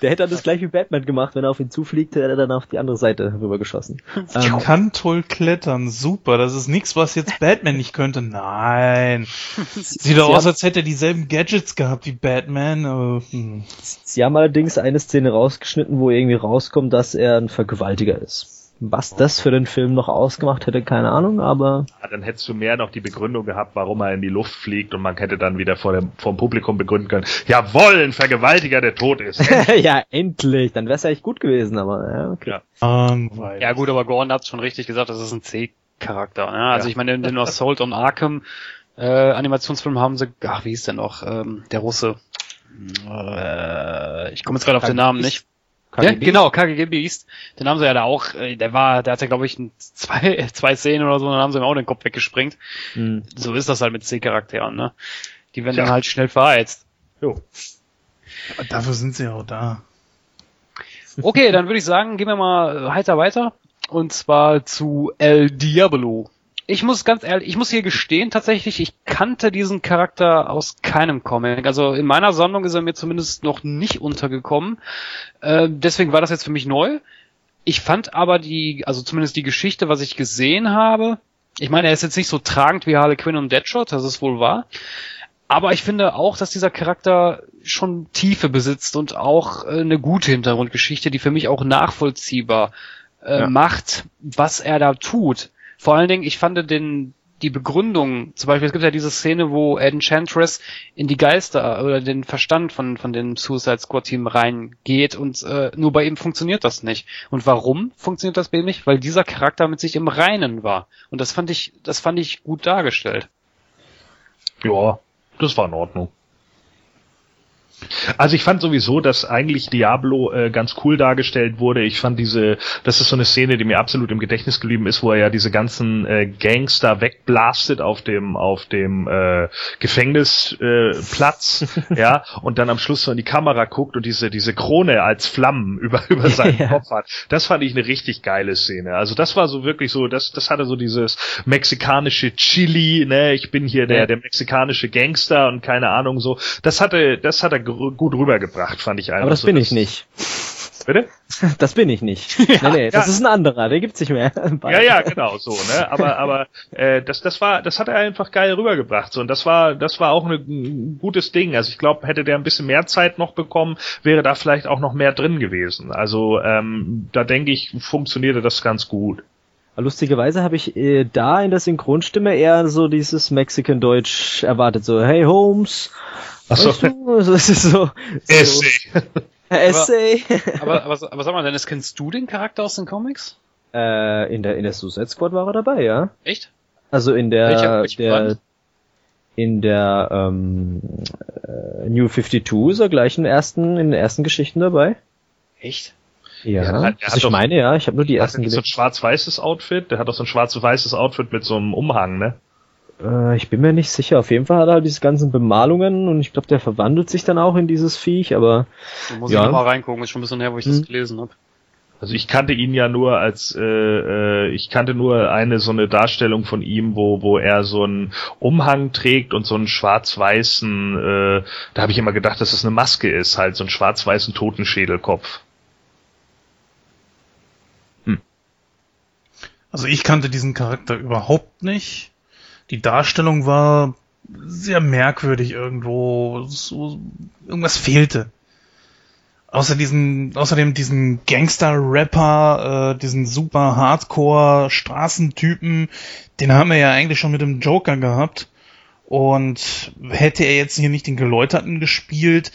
Der hätte dann das gleiche wie Batman gemacht, wenn er auf ihn zufliegt, hätte er dann auf die andere Seite rübergeschossen. Ähm, kann toll klettern, super. Das ist nichts, was jetzt Batman nicht könnte. Nein. Sieht doch aus, als hätte er dieselben Gadgets gehabt wie Batman. aber, hm. Sie haben allerdings eine Szene rausgeschnitten, wo irgendwie rauskommt, dass er ein Vergewaltiger ist. Was das für den Film noch ausgemacht hätte, keine Ahnung, aber Ja, dann hättest du mehr noch die Begründung gehabt, warum er in die Luft fliegt und man hätte dann wieder vor dem, vom Publikum begründen können, jawohl, ein Vergewaltiger, der tot ist. ja, endlich. Dann wäre es ja echt gut gewesen, aber ja, okay. Ja. Langweilig. Ja gut, aber Gordon hat schon richtig gesagt, das ist ein C-Charakter. Ne? Also Ja. ich meine, in den Assault on Arkham äh, Animationsfilm haben sie, ach wie hieß der noch, ähm, der Russe. Äh, ich komme jetzt gerade auf den Namen nicht. Ja, genau, KGG Beast. Den haben sie ja da auch, äh, der war, der hatte glaube ich zwei, zwei Szenen oder so, und dann haben sie ihm auch den Kopf weggesprengt. Hm. So ist das halt mit C-Charakteren, ne? Die werden Tja. dann halt schnell verheizt. Jo. Dafür sind sie auch da. Okay, dann würde ich sagen, gehen wir mal heiter weiter. Und zwar zu El Diablo. Ich muss ganz ehrlich, ich muss hier gestehen, tatsächlich, ich kannte diesen Charakter aus keinem Comic. Also in meiner Sammlung ist er mir zumindest noch nicht untergekommen. Äh, deswegen war das jetzt für mich neu. Ich fand aber die, also zumindest die Geschichte, was ich gesehen habe, ich meine, er ist jetzt nicht so tragend wie Harley Quinn und Deadshot, das ist wohl wahr. Aber ich finde auch, dass dieser Charakter schon Tiefe besitzt und auch äh, eine gute Hintergrundgeschichte, die für mich auch nachvollziehbar äh, Ja. macht, was er da tut. Vor allen Dingen, ich fand den, die Begründung, zum Beispiel, es gibt ja diese Szene, wo Enchantress in die Geister oder den Verstand von, von dem Suicide Squad Team reingeht und äh, nur bei ihm funktioniert das nicht. Und warum funktioniert das bei ihm nicht? Weil dieser Charakter mit sich im Reinen war. Und das fand ich, das fand ich gut dargestellt. Ja, das war in Ordnung. Also ich fand sowieso, dass eigentlich Diablo äh, ganz cool dargestellt wurde. Ich fand diese, das ist so eine Szene, die mir absolut im Gedächtnis geblieben ist, wo er ja diese ganzen äh, Gangster wegblastet auf dem auf dem äh, Gefängnisplatz, äh, Platz, ja, und dann am Schluss so in die Kamera guckt und diese diese Krone als Flammen über über seinen Ja. Kopf hat. Das fand ich eine richtig geile Szene. Also das war so wirklich so, das das hatte so dieses mexikanische Chili, ne, ich bin hier der der mexikanische Gangster und keine Ahnung so. Das hatte das hat er gut rübergebracht, fand ich einfach. Aber das so, bin ich nicht. Bitte? Das bin ich nicht. nee, nee, das ja. ist ein anderer, der gibt's nicht mehr. Ja, ja, genau so, ne? Aber, aber äh, das, das war, das hat er einfach geil rübergebracht. So und das war, das war auch eine, ein gutes Ding. Also ich glaube, hätte der ein bisschen mehr Zeit noch bekommen, wäre da vielleicht auch noch mehr drin gewesen. Also ähm, da denke ich, funktionierte das ganz gut. Lustigerweise habe ich äh, da in der Synchronstimme eher so dieses Mexican-Deutsch erwartet, so Hey Holmes. Ach so. weißt du? Das ist so, so Essay. Essay. Aber, aber, aber sag mal, Dennis, kennst du den Charakter aus den Comics? äh, in der in der Suicide Squad war er dabei, ja. Echt? Also in der Welcher- der in der ähm, äh, New 52 ist er gleich in den ersten in den ersten Geschichten dabei. Echt? Ja, Ja, hat- also ich doch- meine ja, ich habe nur die ersten er nicht so ein gelesen. schwarz-weißes Outfit? Der hat doch so ein schwarz-weißes Outfit mit so einem Umhang, ne? Äh, ich bin mir nicht sicher. Auf jeden Fall hat er halt diese ganzen Bemalungen und ich glaube, der verwandelt sich dann auch in dieses Viech, aber Da muss Ja. ich noch mal reingucken, ist schon ein bisschen her, wo ich das Hm. gelesen habe. Also ich kannte ihn ja nur als äh, äh, ich kannte nur eine so eine Darstellung von ihm, wo wo er so einen Umhang trägt und so einen schwarz-weißen. Äh, da habe ich immer gedacht, dass es eine Maske ist, halt so einen schwarz-weißen Totenschädelkopf. Also ich kannte diesen Charakter überhaupt nicht. Die Darstellung war sehr merkwürdig irgendwo. So, irgendwas fehlte. Außer diesen, außerdem diesen Gangster-Rapper, äh, diesen super Hardcore-Straßentypen, den haben wir ja eigentlich schon mit dem Joker gehabt. Und hätte er jetzt hier nicht den Geläuterten gespielt,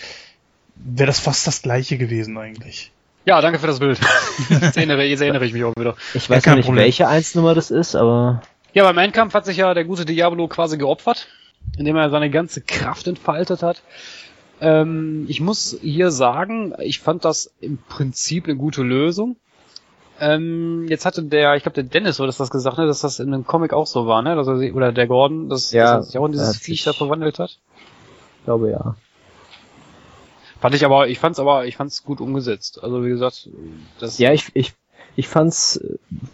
wäre das fast das gleiche gewesen eigentlich. Ja, danke für das Bild. jetzt, erinnere, jetzt erinnere ich mich auch wieder. ich Ja, weiß noch nicht, Problem. welche Einsnummer das ist, aber Ja, beim Endkampf hat sich ja der gute Diablo quasi geopfert, indem er seine ganze Kraft entfaltet hat. Ähm, ich muss hier sagen, ich fand das im Prinzip eine gute Lösung. Ähm, jetzt hatte der, ich glaube der Dennis oder das das gesagt, ne, dass das in einem Comic auch so war, ne? Dass er, sich- oder der Gordon, dass, Ja, dass er sich auch in dieses Viech da verwandelt hat. ich glaube ja. Fand ich aber, ich fand's aber, ich fand's gut umgesetzt. Also wie gesagt, das Ja, ich, ich, ich fand's,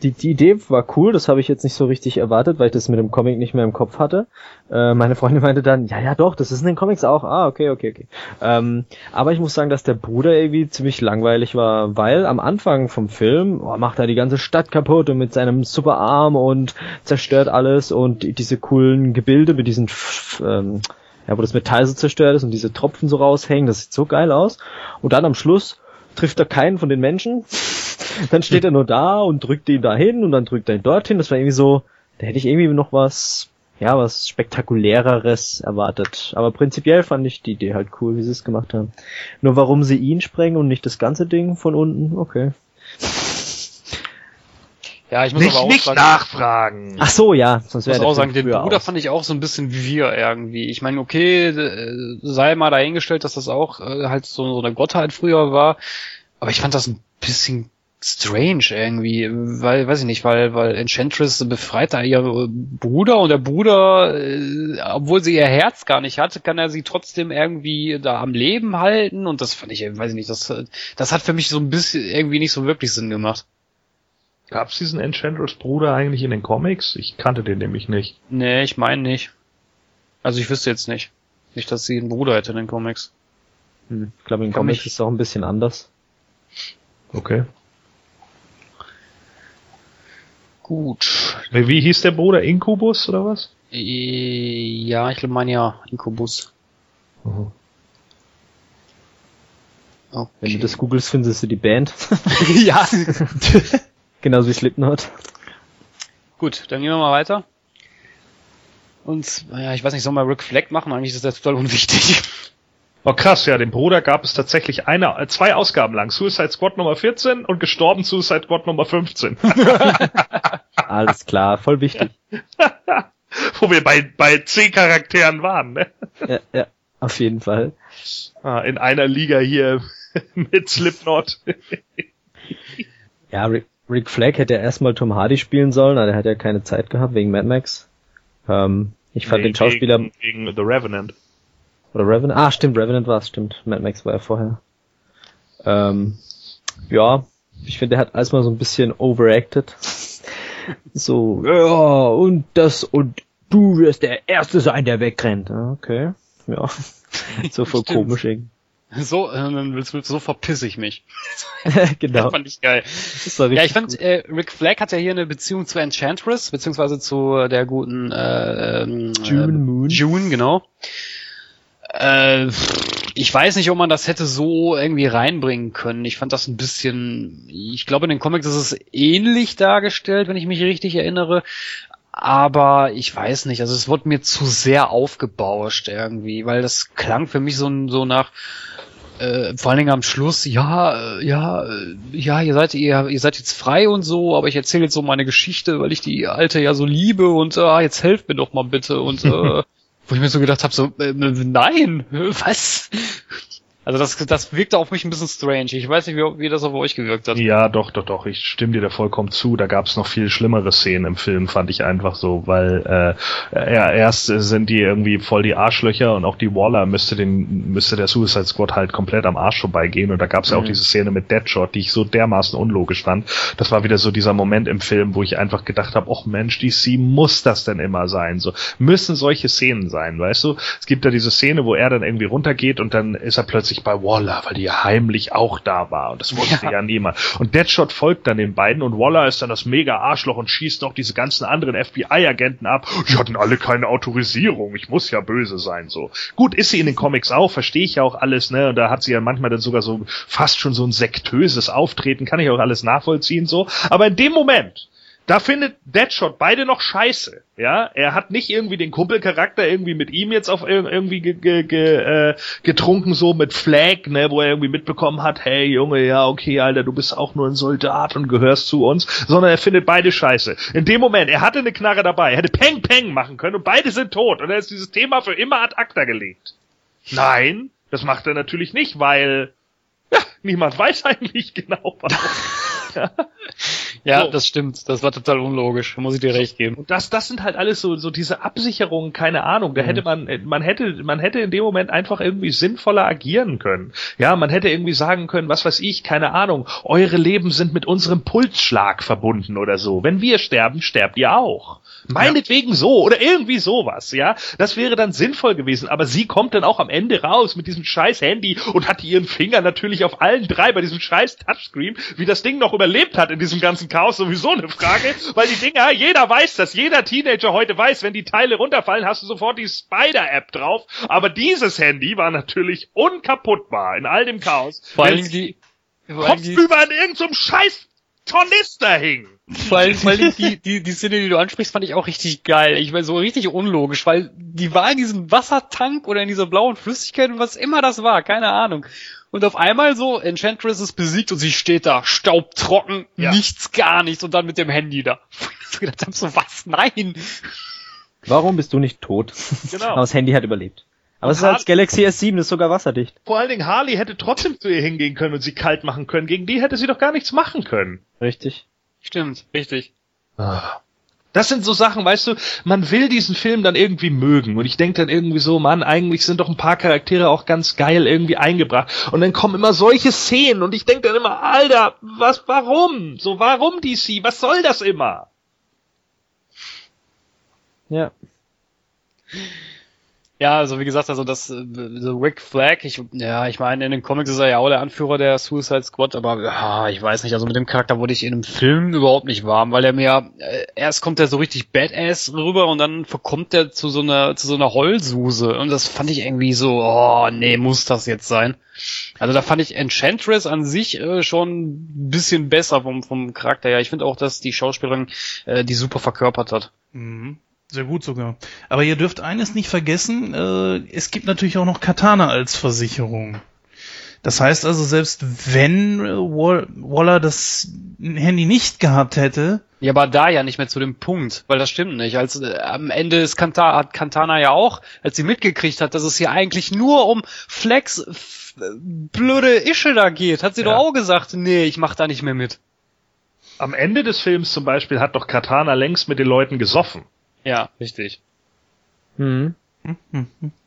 die, die Idee war cool, das habe ich jetzt nicht so richtig erwartet, weil ich das mit dem Comic nicht mehr im Kopf hatte. Äh, meine Freundin meinte dann, ja, ja doch, das ist in den Comics auch. Ah, okay, okay, okay. Ähm, aber ich muss sagen, dass der Bruder irgendwie ziemlich langweilig war, weil am Anfang vom Film oh, macht er die ganze Stadt kaputt und mit seinem Superarm und zerstört alles und die- diese coolen Gebilde mit diesen ähm, ja, wo das Metall so zerstört ist und diese Tropfen so raushängen, das sieht so geil aus. Und dann am Schluss trifft er keinen von den Menschen. Dann steht er nur da und drückt ihn dahin und dann drückt er ihn dorthin. Das war irgendwie so, da hätte ich irgendwie noch was, ja, was spektakuläreres erwartet. Aber prinzipiell fand ich die Idee halt cool, wie sie es gemacht haben. Nur warum sie ihn sprengen und nicht das ganze Ding von unten, okay. ja, ich muss Nicht, aber auch nicht sagen, nachfragen. Ach so, ja, sonst Ich wäre muss auch sagen, den Bruder aus. fand ich auch so ein bisschen wie wir irgendwie. Ich meine, okay, äh, sei mal dahingestellt, dass das auch äh, halt so, so eine Gottheit früher war, aber ich fand das ein bisschen strange irgendwie, weil, weiß ich nicht, weil, weil Enchantress befreit da ihren Bruder und der Bruder, äh, obwohl sie ihr Herz gar nicht hat, kann er sie trotzdem irgendwie da am Leben halten und das fand ich, äh, weiß ich nicht, das, das hat für mich so ein bisschen irgendwie nicht so wirklich Sinn gemacht. Gab's diesen Enchantress Bruder eigentlich in den Comics? Ich kannte den nämlich nicht. Nee, ich meine nicht. Also ich wüsste jetzt nicht. Nicht, dass sie einen Bruder hätte in den Comics. Hm, Ich glaube, in Komm, Comics ich- ist es auch ein bisschen anders. Okay. Gut. Wie hieß der Bruder? Incubus oder was? Äh, Ja, ich glaube, mein ja, Inkubus. Mhm. Okay. Wenn du das googelst, findest du die Band. ja. Genauso wie Slipknot. Gut, dann gehen wir mal weiter. Und, ja, ich weiß nicht, soll mal Rick Flag machen? Eigentlich ist das total unwichtig. Oh krass, ja, den Bruder gab es tatsächlich eine, zwei Ausgaben lang. Suicide Squad Nummer 14 und gestorben Suicide Squad Nummer 15. Alles klar, voll wichtig. Wo wir bei, bei zehn Charakteren waren, ne? ja, ja, auf jeden Fall. Ah, in einer Liga hier mit Slipknot. Ja, Rick, Rick Flag hätte ja erstmal Tom Hardy spielen sollen, aber der hat ja keine Zeit gehabt wegen Mad Max. Ähm, ich fand Nee, den Schauspieler Gegen, gegen The Revenant. Oder Revenant. Ah, stimmt, Revenant war es, stimmt. Mad Max war ja vorher. Ähm, ja, ich finde, der hat alles mal so ein bisschen overacted. So, ja, und das und du wirst der Erste sein, der wegrennt. Okay, ja. so voll Stimmt. komisch irgendwie. So, äh, dann willst du, so verpiss ich mich. genau. Das fand ich geil. Ja, ich fand, äh, Rick Flag hat ja hier eine Beziehung zu Enchantress, beziehungsweise zu der guten äh, ähm, June äh, Moon. June, genau. Äh, ich weiß nicht, ob man das hätte so irgendwie reinbringen können. Ich fand das ein bisschen, ich glaube in den Comics ist es ähnlich dargestellt, wenn ich mich richtig erinnere. Aber ich weiß nicht, also es wurde mir zu sehr aufgebauscht irgendwie, weil das klang für mich so, so nach, äh, vor allen Dingen am Schluss, ja, äh, ja, äh, ja, ihr seid, ihr, ihr seid jetzt frei und so, aber ich erzähle jetzt so meine Geschichte, weil ich die alte ja so liebe und ah, jetzt helft mir doch mal bitte und äh, wo ich mir so gedacht habe, so, äh, nein, was? Also das, das wirkte auf mich ein bisschen strange. Ich weiß nicht, wie, wie das auf euch gewirkt hat. Ja, doch, doch, doch. Ich stimme dir da vollkommen zu. Da gab es noch viel schlimmere Szenen im Film, fand ich einfach so, weil äh, ja, erst sind die irgendwie voll die Arschlöcher und auch die Waller müsste den müsste der Suicide Squad halt komplett am Arsch vorbeigehen. Und da gab es ja auch Mhm. diese Szene mit Deadshot, die ich so dermaßen unlogisch fand. Das war wieder so dieser Moment im Film, wo ich einfach gedacht habe, ach Mensch, DC muss das denn immer sein? So müssen solche Szenen sein, weißt du? Es gibt da diese Szene, wo er dann irgendwie runtergeht und dann ist er plötzlich bei Waller, weil die ja heimlich auch da war und das wusste ja, Ja. niemand. Und Deadshot folgt dann den beiden und Waller ist dann das mega Arschloch und schießt noch diese ganzen anderen FBI-Agenten ab. Die hatten alle keine Autorisierung, ich muss ja böse sein, so. Gut, ist sie in den Comics auch, verstehe ich ja auch alles, ne, und da hat sie ja manchmal dann sogar so fast schon so ein sektöses Auftreten, kann ich auch alles nachvollziehen, so. Aber in dem Moment, da findet Deadshot beide noch scheiße. Ja, er hat nicht irgendwie den Kumpelcharakter irgendwie mit ihm jetzt auf ir- irgendwie ge, ge, ge, äh, getrunken so mit Flag, ne, wo er irgendwie mitbekommen hat, hey Junge, ja okay, Alter, du bist auch nur ein Soldat und gehörst zu uns, sondern er findet beide scheiße. In dem Moment, er hatte eine Knarre dabei, er hätte Peng Peng machen können und beide sind tot und er ist dieses Thema für immer ad acta gelegt. Nein, das macht er natürlich nicht, weil ja, niemand weiß eigentlich genau warum. Ja, So. das stimmt. Das war total unlogisch. Muss ich dir recht geben. Und das, das sind halt alles so, so diese Absicherungen, keine Ahnung. Da hätte man, man hätte, man hätte in dem Moment einfach irgendwie sinnvoller agieren können. Ja, man hätte irgendwie sagen können, was weiß ich, keine Ahnung, eure Leben sind mit unserem Pulsschlag verbunden oder so. Wenn wir sterben, sterbt ihr auch. Meinetwegen so oder irgendwie sowas, ja. Das wäre dann sinnvoll gewesen. Aber sie kommt dann auch am Ende raus mit diesem scheiß Handy und hat ihren Finger natürlich auf allen drei bei diesem scheiß Touchscreen. Wie das Ding noch überlebt hat in diesem ganzen Chaos, sowieso eine Frage. Weil die Dinger, jeder weiß das. Jeder Teenager heute weiß, wenn die Teile runterfallen, hast du sofort die Spider-App drauf. Aber dieses Handy war natürlich unkaputtbar in all dem Chaos. Vor allem die, Kopfüber an irgendeinem scheiß Tornister hing. vor allem, vor allem die, die, die Szene, die du ansprichst, fand ich auch richtig geil. Ich war so richtig unlogisch, weil die war in diesem Wassertank oder in dieser blauen Flüssigkeit und was immer das war, keine Ahnung. Und auf einmal so, Enchantress ist besiegt und sie steht da, staubtrocken, Ja. nichts, gar nichts und dann mit dem Handy da. Ich so gedacht hab, so was? Nein! Warum bist du nicht tot? Genau. Aber das Handy hat überlebt. Aber es ist als Galaxy S7, das ist sogar wasserdicht. Vor allen Dingen Harley hätte trotzdem zu ihr hingehen können und sie kalt machen können. Gegen die hätte sie doch gar nichts machen können. Richtig. Stimmt, richtig. Das sind so Sachen, weißt du, man will diesen Film dann irgendwie mögen. Und ich denke dann irgendwie so, Mann, eigentlich sind doch ein paar Charaktere auch ganz geil irgendwie eingebracht. Und dann kommen immer solche Szenen und ich denke dann immer, Alter, was, warum? So, warum DC? Was soll das immer? Ja. Ja, also wie gesagt, also das äh, so Rick Flag, ich ja, ich meine, in den Comics ist er ja auch der Anführer der Suicide Squad, aber ja, ich weiß nicht, also mit dem Charakter wurde ich in einem Film überhaupt nicht warm, weil er mir äh, erst kommt er so richtig badass rüber und dann verkommt er zu so einer zu so einer Heulsuse und das fand ich irgendwie so, oh, nee, muss das jetzt sein? Also da fand ich Enchantress an sich äh, schon ein bisschen besser vom vom Charakter her. Ich finde auch, dass die Schauspielerin äh, die super verkörpert hat. Mhm. Sehr gut sogar. Aber ihr dürft eines nicht vergessen, äh, es gibt natürlich auch noch Katana als Versicherung. Das heißt also, selbst wenn äh, Wall Waller das Handy nicht gehabt hätte, Ja, aber da ja nicht mehr zu dem Punkt, weil das stimmt nicht. Als äh, am Ende ist Kanta, hat Kantana ja auch, als sie mitgekriegt hat, dass es hier eigentlich nur um Flex blöde Ische da geht, hat sie Ja. doch auch gesagt, nee, ich mach da nicht mehr mit. Am Ende des Films zum Beispiel hat doch Katana längst mit den Leuten gesoffen. Ja, richtig. Hm.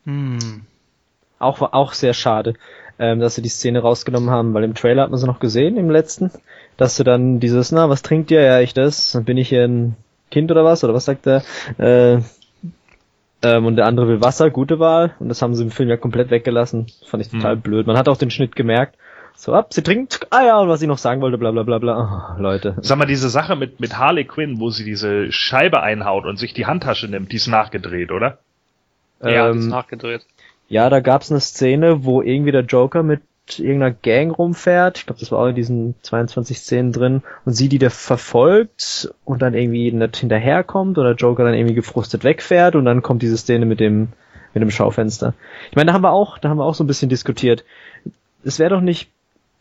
hm, Auch, auch sehr schade, ähm, dass sie die Szene rausgenommen haben, weil im Trailer hat man sie noch gesehen, im letzten, dass du dann dieses, na, was trinkt ihr? Ja, ich das. Bin ich hier ein Kind oder was? Oder was sagt er? Äh, Ähm, und der andere will Wasser, gute Wahl. Und das haben sie im Film ja komplett weggelassen. Fand ich total Hm. blöd. Man hat auch den Schnitt gemerkt. So, ab, sie trinkt, ah ja, und was ich noch sagen wollte, bla bla bla bla. Oh, Leute. Sag mal, diese Sache mit, mit Harley Quinn, wo sie diese Scheibe einhaut und sich die Handtasche nimmt, die ist nachgedreht, oder? Ja, das ist Ähm, nachgedreht. Ja, da gab's eine Szene, wo irgendwie der Joker mit irgendeiner Gang rumfährt. Ich glaube, das war auch in diesen 22 Szenen drin. Und sie, die da verfolgt und dann irgendwie nicht hinterherkommt oder Joker dann irgendwie gefrustet wegfährt und dann kommt diese Szene mit dem, mit dem Schaufenster. Ich meine, da haben wir auch, da haben wir auch so ein bisschen diskutiert. Es wäre doch nicht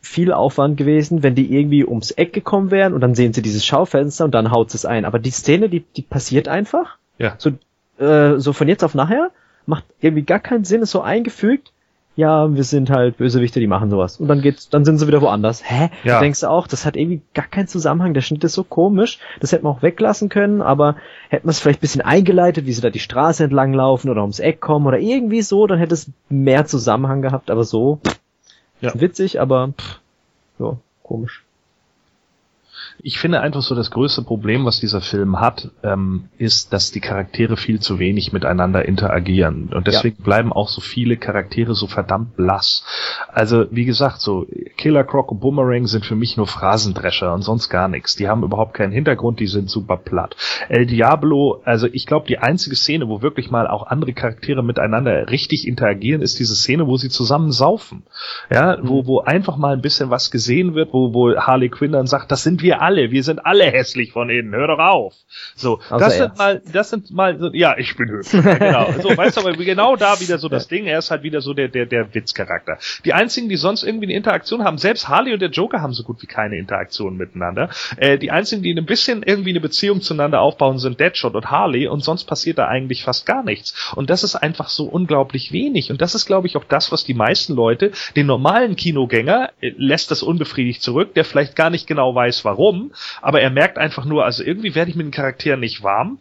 viel Aufwand gewesen, wenn die irgendwie ums Eck gekommen wären und dann sehen sie dieses Schaufenster und dann haut es ein. Aber die Szene, die, die passiert einfach. Ja. So, äh, so von jetzt auf nachher macht irgendwie gar keinen Sinn, ist so eingefügt. Ja, wir sind halt Bösewichte, die machen sowas. Und dann geht's, dann sind sie wieder woanders. Hä? Ja. Da denkst du auch, das hat irgendwie gar keinen Zusammenhang. Der Schnitt ist so komisch. Das hätte man auch weglassen können, aber hätte man es vielleicht ein bisschen eingeleitet, wie sie da die Straße entlang laufen oder ums Eck kommen oder irgendwie so, dann hätte es mehr Zusammenhang gehabt. Aber so, Ja. witzig, aber pff, ja, komisch. Ich finde einfach so, das größte Problem, was dieser Film hat, ähm, ist, dass die Charaktere viel zu wenig miteinander interagieren. Und deswegen bleiben auch so viele Charaktere so verdammt blass. Also, wie gesagt, so Killer Croc und Boomerang sind für mich nur Phrasendrescher und sonst gar nichts. Die haben überhaupt keinen Hintergrund, die sind super platt. El Diablo, also ich glaube, die einzige Szene, wo wirklich mal auch andere Charaktere miteinander richtig interagieren, ist diese Szene, wo sie zusammen saufen. Ja, wo, wo einfach mal ein bisschen was gesehen wird, wo, wo Harley Quinn dann sagt, das sind wir alle, wir sind alle hässlich von innen, hör doch auf. So, Außer das sind mal, das sind mal, so, ja, ich bin hübsch. Ja, genau. So, weißt du, aber genau da wieder so das Ding, er ist halt wieder so der, der, der Witzcharakter. Die einzigen, die sonst irgendwie eine Interaktion haben, selbst Harley und der Joker haben so gut wie keine Interaktion miteinander. Äh, die einzigen, die ein bisschen irgendwie eine Beziehung zueinander aufbauen, sind Deadshot und Harley und sonst passiert da eigentlich fast gar nichts. Und das ist einfach so unglaublich wenig. Und das ist, glaube ich, auch das, was die meisten Leute, den normalen Kinogänger, äh, lässt das unbefriedigt zurück, der vielleicht gar nicht genau weiß, warum, aber er merkt einfach nur, also irgendwie werde ich mit den Charakteren nicht warm.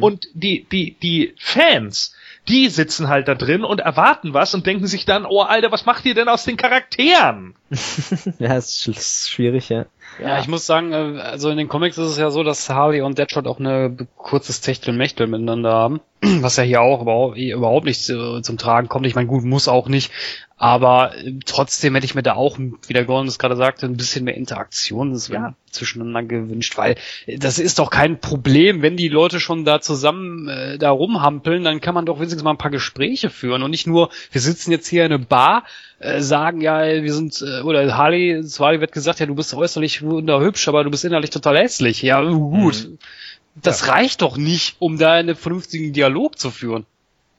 Und die, die, die Fans, die sitzen halt da drin und erwarten was und denken sich dann, oh Alter, was macht ihr denn aus den Charakteren? Ja, ist schwierig, ja. Ja, ich muss sagen, äh, also in den Comics ist es ja so, dass Harley und Deadshot auch eine kurzes Techtelmechtel miteinander haben, was ja hier auch überhaupt, überhaupt nicht zu, zum Tragen kommt. Ich meine, gut, muss auch nicht, aber äh, trotzdem hätte ich mir da auch, wie der Gordon es gerade sagte, ein bisschen mehr Interaktion Ja. zwischeneinander gewünscht, weil äh, das ist doch kein Problem, wenn die Leute schon da zusammen äh, da rumhampeln, dann kann man doch wenigstens mal ein paar Gespräche führen und nicht nur, wir sitzen jetzt hier in einer Bar, äh, sagen, ja, wir sind, äh, oder Harley, zu Harley wird gesagt, ja, du bist äußerlich wunderhübsch, aber du bist innerlich total hässlich. Ja, gut. Das reicht doch nicht, um da einen vernünftigen Dialog zu führen.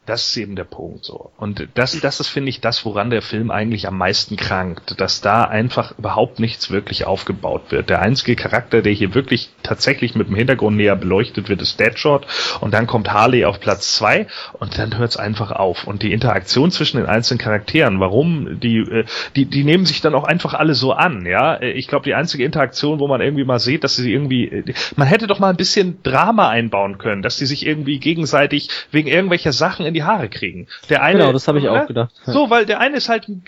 Das ist eben der Punkt so. Und das, das ist, finde ich, das, woran der Film eigentlich am meisten krankt, dass da einfach überhaupt nichts wirklich aufgebaut wird. Der einzige Charakter, der hier wirklich tatsächlich mit dem Hintergrund näher beleuchtet wird, ist Deadshot und dann kommt Harley auf Platz zwei und dann hört es einfach auf. Und die Interaktion zwischen den einzelnen Charakteren, warum, die, äh, die, die nehmen sich dann auch einfach alle so an, ja. Ich glaube, die einzige Interaktion, wo man irgendwie mal sieht, dass sie irgendwie, man hätte doch mal ein bisschen Drama einbauen können, dass die sich irgendwie gegenseitig wegen irgendwelcher Sachen in die Haare kriegen. Der eine, Genau, das habe ich auch gedacht. So, weil der eine ist halt ein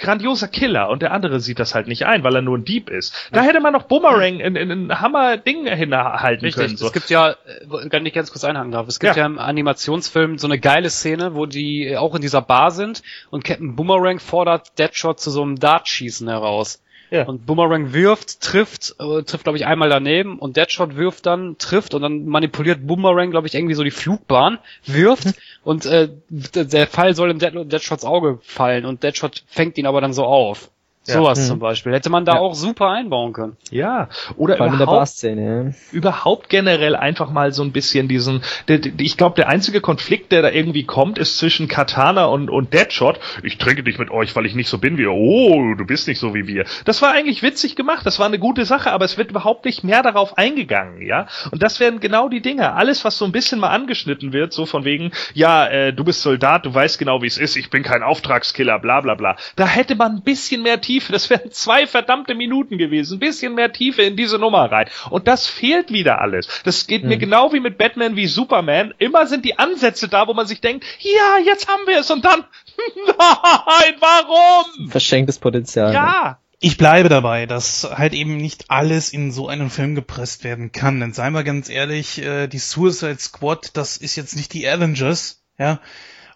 grandioser Killer und der andere sieht das halt nicht ein, weil er nur ein Dieb ist. Da hätte man noch Boomerang in, in ein Hammer-Ding hinhalten können. So. Es gibt ja, äh, wenn ich ganz kurz einhaken darf, es gibt Ja. ja, im Animationsfilm so eine geile Szene, wo die auch in dieser Bar sind und Captain Boomerang fordert Deadshot zu so einem Dartschießen heraus. Ja. Und Boomerang wirft, trifft, äh, trifft glaube ich einmal daneben und Deadshot wirft dann, trifft und dann manipuliert Boomerang glaube ich irgendwie so die Flugbahn, wirft und äh, der Fall soll in Dead Deadshots Auge fallen und Deadshot fängt ihn aber dann so auf. Ja. Sowas Mhm. zum Beispiel. Hätte man da Ja. auch super einbauen können. ja, oder Vor allem in der überhaupt Bar-Szene, überhaupt generell einfach mal so ein bisschen diesen, der, der, ich glaube, der einzige Konflikt, der da irgendwie kommt, ist zwischen Katana und, und Deadshot. Ich trinke dich mit euch, weil ich nicht so bin wie ihr. Oh, du bist nicht so wie wir. Das war eigentlich witzig gemacht, das war eine gute Sache, aber es wird überhaupt nicht mehr darauf eingegangen, ja. Und das wären genau die Dinge. Alles, was so ein bisschen mal angeschnitten wird, so von wegen, ja, äh, du bist Soldat, du weißt genau, wie es ist, ich bin kein Auftragskiller, bla bla bla. Da hätte man ein bisschen mehr Tiefe, das wären zwei verdammte Minuten gewesen, ein bisschen mehr Tiefe in diese Nummer rein. Und das fehlt wieder alles. Das geht mir genau wie mit Batman wie Superman. Immer sind die Ansätze da, wo man sich denkt, ja, jetzt haben wir es und dann, nein, warum? Verschenktes Potenzial. Ja, Ich bleibe dabei, dass halt eben nicht alles in so einen Film gepresst werden kann. Denn seien wir ganz ehrlich, äh, die Suicide Squad, das ist jetzt nicht die Avengers. ja,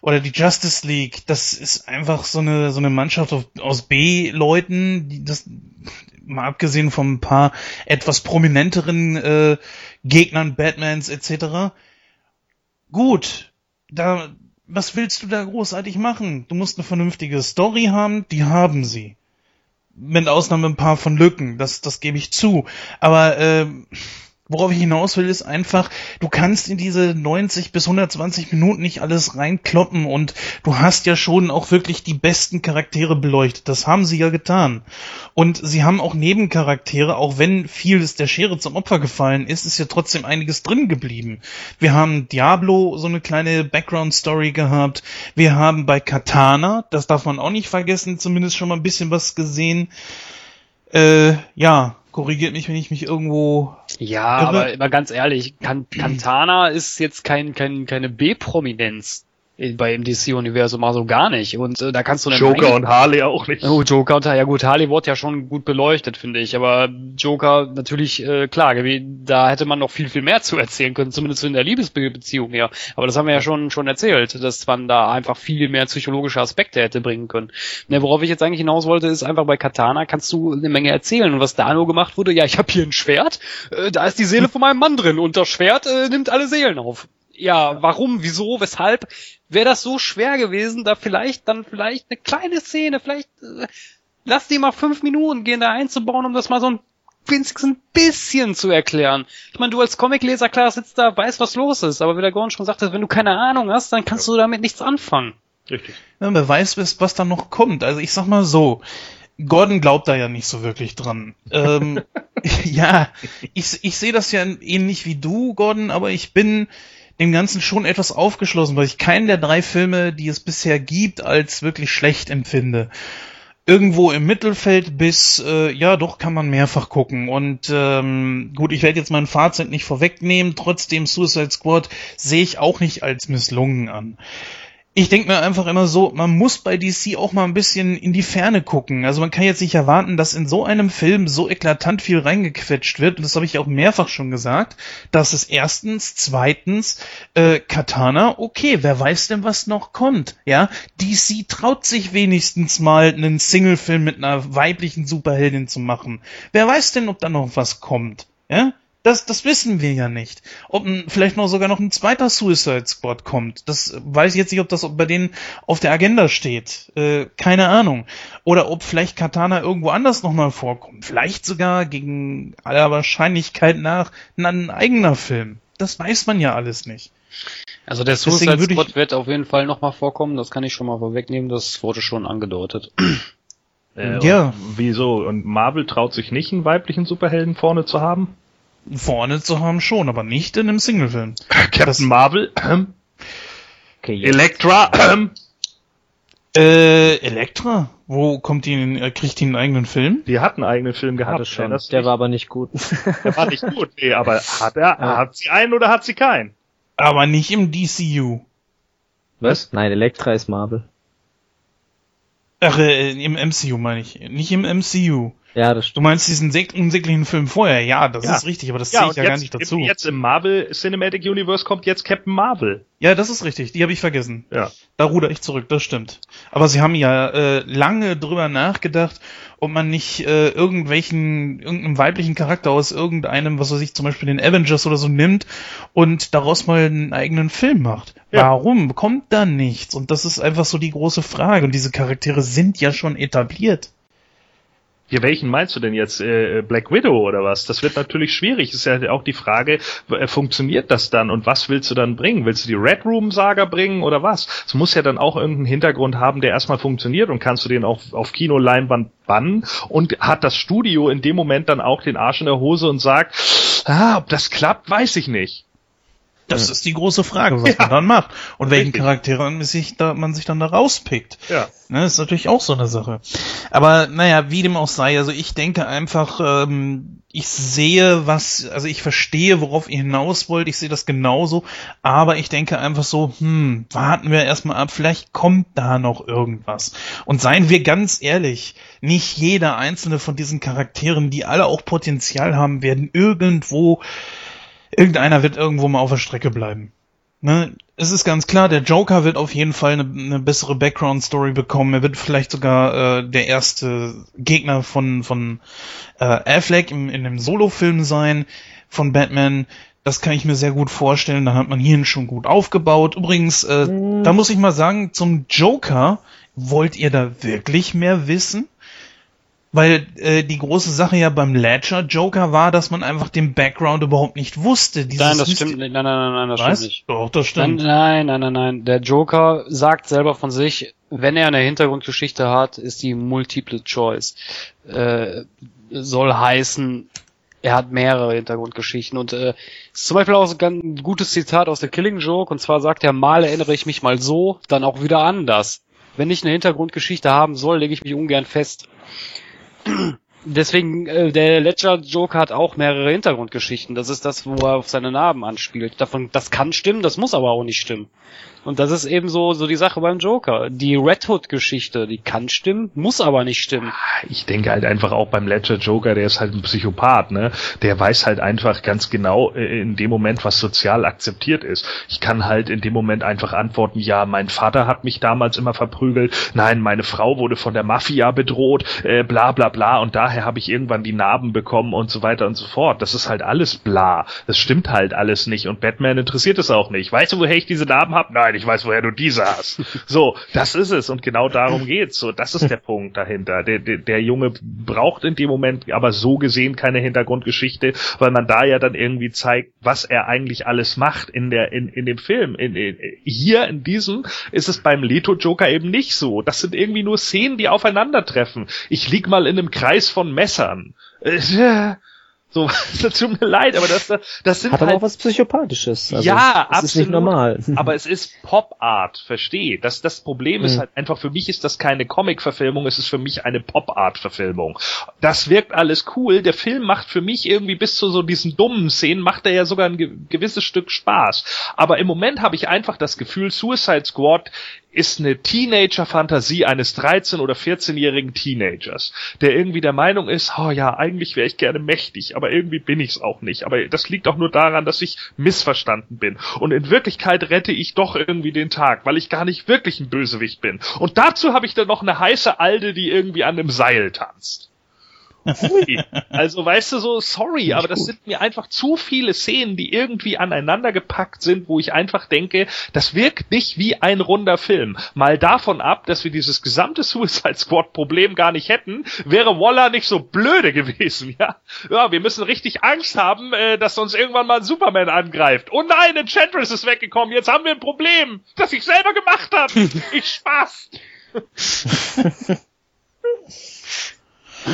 oder die Justice League, das ist einfach so eine, so eine Mannschaft aus B-Leuten, die das, mal abgesehen von ein paar etwas prominenteren äh, Gegnern, Batmans etc. Gut, da, was willst du da großartig machen? Du musst eine vernünftige Story haben, die haben sie. Mit Ausnahme ein paar von Lücken, das, das gebe ich zu. Aber äh, Worauf ich hinaus will, ist einfach, du kannst in diese 90 bis 120 Minuten nicht alles reinkloppen und du hast ja schon auch wirklich die besten Charaktere beleuchtet. Das haben sie ja getan. Und sie haben auch Nebencharaktere, auch wenn vieles der Schere zum Opfer gefallen ist, ist ja trotzdem einiges drin geblieben. Wir haben Diablo so eine kleine Background-Story gehabt. Wir haben bei Katana, das darf man auch nicht vergessen, zumindest schon mal ein bisschen was gesehen. Äh, ja, korrigiert mich, wenn ich mich irgendwo. Ja, aber, aber ganz ehrlich, Cantana ist jetzt kein, kein, keine B-Prominenz bei DC-Universum also gar nicht. Und äh, da kannst du Joker und Harley auch nicht. Oh, Joker und ja gut, Harley wurde ja schon gut beleuchtet, finde ich. Aber Joker natürlich äh, klar, da hätte man noch viel viel mehr zu erzählen können, zumindest in der Liebesbeziehung her. Aber das haben wir ja schon schon erzählt, dass man da einfach viel mehr psychologische Aspekte hätte bringen können. Ne, worauf ich jetzt eigentlich hinaus wollte, ist einfach bei Katana kannst du eine Menge erzählen. Und was da nur gemacht wurde, ja, ich habe hier ein Schwert, äh, da ist die Seele von meinem Mann drin und das Schwert äh, nimmt alle Seelen auf ja, warum, wieso, weshalb, wäre das so schwer gewesen, da vielleicht dann vielleicht eine kleine Szene, vielleicht äh, lass die mal fünf Minuten gehen, da einzubauen, um das mal so ein wenigstens ein bisschen zu erklären. Ich meine, du als Comicleser, klar, sitzt da, weißt, was los ist, aber wie der Gordon schon sagte, wenn du keine Ahnung hast, dann kannst ja. du damit nichts anfangen. Richtig. Ja, wer weiß, was, was da noch kommt. Also ich sag mal so, Gordon glaubt da ja nicht so wirklich dran. Ähm, ja, ich, ich sehe das ja ähnlich wie du, Gordon, aber ich bin dem Ganzen schon etwas aufgeschlossen, weil ich keinen der drei Filme, die es bisher gibt, als wirklich schlecht empfinde. Irgendwo im Mittelfeld bis, äh, ja, doch kann man mehrfach gucken. Und ähm, gut, ich werde jetzt mein Fazit nicht vorwegnehmen. Trotzdem Suicide Squad sehe ich auch nicht als misslungen an ich denke mir einfach immer so, man muss bei DC auch mal ein bisschen in die Ferne gucken. Also man kann jetzt nicht erwarten, dass in so einem Film so eklatant viel reingequetscht wird. Und das habe ich auch mehrfach schon gesagt. Das ist erstens, zweitens, äh, Katana, okay, wer weiß denn, was noch kommt? Ja, DC traut sich wenigstens mal einen Single-Film mit einer weiblichen Superheldin zu machen. Wer weiß denn, ob da noch was kommt? Ja? Das, das wissen wir ja nicht. Ob ein, vielleicht noch sogar noch ein zweiter Suicide Squad kommt. Das weiß ich jetzt nicht, ob das bei denen auf der Agenda steht. Äh, keine Ahnung. Oder ob vielleicht Katana irgendwo anders nochmal vorkommt. Vielleicht sogar gegen aller Wahrscheinlichkeit nach ein eigener Film. Das weiß man ja alles nicht. Also der Suicide Squad wird auf jeden Fall nochmal vorkommen. Das kann ich schon mal vorwegnehmen. Das wurde schon angedeutet. Äh, ja. Wieso? Und Marvel traut sich nicht, einen weiblichen Superhelden vorne zu haben? Vorne zu haben schon, aber nicht in einem Singlefilm. Captain das, Marvel, okay, Elektra, ähm, äh, Elektra? Wo kommt die in, äh, kriegt die einen eigenen Film? Die hat einen eigenen Film gehabt. Hatte schon. Der war aber nicht gut. Der war nicht gut, nee, aber hat er, ja. hat sie einen oder hat sie keinen? Aber nicht im DCU. Was? Nein, Elektra ist Marvel. Ach, äh, im MCU meine ich. Nicht im MCU. Ja, das stimmt. Du meinst diesen unsäglichen Film vorher? Ja, das ja. ist richtig, aber das ja, zähle ich ja gar nicht dazu. Jetzt im Marvel Cinematic Universe kommt jetzt Captain Marvel. Ja, das ist richtig. Die habe ich vergessen. Ja. Da ruder ich zurück, das stimmt. Aber sie haben ja äh, lange drüber nachgedacht, ob man nicht äh, irgendwelchen, irgendeinem weiblichen Charakter aus irgendeinem, was weiß ich, zum Beispiel den Avengers oder so nimmt und daraus mal einen eigenen Film macht. Ja. Warum? Kommt da nichts? Und das ist einfach so die große Frage. Und diese Charaktere sind ja schon etabliert. Ja, welchen meinst du denn jetzt? Äh, Black Widow oder was? Das wird natürlich schwierig. ist ja auch die Frage, äh, funktioniert das dann und was willst du dann bringen? Willst du die Red Room Saga bringen oder was? Es muss ja dann auch irgendeinen Hintergrund haben, der erstmal funktioniert und kannst du den auch auf Kinoleinwand bannen und hat das Studio in dem Moment dann auch den Arsch in der Hose und sagt, ah, ob das klappt, weiß ich nicht. Das ja. ist die große Frage, was ja. man dann macht. Und welchen Richtig. Charakteren sich da, man sich dann da rauspickt. Ja. Ne, ist natürlich auch so eine Sache. Aber naja, wie dem auch sei, also ich denke einfach, ähm, ich sehe was, also ich verstehe, worauf ihr hinaus wollt, ich sehe das genauso, aber ich denke einfach so, hm, warten wir erstmal ab, vielleicht kommt da noch irgendwas. Und seien wir ganz ehrlich, nicht jeder einzelne von diesen Charakteren, die alle auch Potenzial haben, werden irgendwo irgendeiner wird irgendwo mal auf der Strecke bleiben. Ne, es ist ganz klar, der Joker wird auf jeden Fall eine, eine bessere Background-Story bekommen. Er wird vielleicht sogar äh, der erste Gegner von, von äh, Affleck im, in einem Solo-Film sein von Batman. Das kann ich mir sehr gut vorstellen. Da hat man hier schon gut aufgebaut. Übrigens, äh, da muss ich mal sagen, zum Joker, wollt ihr da wirklich mehr wissen? Weil äh, die große Sache ja beim Ledger Joker war, dass man einfach den Background überhaupt nicht wusste. Dieses Nein, das stimmt nicht. Nein, nein, nein, nein, das Was? stimmt nicht. Doch, das stimmt. nein, nein, nein, nein. Der Joker sagt selber von sich, wenn er eine Hintergrundgeschichte hat, ist die Multiple Choice. Äh, soll heißen, er hat mehrere Hintergrundgeschichten und äh, ist zum Beispiel auch so ein ganz gutes Zitat aus der Killing Joke und zwar sagt er, mal erinnere ich mich mal so, dann auch wieder anders. Wenn ich eine Hintergrundgeschichte haben soll, lege ich mich ungern fest. Deswegen, äh, der Ledger Joker hat auch mehrere Hintergrundgeschichten. Das ist das, wo er auf seine Narben anspielt. Davon, das kann stimmen, das muss aber auch nicht stimmen. Und das ist eben so, so die Sache beim Joker. Die Red Hood Geschichte, die kann stimmen, muss aber nicht stimmen. Ich denke halt einfach auch beim Ledger Joker, der ist halt ein Psychopath, ne? Der weiß halt einfach ganz genau äh, in dem Moment, was sozial akzeptiert ist. Ich kann halt in dem Moment einfach antworten, ja, mein Vater hat mich damals immer verprügelt, nein, meine Frau wurde von der Mafia bedroht, äh, bla bla bla und daher habe ich irgendwann die Narben bekommen und so weiter und so fort. Das ist halt alles bla. Das stimmt halt alles nicht und Batman interessiert es auch nicht. Weißt du, woher ich diese Narben habe? Nein, ich weiß, woher du diese hast. So, das ist es und genau darum geht's. So, das ist der Punkt dahinter. Der, der, der Junge braucht in dem Moment aber so gesehen keine Hintergrundgeschichte, weil man da ja dann irgendwie zeigt, was er eigentlich alles macht in der in, in dem Film. In, in, hier in diesem ist es beim Leto Joker eben nicht so. Das sind irgendwie nur Szenen, die aufeinandertreffen. Ich lieg mal in einem Kreis von Messern. So, das tut mir leid, aber das, das sind Hat aber halt auch was Psychopathisches. Also, ja, das ist nicht absolut. normal. aber es ist Pop-Art, verstehe. Das, das Problem ist Mhm. halt einfach, für mich ist das keine Comic-Verfilmung, es ist für mich eine Pop-Art-Verfilmung. Das wirkt alles cool. Der Film macht für mich irgendwie bis zu so diesen dummen Szenen, macht er ja sogar ein ge gewisses Stück Spaß. Aber im Moment habe ich einfach das Gefühl, Suicide Squad ist eine Teenager-Fantasie eines 13- oder 14-jährigen Teenagers, der irgendwie der Meinung ist, oh ja, eigentlich wäre ich gerne mächtig, aber irgendwie bin ich's auch nicht. Aber das liegt auch nur daran, dass ich missverstanden bin. Und in Wirklichkeit rette ich doch irgendwie den Tag, weil ich gar nicht wirklich ein Bösewicht bin. Und dazu habe ich dann noch eine heiße Alde, die irgendwie an einem Seil tanzt. Ui. Also weißt du so, sorry, aber das sind mir einfach zu viele Szenen, die irgendwie aneinander gepackt sind, wo ich einfach denke, das wirkt nicht wie ein runder Film. Mal davon ab, dass wir dieses gesamte Suicide Squad Problem gar nicht hätten, wäre Waller nicht so blöde gewesen, ja. Ja, wir müssen richtig Angst haben, äh, dass uns irgendwann mal ein Superman angreift. Oh nein, Enchantress ist weggekommen, jetzt haben wir ein Problem, das ich selber gemacht habe. Ich Spaß.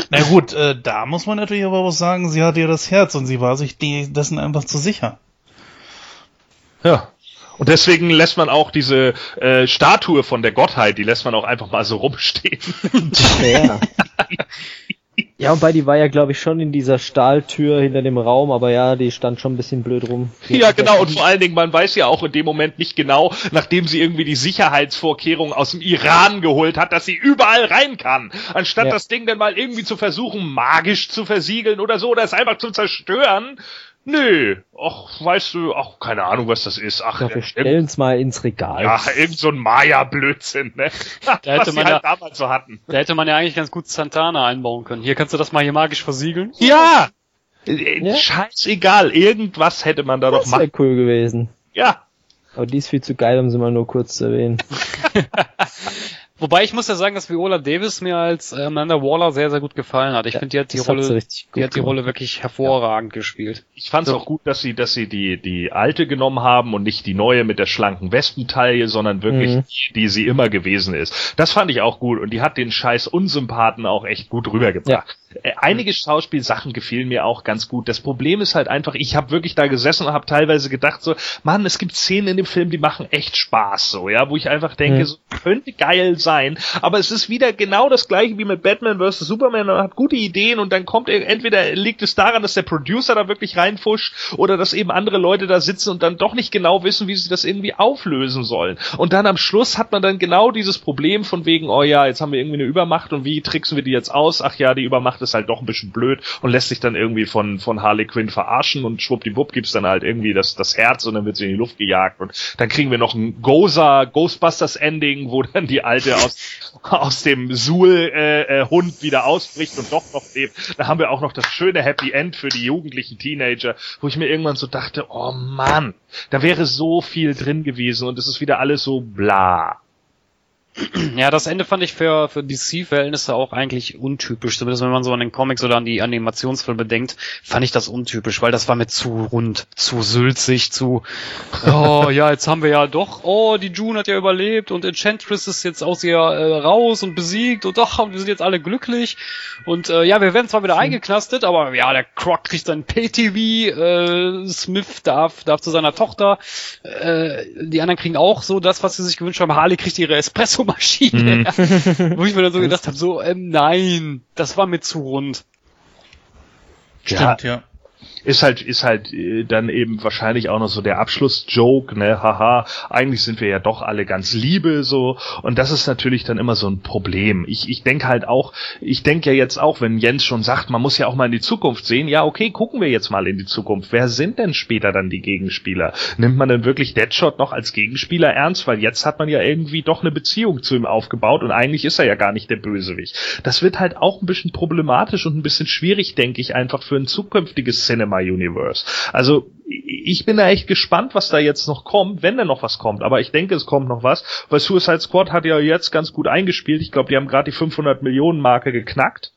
Na gut, äh, da muss man natürlich aber auch sagen, sie hatte ja das Herz und sie war sich de dessen einfach zu sicher. Ja. Und deswegen lässt man auch diese äh, Statue von der Gottheit, die lässt man auch einfach mal so rumstehen. Ja. ja, wobei die war ja, glaube ich, schon in dieser Stahltür hinter dem Raum, aber ja, die stand schon ein bisschen blöd rum. ja, genau. Und vor allen Dingen, man weiß ja auch in dem Moment nicht genau, nachdem sie irgendwie die Sicherheitsvorkehrungen aus dem Iran geholt hat, dass sie überall rein kann. Anstatt Ja. das Ding dann mal irgendwie zu versuchen, magisch zu versiegeln oder so, oder es einfach zu zerstören. Nö. Ach, weißt du, ach, keine Ahnung, was das ist. Ach, Ja, wir irgend- stellen's mal ins Regal. ja, irgend so ein Maya-Blödsinn, ne? Da hätte man halt ja- damals so hatten. Da hätte man ja eigentlich ganz gut Santana einbauen können. Hier kannst du das mal hier magisch versiegeln. Ja! Äh, Ja. Scheißegal, irgendwas hätte man da doch das wäre machen. cool gewesen. Ja. Aber die ist viel zu geil, um sie mal nur kurz zu erwähnen. Wobei ich muss ja sagen, dass Viola Davis mir als äh, Amanda Waller sehr, sehr gut gefallen hat. Ich Ja, finde, die hat die Rolle, die hat die gemacht. Rolle wirklich hervorragend gespielt. Ich fand es auch gut, dass sie, dass sie die, die alte genommen haben und nicht die neue mit der schlanken Westentaille, sondern wirklich Mhm. die, die sie immer gewesen ist. Das fand ich auch gut und die hat den scheiß Unsympathen auch echt gut rübergebracht. Äh, Einige Schauspielsachen gefielen mir auch ganz gut. Das Problem ist halt einfach, ich habe wirklich da gesessen und habe teilweise gedacht so, Mann, es gibt Szenen in dem Film, die machen echt Spaß so, ja, wo ich einfach denke, Mhm. so könnte geil sein, aber es ist wieder genau das gleiche wie mit Batman vs. Superman, man hat gute Ideen und dann kommt ir- entweder liegt es daran, dass der Producer da wirklich reinfuscht oder dass eben andere Leute da sitzen und dann doch nicht genau wissen, wie sie das irgendwie auflösen sollen. Und dann am Schluss hat man dann genau dieses Problem von wegen, oh ja, jetzt haben wir irgendwie eine Übermacht und wie tricksen wir die jetzt aus? Ach ja, die Übermacht macht es halt doch ein bisschen blöd und lässt sich dann irgendwie von, von Harley Quinn verarschen und schwuppdiwupp gibt's dann halt irgendwie das, das Herz und dann wird sie in die Luft gejagt und dann kriegen wir noch ein Goza Ghostbusters Ending, wo dann die alte aus, aus dem Suhl äh, äh, Hund wieder ausbricht und doch noch lebt. Da haben wir auch noch das schöne Happy End für die jugendlichen Teenager, wo ich mir irgendwann so dachte, oh Mann, da wäre so viel drin gewesen und es ist wieder alles so bla. Ja, das Ende fand ich für, für DC-Verhältnisse auch eigentlich untypisch. Zumindest wenn man so an den Comics oder an die Animationsfilme denkt, fand ich das untypisch, weil das war mir zu rund, zu sülzig, zu, oh ja, jetzt haben wir ja doch, oh, die June hat ja überlebt und Enchantress ist jetzt aus ihr äh, raus und besiegt und doch, wir sind jetzt alle glücklich. Und äh, ja, wir werden zwar wieder eingeknastet, aber ja, der Croc kriegt sein Pay-TV, äh, Smith darf, darf zu seiner Tochter, äh, die anderen kriegen auch so das, was sie sich gewünscht haben. Harley kriegt ihre Espresso Maschine. Mhm. Wo ich mir dann so gedacht habe, so, ähm, nein, das war mir zu rund. Stimmt, ja. Ist halt ist halt äh, dann eben wahrscheinlich auch noch so der Abschlussjoke, ne, haha, eigentlich sind wir ja doch alle ganz liebe so und das ist natürlich dann immer so ein Problem. Ich ich denke halt auch, ich denke ja jetzt auch, wenn Jens schon sagt, man muss ja auch mal in die Zukunft sehen, ja, okay, gucken wir jetzt mal in die Zukunft. Wer sind denn später dann die Gegenspieler? Nimmt man denn wirklich Deadshot noch als Gegenspieler ernst, weil jetzt hat man ja irgendwie doch eine Beziehung zu ihm aufgebaut und eigentlich ist er ja gar nicht der Bösewicht. Das wird halt auch ein bisschen problematisch und ein bisschen schwierig, denke ich, einfach für ein zukünftiges Cinema Universe. Also ich bin da echt gespannt, was da jetzt noch kommt, wenn da noch was kommt. Aber ich denke, es kommt noch was, weil Suicide Squad hat ja jetzt ganz gut eingespielt. Ich glaube, die haben gerade die 500 Millionen Marke geknackt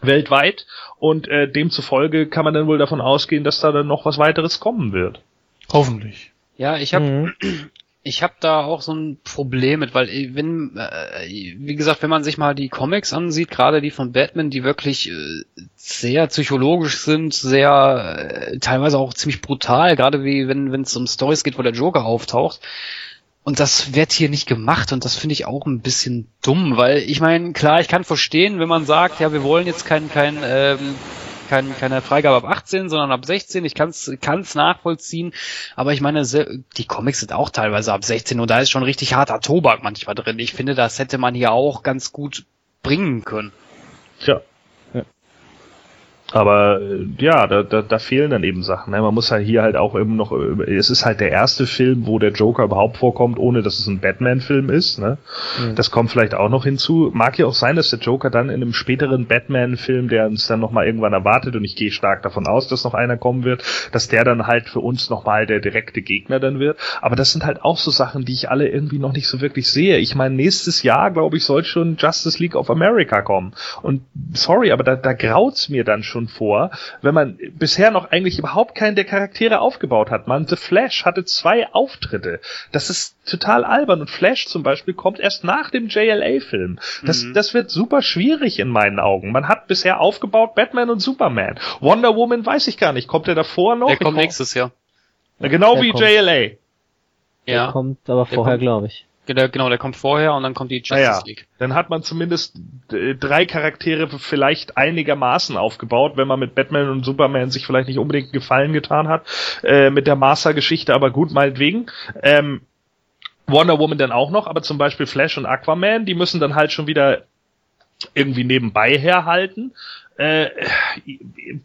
weltweit und äh, demzufolge kann man dann wohl davon ausgehen, dass da dann noch was weiteres kommen wird. Hoffentlich. Ja, ich habe Mhm. Ich habe da auch so ein Problem mit, weil äh, wenn äh, wie gesagt, wenn man sich mal die Comics ansieht, gerade die von Batman, die wirklich äh, sehr psychologisch sind, sehr äh, teilweise auch ziemlich brutal, gerade wie wenn wenn es um Stories geht, wo der Joker auftaucht. Und das wird hier nicht gemacht und das finde ich auch ein bisschen dumm, weil ich meine, klar, ich kann verstehen, wenn man sagt, ja, wir wollen jetzt kein kein ähm, kein, keine Freigabe ab 18, sondern ab 16. Ich kann es nachvollziehen, aber ich meine, die Comics sind auch teilweise ab 16 und da ist schon richtig harter Tobak manchmal drin. Ich finde, das hätte man hier auch ganz gut bringen können. Tja. Aber äh, ja, da, da, da fehlen dann eben Sachen. Ne? Man muss halt hier halt auch eben noch, äh, es ist halt der erste Film, wo der Joker überhaupt vorkommt, ohne dass es ein Batman-Film ist. Ne? Das kommt vielleicht auch noch hinzu. Mag ja auch sein, dass der Joker dann in einem späteren Batman-Film, der uns dann nochmal irgendwann erwartet, und ich gehe stark davon aus, dass noch einer kommen wird, dass der dann halt für uns nochmal der direkte Gegner dann wird. Aber das sind halt auch so Sachen, die ich alle irgendwie noch nicht so wirklich sehe. Ich meine, nächstes Jahr, glaube ich, soll schon Justice League of America kommen. Und sorry, aber da, da graut's mir dann schon vor, wenn man bisher noch eigentlich überhaupt keinen der Charaktere aufgebaut hat. Man, The Flash hatte zwei Auftritte. Das ist total albern. Und Flash zum Beispiel kommt erst nach dem JLA-Film. Das, Mhm. das wird super schwierig in meinen Augen. Man hat bisher aufgebaut Batman und Superman. Wonder Woman weiß ich gar nicht. Kommt der davor noch? Der Ich kommt nächstes Jahr. Na, Genau Der wie kommt. JLA. Ja, Kommt aber Der vorher, glaube ich. Der, genau, der kommt vorher und dann kommt die Justice Naja, League. dann hat man zumindest drei Charaktere vielleicht einigermaßen aufgebaut, wenn man mit Batman und Superman sich vielleicht nicht unbedingt einen Gefallen getan hat, äh, mit der Martha-Geschichte, aber gut, meinetwegen. Ähm, Wonder Woman dann auch noch, aber zum Beispiel Flash und Aquaman, die müssen dann halt schon wieder irgendwie nebenbei herhalten. Äh,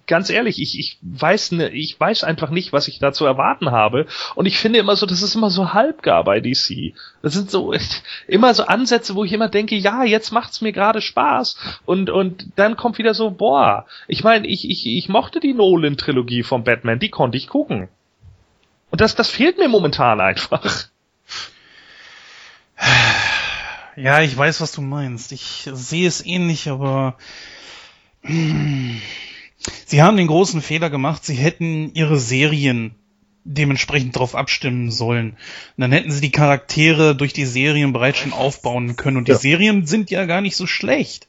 ganz ehrlich, ich, ich weiß ne, ich weiß einfach nicht, was ich da zu erwarten habe. Und ich finde immer so, das ist immer so halbgar bei DC. Das sind so immer so Ansätze, wo ich immer denke, ja, jetzt macht's mir gerade Spaß. Und und dann kommt wieder so, boah, ich meine, ich, ich, ich mochte die Nolan-Trilogie von Batman, die konnte ich gucken. Und das, das fehlt mir momentan einfach. Ja, ich weiß, was du meinst. Ich sehe es ähnlich, aber sie haben den großen Fehler gemacht. Sie hätten ihre Serien dementsprechend darauf abstimmen sollen. Und dann hätten sie die Charaktere durch die Serien bereits schon aufbauen können. Und die Ja. Serien sind ja gar nicht so schlecht.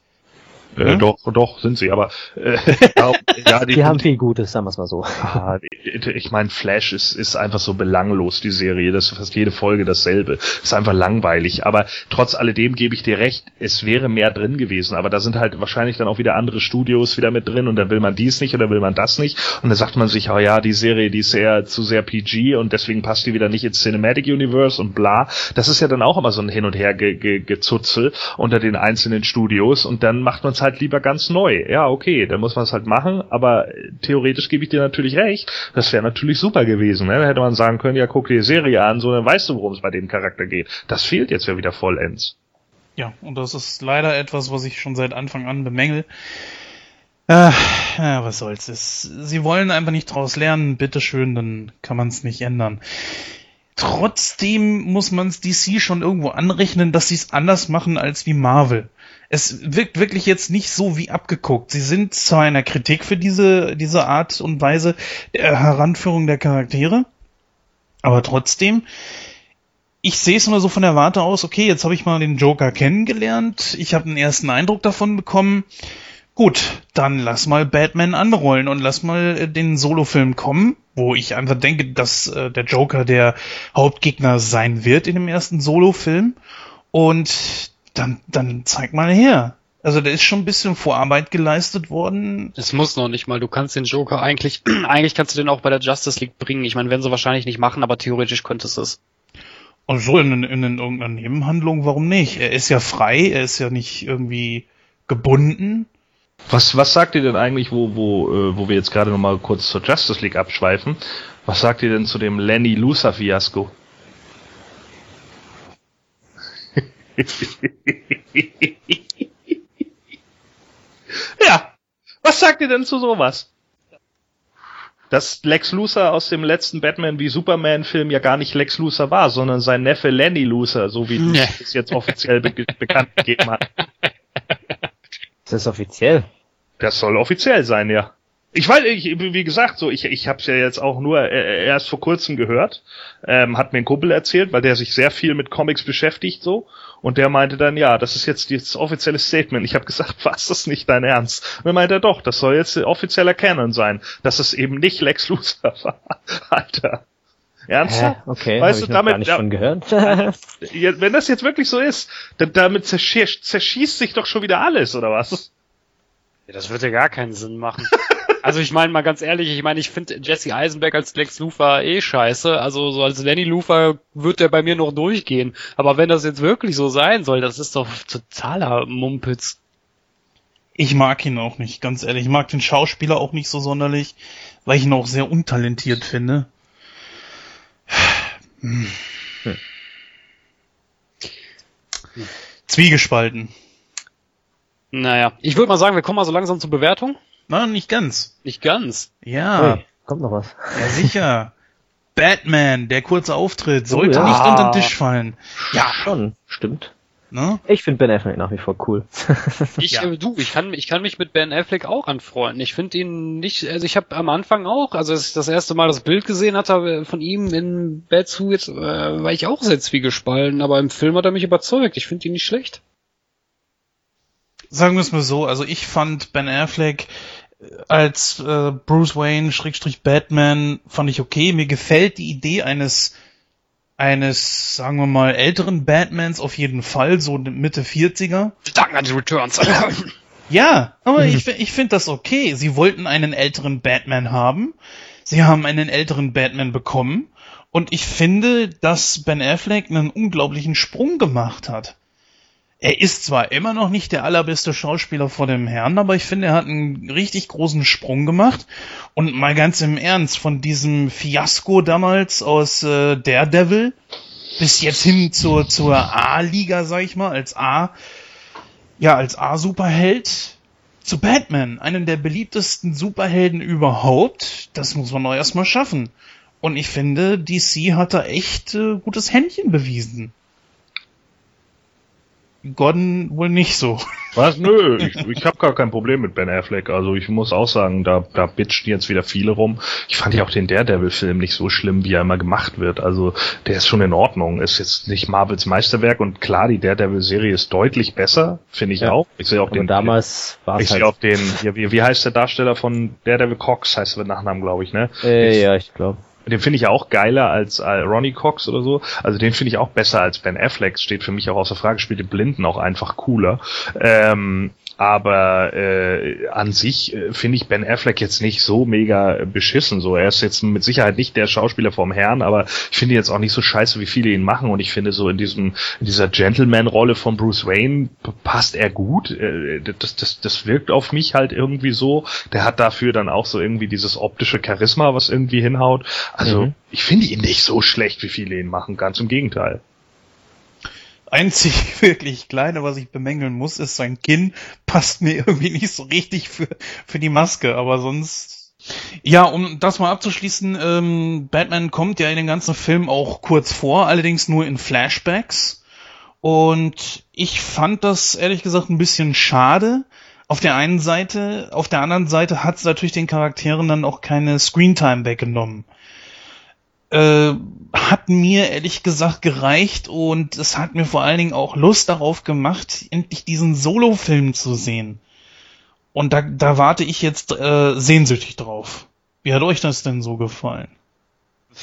Äh, Ja? Doch, doch, sind sie, aber äh, ja, ja, Die haben viel Gutes, sagen wir es mal so. Ah, ich meine, Flash ist, ist einfach so belanglos, die Serie. Das ist fast jede Folge dasselbe. Ist einfach langweilig. Aber trotz alledem gebe ich dir recht, es wäre mehr drin gewesen. Aber da sind halt wahrscheinlich dann auch wieder andere Studios wieder mit drin und dann will man dies nicht oder will man das nicht. Und dann sagt man sich, oh ja, die Serie, die ist sehr, zu sehr PG und deswegen passt die wieder nicht ins Cinematic Universe und bla. Das ist ja dann auch immer so ein Hin und Her ge ge Gezutzel unter den einzelnen Studios und dann macht man es halt halt lieber ganz neu. Ja, okay, dann muss man es halt machen, aber theoretisch gebe ich dir natürlich recht. Das wäre natürlich super gewesen. Ne? Da hätte man sagen können, ja, guck dir die Serie an, so dann weißt du, worum es bei dem Charakter geht. Das fehlt jetzt ja wieder vollends. Ja, und das ist leider etwas, was ich schon seit Anfang an bemängel. Äh, ja, was soll's. Es, sie wollen einfach nicht draus lernen, bitteschön, dann kann man es nicht ändern. Trotzdem muss man es DC schon irgendwo anrechnen, dass sie es anders machen als wie Marvel. Es wirkt wirklich jetzt nicht so wie abgeguckt. Sie sind zwar einer Kritik für diese, diese Art und Weise der Heranführung der Charaktere, aber trotzdem, ich sehe es nur so von der Warte aus, okay, jetzt habe ich mal den Joker kennengelernt, ich habe einen ersten Eindruck davon bekommen. Gut, dann lass mal Batman anrollen und lass mal äh, den Solofilm kommen, wo ich einfach denke, dass äh, der Joker der Hauptgegner sein wird in dem ersten Solofilm. Und dann, dann zeig mal her. Also da ist schon ein bisschen Vorarbeit geleistet worden. Es muss noch nicht mal. Du kannst den Joker eigentlich, eigentlich kannst du den auch bei der Justice League bringen. Ich meine, werden sie wahrscheinlich nicht machen, aber theoretisch könntest du es. Und so in, in, in irgendeiner Nebenhandlung, warum nicht? Er ist ja frei, er ist ja nicht irgendwie gebunden. Was, was sagt ihr denn eigentlich, wo, wo, äh, wo wir jetzt gerade nochmal kurz zur Justice League abschweifen? Was sagt ihr denn zu dem Lenny Luthor Fiasko? Ja, was sagt ihr denn zu sowas? Dass Lex Luthor aus dem letzten Batman wie Superman Film ja gar nicht Lex Luthor war, sondern sein Neffe Lenny Luthor, so wie Nee. es jetzt offiziell be bekannt gegeben hat. Ist das offiziell? Das soll offiziell sein, ja. Ich weiß, ich, wie gesagt, so ich, ich habe es ja jetzt auch nur äh, erst vor kurzem gehört. Ähm, hat mir ein Kumpel erzählt, weil der sich sehr viel mit Comics beschäftigt so. Und der meinte dann, ja, das ist jetzt das offizielle Statement. Ich habe gesagt, was das nicht dein Ernst? Und er meinte, doch, das soll jetzt offizieller Canon sein, dass es eben nicht Lex Luthor war. Alter. Ernsthaft? Hä? Okay, Weißt hab du, damit- gar nicht von gehört. Wenn das jetzt wirklich so ist, dann damit zerschießt, zerschießt sich doch schon wieder alles, oder was? Ja, das würde ja gar keinen Sinn machen. Also ich meine mal ganz ehrlich, ich meine, ich finde Jesse Eisenberg als Lex Luthor eh scheiße. Also so als Lenny Luthor wird der bei mir noch durchgehen. Aber wenn das jetzt wirklich so sein soll, das ist doch totaler Mumpitz. Ich mag ihn auch nicht, ganz ehrlich. Ich mag den Schauspieler auch nicht so sonderlich, weil ich ihn auch sehr untalentiert finde. Hm. Zwiegespalten. Naja, ich würde mal sagen, wir kommen mal so langsam zur Bewertung. Na, nicht ganz. Nicht ganz. Ja, Ui, kommt noch was. ja sicher. Batman, der kurze Auftritt, sollte ja. nicht unter den Tisch fallen. Ja, schon. Stimmt. Ne? Ich finde Ben Affleck nach wie vor cool. Ich, Ja. äh, du, ich kann, ich kann mich mit Ben Affleck auch anfreunden. Ich finde ihn nicht, also ich habe am Anfang auch, also als ich das erste Mal das Bild gesehen hatte äh, von ihm in Batsuit, äh, war ich auch sehr zwiegespalten, aber im Film hat er mich überzeugt. Ich finde ihn nicht schlecht. Sagen wir es mal so, also ich fand Ben Affleck äh, als äh, Bruce Wayne Schrägstrich Batman fand ich okay. Mir gefällt die Idee eines eines, sagen wir mal, älteren Batmans auf jeden Fall, so Mitte 40er. Dank an die Returns. Ja, aber ich, fi- ich finde das okay. Sie wollten einen älteren Batman haben. Sie haben einen älteren Batman bekommen. Und ich finde, dass Ben Affleck einen unglaublichen Sprung gemacht hat. Er ist zwar immer noch nicht der allerbeste Schauspieler vor dem Herrn, aber ich finde, er hat einen richtig großen Sprung gemacht. Und mal ganz im Ernst, von diesem Fiasko damals aus äh, Daredevil bis jetzt hin zur, zur A-Liga, sag ich mal, als A, ja, als A-Superheld zu Batman, einen der beliebtesten Superhelden überhaupt. Das muss man doch erstmal schaffen. Und ich finde, DC hat da echt äh, gutes Händchen bewiesen. Gordon wohl nicht so. Was? Nö, ich, ich habe gar kein Problem mit Ben Affleck. Also ich muss auch sagen, da, da bitchen jetzt wieder viele rum. Ich fand ja auch den Daredevil-Film nicht so schlimm, wie er immer gemacht wird. Also der ist schon in Ordnung. Ist jetzt nicht Marvels Meisterwerk und klar, die Daredevil-Serie ist deutlich besser, finde ich Ja. auch. Ich sehe auch Aber den damals war ich es sehe halt. auch den, ja, wie, wie heißt der Darsteller von Daredevil Cox, heißt er mit Nachnamen, glaube ich, ne? Äh, ja, ich glaube. Den finde ich ja auch geiler als äh, Ronnie Cox oder so. Also den finde ich auch besser als Ben Affleck. Steht für mich auch außer Frage. Spielt den Blinden auch einfach cooler. Ähm, aber äh, an sich äh, finde ich Ben Affleck jetzt nicht so mega beschissen. So, er ist jetzt mit Sicherheit nicht der Schauspieler vom Herrn, aber ich finde jetzt auch nicht so scheiße, wie viele ihn machen. Und ich finde so in diesem in dieser Gentleman-Rolle von Bruce Wayne passt er gut. Äh, das, das, das wirkt auf mich halt irgendwie so. Der hat dafür dann auch so irgendwie dieses optische Charisma, was irgendwie hinhaut. Also mhm. ich finde ihn nicht so schlecht, wie viele ihn machen. Ganz im Gegenteil einzig wirklich kleine, was ich bemängeln muss, ist sein Kinn. Passt mir irgendwie nicht so richtig für, für die Maske, aber sonst. Ja, um das mal abzuschließen, ähm, Batman kommt ja in den ganzen Film auch kurz vor, allerdings nur in Flashbacks. Und ich fand das ehrlich gesagt ein bisschen schade. Auf der einen Seite, auf der anderen Seite hat es natürlich den Charakteren dann auch keine Screentime weggenommen äh, hat mir ehrlich gesagt gereicht und es hat mir vor allen Dingen auch Lust darauf gemacht, endlich diesen Solo-Film zu sehen. Und da, da warte ich jetzt äh, sehnsüchtig drauf. Wie hat euch das denn so gefallen?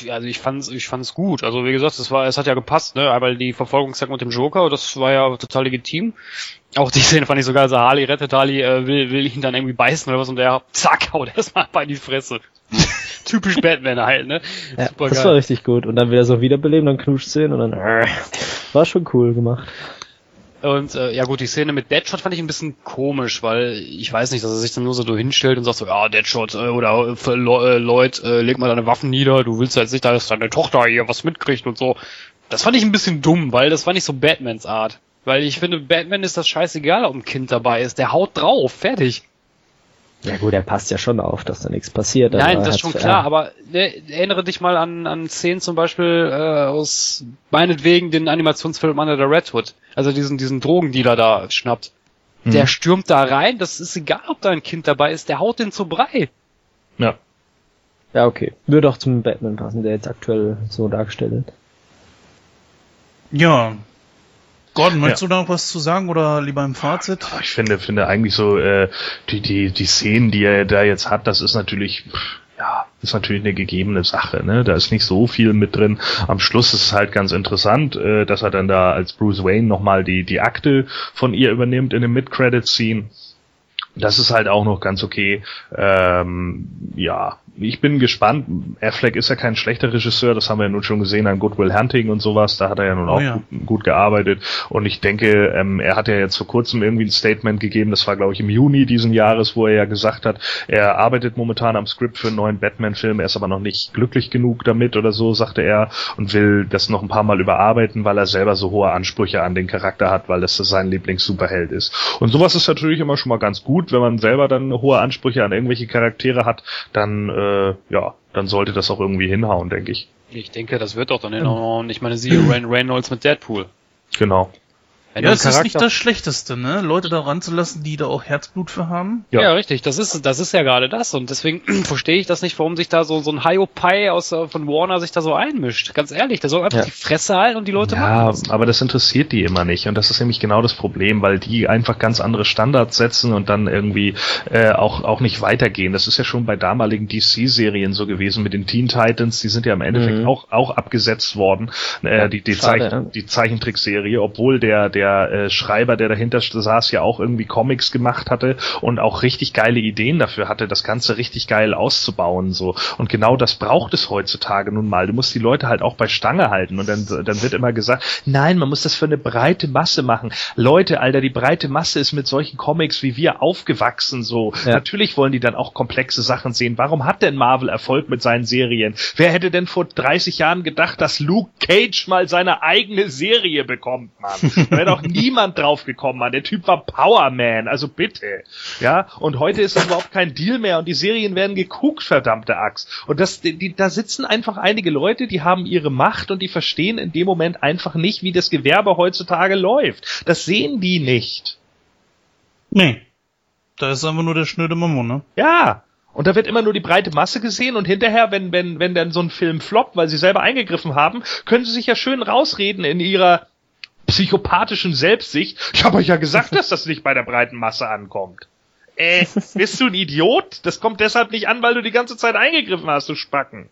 Also ich fand's, ich fand's gut. Also wie gesagt, es war, es hat ja gepasst, ne? Weil die Verfolgungsjagd mit dem Joker, das war ja total legitim. Auch die Szene fand ich sogar, also Harley rettet Harley, äh, will, will ihn dann irgendwie beißen oder was und der, zack, haut erstmal bei die Fresse. Typisch Batman halt, ne? Ja, das war richtig gut. Und dann wieder so wiederbeleben, dann knutscht sehen und dann, äh, war schon cool gemacht. Und äh, ja gut, die Szene mit Deadshot fand ich ein bisschen komisch, weil ich weiß nicht, dass er sich dann nur so hinstellt und sagt so, ja, Deadshot äh, oder äh, Lloyd, äh, leg mal deine Waffen nieder, du willst ja jetzt nicht, dass deine Tochter hier was mitkriegt und so. Das fand ich ein bisschen dumm, weil das war nicht so Batmans Art. Weil ich finde, Batman ist das scheißegal, ob ein Kind dabei ist. Der haut drauf, fertig. Ja gut, er passt ja schon auf, dass da nichts passiert. Nein, das ist schon klar, aber ne, erinnere dich mal an, an Szenen zum Beispiel äh, aus meinetwegen den Animationsfilm Under the Red Hood. Also diesen, diesen Drogendealer da schnappt. Hm. Der stürmt da rein, das ist egal, ob da ein Kind dabei ist, der haut den zu Brei. Ja. Ja, okay. Würde auch zum Batman passen, der jetzt aktuell so dargestellt wird. Ja, Gordon, möchtest ja. du da noch was zu sagen oder lieber im Fazit? Ich finde, finde eigentlich so äh, die die die Szenen, die er da jetzt hat, das ist natürlich ja, ist natürlich eine gegebene Sache, ne? Da ist nicht so viel mit drin. Am Schluss ist es halt ganz interessant, äh, dass er dann da als Bruce Wayne nochmal die, die Akte von ihr übernimmt in dem Mid-Credit-Scene. Das ist halt auch noch ganz okay. Ähm, ja, ich bin gespannt. Affleck ist ja kein schlechter Regisseur, das haben wir ja nun schon gesehen an Goodwill Hunting und sowas. Da hat er ja nun oh, auch ja. Gut, gut, gearbeitet. Und ich denke, ähm, er hat ja jetzt vor kurzem irgendwie ein Statement gegeben, das war glaube ich im Juni diesen Jahres, wo er ja gesagt hat, er arbeitet momentan am Skript für einen neuen Batman-Film, er ist aber noch nicht glücklich genug damit oder so, sagte er, und will das noch ein paar Mal überarbeiten, weil er selber so hohe Ansprüche an den Charakter hat, weil das sein Lieblings-Superheld ist. Und sowas ist natürlich immer schon mal ganz gut, wenn man selber dann hohe Ansprüche an irgendwelche Charaktere hat, dann äh, ja, dann sollte das auch irgendwie hinhauen, denke ich. Ich denke, das wird auch dann hinhauen. Ich meine, siehe Ryan Reynolds mit Deadpool. Genau. Wenn ja, das ist nicht das Schlechteste, ne? Leute da ranzulassen, die da auch Herzblut für haben. Ja, ja richtig. Das ist, das ist ja gerade das. Und deswegen verstehe ich das nicht, warum sich da so, so ein Hiopai aus, äh, von Warner sich da so einmischt. Ganz ehrlich, der soll einfach ja. die Fresse halten und die Leute ja, machen. Ja, aber das interessiert die immer nicht. Und das ist nämlich genau das Problem, weil die einfach ganz andere Standards setzen und dann irgendwie äh, auch, auch nicht weitergehen. Das ist ja schon bei damaligen DC-Serien so gewesen mit den Teen Titans. Die sind ja im Endeffekt mhm. auch, auch abgesetzt worden. Äh, die, die, Schade, Zeichen, die Zeichentrickserie, obwohl der, der der äh, Schreiber, der dahinter saß, ja auch irgendwie Comics gemacht hatte und auch richtig geile Ideen dafür hatte, das Ganze richtig geil auszubauen. so Und genau das braucht es heutzutage nun mal. Du musst die Leute halt auch bei Stange halten und dann, dann wird immer gesagt, nein, man muss das für eine breite Masse machen. Leute, Alter, die breite Masse ist mit solchen Comics wie wir aufgewachsen so. Ja. Natürlich wollen die dann auch komplexe Sachen sehen. Warum hat denn Marvel Erfolg mit seinen Serien? Wer hätte denn vor 30 Jahren gedacht, dass Luke Cage mal seine eigene Serie bekommt, Mann? Doch niemand drauf gekommen, Mann. Der Typ war Powerman, also bitte. Ja, und heute ist das überhaupt kein Deal mehr und die Serien werden geguckt, verdammte Axt. Und das, die, da sitzen einfach einige Leute, die haben ihre Macht und die verstehen in dem Moment einfach nicht, wie das Gewerbe heutzutage läuft. Das sehen die nicht. Nee. Da ist einfach nur der schnöde Mammon, ne? Ja. Und da wird immer nur die breite Masse gesehen und hinterher, wenn, wenn, wenn dann so ein Film floppt, weil sie selber eingegriffen haben, können sie sich ja schön rausreden in ihrer psychopathischen Selbstsicht. Ich habe euch ja gesagt, dass das nicht bei der breiten Masse ankommt. Äh, bist du ein Idiot? Das kommt deshalb nicht an, weil du die ganze Zeit eingegriffen hast, du Spacken.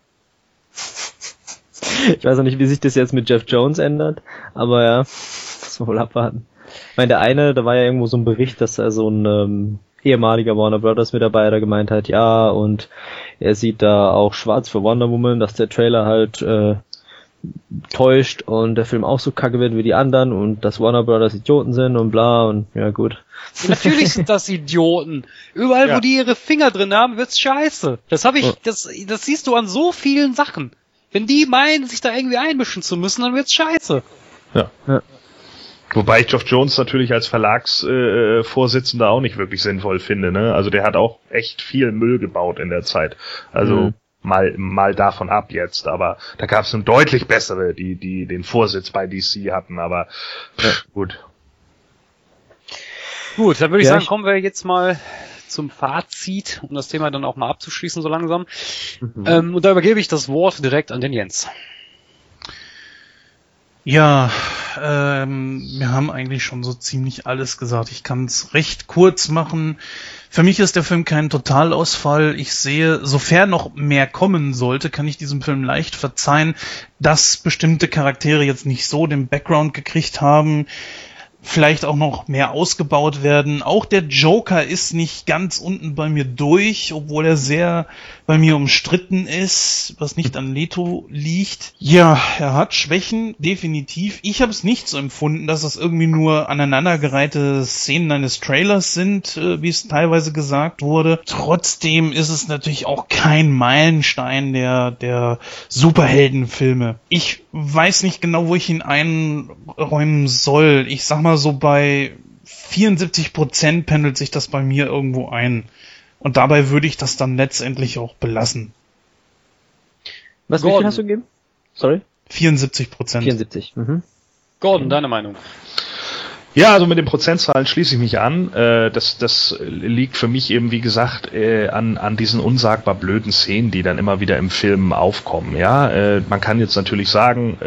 Ich weiß auch nicht, wie sich das jetzt mit Jeff Jones ändert, aber ja, muss wohl abwarten. Ich meine, der eine, da war ja irgendwo so ein Bericht, dass er so ein ähm, ehemaliger Warner Brothers Mitarbeiter gemeint hat, ja, und er sieht da auch schwarz für Wonder Woman, dass der Trailer halt äh, täuscht und der Film auch so kacke wird wie die anderen und dass Warner Brothers Idioten sind und bla und ja gut. Natürlich sind das Idioten. Überall, Ja. wo die ihre Finger drin haben, wird's scheiße. Das habe ich, Ja. das, das siehst du an so vielen Sachen. Wenn die meinen, sich da irgendwie einmischen zu müssen, dann wird's scheiße. Wobei ich Geoff Jones natürlich als Verlagsvorsitzender äh, Vorsitzender auch nicht wirklich sinnvoll finde. Ne? Also der hat auch echt viel Müll gebaut in der Zeit. Also Mhm. Mal mal davon ab jetzt, aber da gab es nun deutlich bessere, die die den Vorsitz bei DC hatten. Aber pff, gut. Gut, dann würde ich Ja, sagen, ich- kommen wir jetzt mal zum Fazit, um das Thema dann auch mal abzuschließen so langsam. Mhm. Ähm, und da übergebe ich das Wort direkt an den Jens. Ja, ähm, wir haben eigentlich schon so ziemlich alles gesagt. Ich kann es recht kurz machen. Für mich ist der Film kein Totalausfall. Ich sehe, sofern noch mehr kommen sollte, kann ich diesem Film leicht verzeihen, dass bestimmte Charaktere jetzt nicht so den Background gekriegt haben. Vielleicht auch noch mehr ausgebaut werden. Auch der Joker ist nicht ganz unten bei mir durch, obwohl er sehr bei mir umstritten ist, was nicht an Leto liegt. Ja, er hat Schwächen, definitiv. Ich habe es nicht so empfunden, dass das irgendwie nur aneinandergereihte Szenen eines Trailers sind, äh, wie es teilweise gesagt wurde. Trotzdem ist es natürlich auch kein Meilenstein der, der Superheldenfilme. Ich weiß nicht genau, wo ich ihn einräumen soll. Ich sag mal so bei 74 Prozent pendelt sich das bei mir irgendwo ein. Und dabei würde ich das dann letztendlich auch belassen. Was, wie Gordon. viel hast du gegeben? Sorry? 74 Prozent. 74. Mhm. Gordon, deine Meinung? Ja, also mit den Prozentzahlen schließe ich mich an. Äh, das, das liegt für mich eben, wie gesagt, äh, an, an diesen unsagbar blöden Szenen, die dann immer wieder im Film aufkommen. Ja, äh, man kann jetzt natürlich sagen,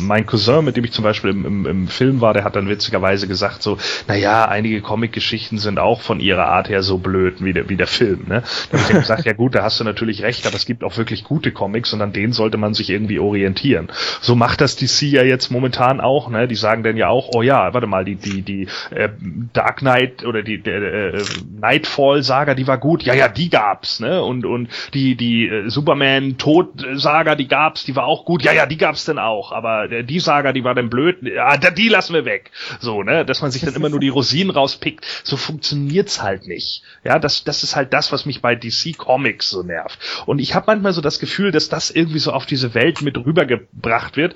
mein Cousin, mit dem ich zum Beispiel im, im, im Film war, der hat dann witzigerweise gesagt so, na ja, einige Comic-Geschichten sind auch von ihrer Art her so blöd wie der, wie der Film. Ne? Da habe ich ihm gesagt, ja gut, da hast du natürlich recht, aber es gibt auch wirklich gute Comics und an denen sollte man sich irgendwie orientieren. So macht das DC ja jetzt momentan auch. Ne? Die sagen dann ja auch, oh ja, warte mal, die die die äh, Dark Knight oder die der, äh, Nightfall Saga, die war gut. Ja, ja, die gab's, ne? Und und die die äh, Superman Tod Saga, die gab's, die war auch gut. Ja, ja, die gab's dann auch, aber äh, die Saga, die war dann blöd. Ja, da- die lassen wir weg. So, ne, dass man sich dann immer nur die Rosinen rauspickt. So funktioniert's halt nicht. Ja, das das ist halt das, was mich bei DC Comics so nervt. Und ich habe manchmal so das Gefühl, dass das irgendwie so auf diese Welt mit rübergebracht wird.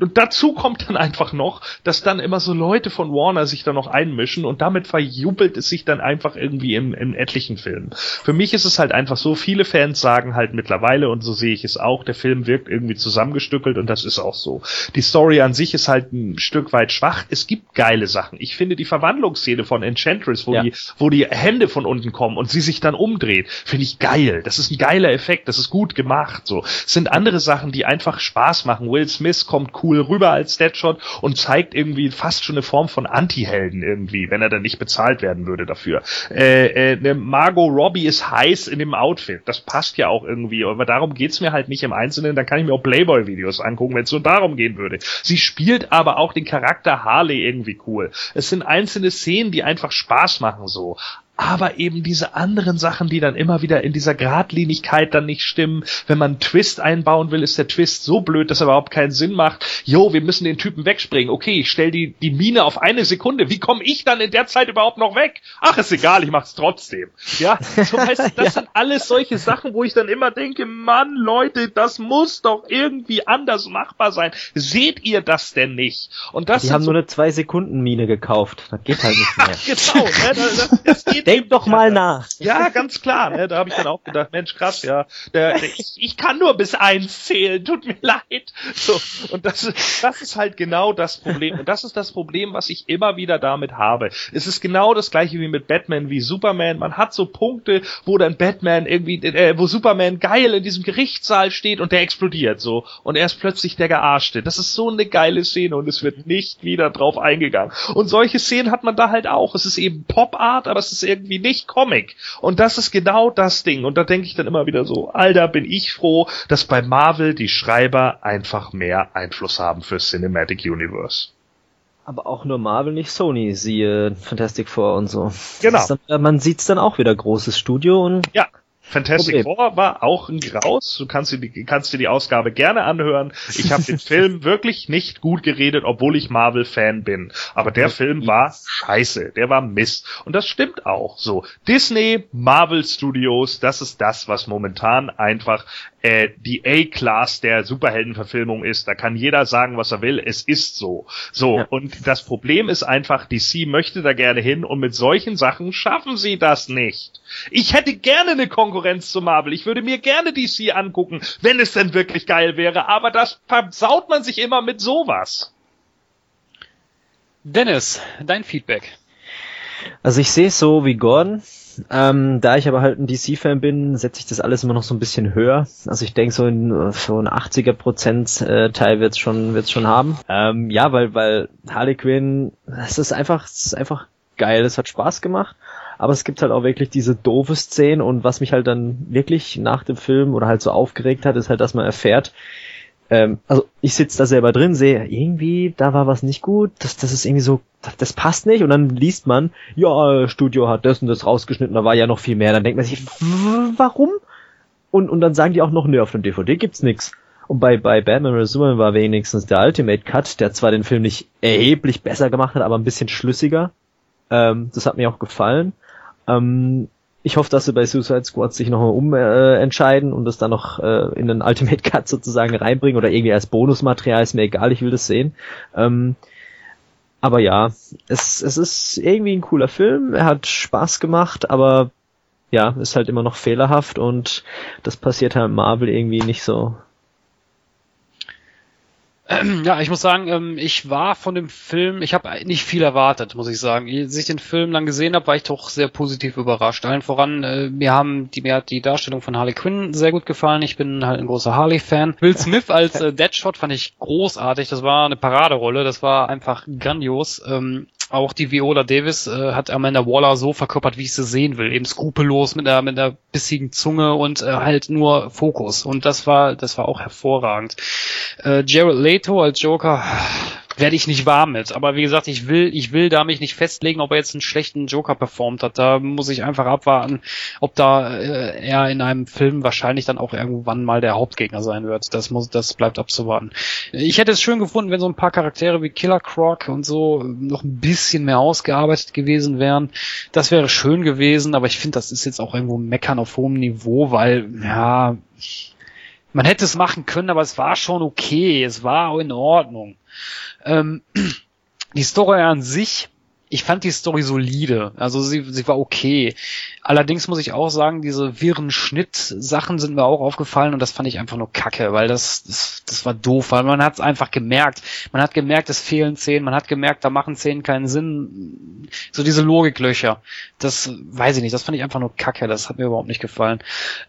Und dazu kommt dann einfach noch, dass dann immer so Leute von Warner sich da noch einmischen und damit verjubelt es sich dann einfach irgendwie in, in etlichen Filmen. Für mich ist es halt einfach so, viele Fans sagen halt mittlerweile, und so sehe ich es auch, der Film wirkt irgendwie zusammengestückelt und das ist auch so. Die Story an sich ist halt ein Stück weit schwach. Es gibt geile Sachen. Ich finde die Verwandlungsszene von Enchantress, wo Ja. die, wo die Hände von unten kommen und sie sich dann umdreht, finde ich geil. Das ist ein geiler Effekt, das ist gut gemacht. So es sind andere Sachen, die einfach Spaß machen. Will Smith kommt cool rüber als Deadshot und zeigt irgendwie fast schon eine Form von Anti-Helden irgendwie, wenn er dann nicht bezahlt werden würde dafür. Äh, äh, ne Margot Robbie ist heiß in dem Outfit. Das passt ja auch irgendwie. Aber darum geht's mir halt nicht im Einzelnen. Da kann ich mir auch Playboy-Videos angucken, wenn es so darum gehen würde. Sie spielt aber auch den Charakter Harley irgendwie cool. Es sind einzelne Szenen, die einfach Spaß machen so aber eben diese anderen Sachen, die dann immer wieder in dieser Gradlinigkeit dann nicht stimmen. Wenn man einen Twist einbauen will, ist der Twist so blöd, dass er überhaupt keinen Sinn macht. Jo, wir müssen den Typen wegspringen. Okay, ich stell die, die Mine auf eine Sekunde. Wie komme ich dann in der Zeit überhaupt noch weg? Ach, ist egal, ich mach's trotzdem. Ja, so weißt du, das sind alles solche Sachen, wo ich dann immer denke, Mann, Leute, das muss doch irgendwie anders machbar sein. Seht ihr das denn nicht? Und das Die haben so nur eine 2-Sekunden-Mine gekauft. Das geht halt nicht mehr. genau, ne, das, das geht Denk doch mal nach. ja, ganz klar. Ne? Da habe ich dann auch gedacht, Mensch, krass, ja. Der, ich, ich kann nur bis eins zählen, tut mir leid. So, und das, ist- das ist halt genau das Problem. Und das ist das Problem, was ich immer wieder damit habe. Es ist genau das gleiche wie mit Batman, wie Superman. Man hat so Punkte, wo dann Batman irgendwie, äh, wo Superman geil in diesem Gerichtssaal steht und der explodiert so. Und er ist plötzlich der Gearschte. Das ist so eine geile Szene und es wird nicht wieder drauf eingegangen. Und solche Szenen hat man da halt auch. Es ist eben Pop-Art, aber es ist irgendwie nicht Comic. Und das ist genau das Ding. Und da denke ich dann immer wieder so, Alter, bin ich froh, dass bei Marvel die Schreiber einfach mehr Einfluss haben für Cinematic Universe. Aber auch nur Marvel, nicht Sony, siehe Fantastic Four und so. Genau. Dann, man sieht's dann auch wieder großes Studio und Ja. Fantastic Problem. Four war auch ein Graus. Du kannst dir die, kannst dir die Ausgabe gerne anhören. Ich habe den Film wirklich nicht gut geredet, obwohl ich Marvel-Fan bin. Aber der Film war scheiße. Der war Mist. Und das stimmt auch so. Disney, Marvel Studios, das ist das, was momentan einfach äh, die A-Class der Superheldenverfilmung ist. Da kann jeder sagen, was er will. Es ist so. So. Ja. Und das Problem ist einfach, DC möchte da gerne hin und mit solchen Sachen schaffen sie das nicht. Ich hätte gerne eine Konkurrenz zu Marvel. Ich würde mir gerne DC angucken, wenn es denn wirklich geil wäre. Aber das versaut man sich immer mit sowas. Dennis, dein Feedback. Also ich sehe es so wie Gordon. Ähm, da ich aber halt ein DC-Fan bin, setze ich das alles immer noch so ein bisschen höher. Also ich denke so in so ein 80er Prozent äh, Teil wird's schon wird's schon haben. Ähm, ja, weil weil Harley Quinn, es ist einfach es ist einfach geil. Es hat Spaß gemacht. Aber es gibt halt auch wirklich diese doofe Szenen und was mich halt dann wirklich nach dem Film oder halt so aufgeregt hat, ist halt, dass man erfährt, ähm, also ich sitze da selber drin, sehe, irgendwie, da war was nicht gut, das, das ist irgendwie so, das, das passt nicht und dann liest man, ja, Studio hat das und das rausgeschnitten, da war ja noch viel mehr, dann denkt man sich, warum? Und, und dann sagen die auch noch, nö, auf dem DVD gibt's nix. Und bei, bei Batman. Superman war wenigstens der Ultimate Cut, der zwar den Film nicht erheblich besser gemacht hat, aber ein bisschen schlüssiger. Ähm, das hat mir auch gefallen. Ähm, ich hoffe, dass sie bei Suicide Squad sich nochmal umentscheiden äh, und das dann noch äh, in den Ultimate Cut sozusagen reinbringen oder irgendwie als Bonusmaterial, ist mir egal, ich will das sehen. Ähm, aber ja, es, es ist irgendwie ein cooler Film, er hat Spaß gemacht, aber ja, ist halt immer noch fehlerhaft und das passiert halt Marvel irgendwie nicht so. Ähm, ja, ich muss sagen, ähm, ich war von dem Film, ich habe nicht viel erwartet, muss ich sagen. Als ich den Film dann gesehen habe, war ich doch sehr positiv überrascht. Allen voran, äh, mir haben die, mir hat die Darstellung von Harley Quinn sehr gut gefallen. Ich bin halt ein großer Harley-Fan. Will Smith als äh, Deadshot fand ich großartig. Das war eine Paraderolle. Das war einfach grandios. Ähm, auch die Viola Davis äh, hat Amanda Waller so verkörpert, wie ich sie sehen will. Eben skrupellos mit einer, mit einer bissigen Zunge und äh, halt nur Fokus. Und das war, das war auch hervorragend. Äh, Jared Leto als Joker werde ich nicht warm mit. Aber wie gesagt, ich will, ich will da mich nicht festlegen, ob er jetzt einen schlechten Joker performt hat. Da muss ich einfach abwarten, ob da äh, er in einem Film wahrscheinlich dann auch irgendwann mal der Hauptgegner sein wird. Das muss, das bleibt abzuwarten. Ich hätte es schön gefunden, wenn so ein paar Charaktere wie Killer Croc und so noch ein bisschen mehr ausgearbeitet gewesen wären. Das wäre schön gewesen, aber ich finde, das ist jetzt auch irgendwo Meckern auf hohem Niveau, weil, ja, man hätte es machen können, aber es war schon okay. Es war in Ordnung. Ähm, die Story an sich, ich fand die Story solide. Also sie, sie war okay. Allerdings muss ich auch sagen, diese wirren Schnitt-Sachen sind mir auch aufgefallen und das fand ich einfach nur kacke, weil das, das, das war doof, weil man hat es einfach gemerkt. Man hat gemerkt, es fehlen Szenen, man hat gemerkt, da machen Szenen keinen Sinn. So diese Logiklöcher. Das weiß ich nicht, das fand ich einfach nur kacke, das hat mir überhaupt nicht gefallen.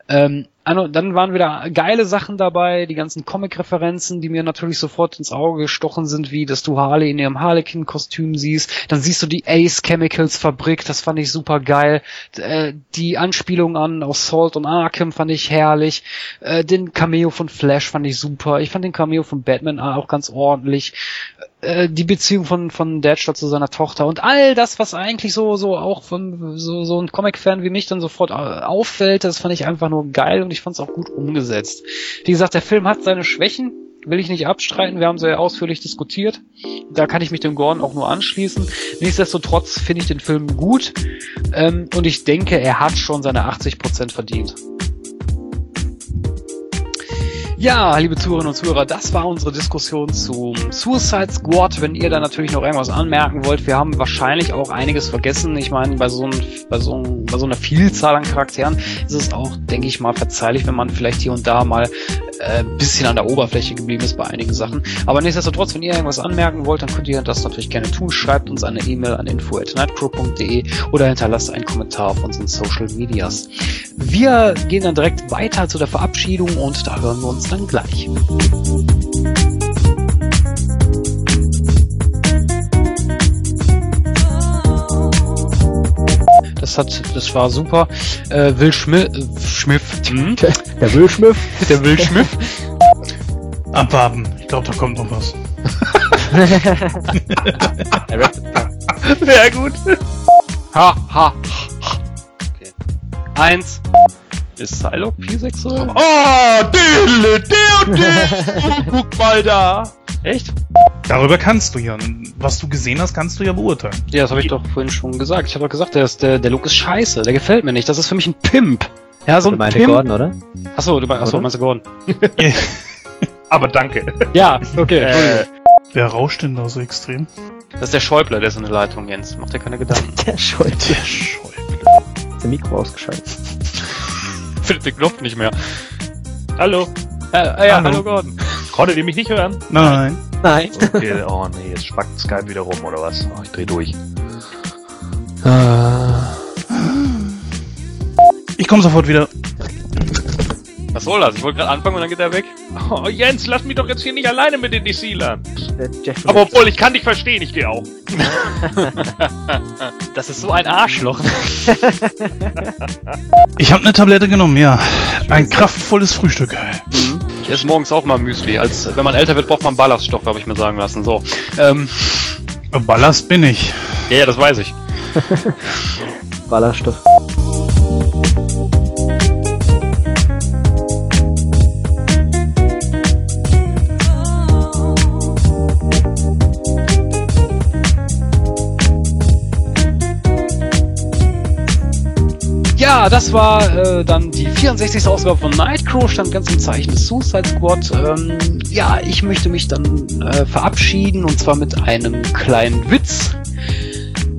Ähm, dann waren wieder geile Sachen dabei, die ganzen Comic-Referenzen, die mir natürlich sofort ins Auge gestochen sind, wie dass du Harley in ihrem Harlequin-Kostüm siehst. Dann siehst du die Ace Chemicals Fabrik, das fand ich super geil. Äh, die Anspielung an aus Salt und Arkham fand ich herrlich. Äh, den Cameo von Flash fand ich super. Ich fand den Cameo von Batman auch ganz ordentlich. Äh, die Beziehung von von Deadshot zu seiner Tochter und all das, was eigentlich so so auch von so so ein Comic-Fan wie mich dann sofort äh, auffällt, das fand ich einfach nur geil und ich fand es auch gut umgesetzt. Wie gesagt, der Film hat seine Schwächen, will ich nicht abstreiten, wir haben sehr ausführlich diskutiert. Da kann ich mich dem Gordon auch nur anschließen. Nichtsdestotrotz finde ich den Film gut ähm, und ich denke, er hat schon seine 80% verdient. Ja, liebe Zuhörerinnen und Zuhörer, das war unsere Diskussion zum Suicide Squad. Wenn ihr da natürlich noch irgendwas anmerken wollt, wir haben wahrscheinlich auch einiges vergessen. Ich meine, bei so, ein, bei so, ein, bei so einer Vielzahl an Charakteren ist es auch, denke ich mal, verzeihlich, wenn man vielleicht hier und da mal äh, ein bisschen an der Oberfläche geblieben ist bei einigen Sachen. Aber nichtsdestotrotz, wenn ihr irgendwas anmerken wollt, dann könnt ihr das natürlich gerne tun. Schreibt uns eine E-Mail an info.nightcrow.de oder hinterlasst einen Kommentar auf unseren Social Medias. Wir gehen dann direkt weiter zu der Verabschiedung und da hören wir uns dann gleich. Das hat, das war super. Äh, Will Schmidt, Schmiff, hm? Der Will Smith? der Will Schmiff. Abwarten. Ich glaube, da kommt noch was. Sehr gut. Ha, ha, ha. Okay. Eins. Ist Psylocke 4-6 so? Oh, Dille, der und der. Oh, guck mal da. Echt? Darüber kannst du ja. Was du gesehen hast, kannst du ja beurteilen. Ja, das habe ich doch vorhin schon gesagt. Ich habe doch gesagt, der, ist, der, der Look ist scheiße. Der gefällt mir nicht. Das ist für mich ein Pimp. Ja, so Du ein meinte Pimp. Gordon, oder? Achso, du meinst, achso, Oder? meinst du Gordon? Aber danke. Ja, okay. Äh, Entschuldigung. Wer rauscht denn da so extrem? Das ist der Schäuble, der ist in der Leitung, Jens. Mach dir keine Gedanken. Der Schuld. Der Schäuble. Der Mikro ausgeschaltet. Findet den Knopf nicht mehr. hallo. Äh, äh, ja, Hallo. hallo Gordon. Konntet ihr mich nicht hören? Nein. Nein. Okay, oh nee, jetzt spackt Skype wieder rum, oder was? Oh, ich dreh durch. Ich komme sofort wieder. Was soll das? Ich wollte gerade anfangen und dann geht er weg. Oh, Jens, lass mich doch jetzt hier nicht alleine mit den DC-Lern. Aber obwohl, ich kann dich verstehen, ich gehe auch. Das ist so ein Arschloch. Ich habe eine Tablette genommen, ja. Ein kraftvolles Frühstück. Mhm. Ich esse morgens auch mal Müsli. Als wenn man älter wird, braucht man Ballaststoffe, habe ich mir sagen lassen. So. Ähm, Ballast bin ich. ja, ja, das weiß ich. Ballerstoff. Ja, das war äh, dann die 64. Ausgabe von Nightcrow, stand ganz im Zeichen des Suicide Squad. Ähm, ja, ich möchte mich dann äh, verabschieden und zwar mit einem kleinen Witz.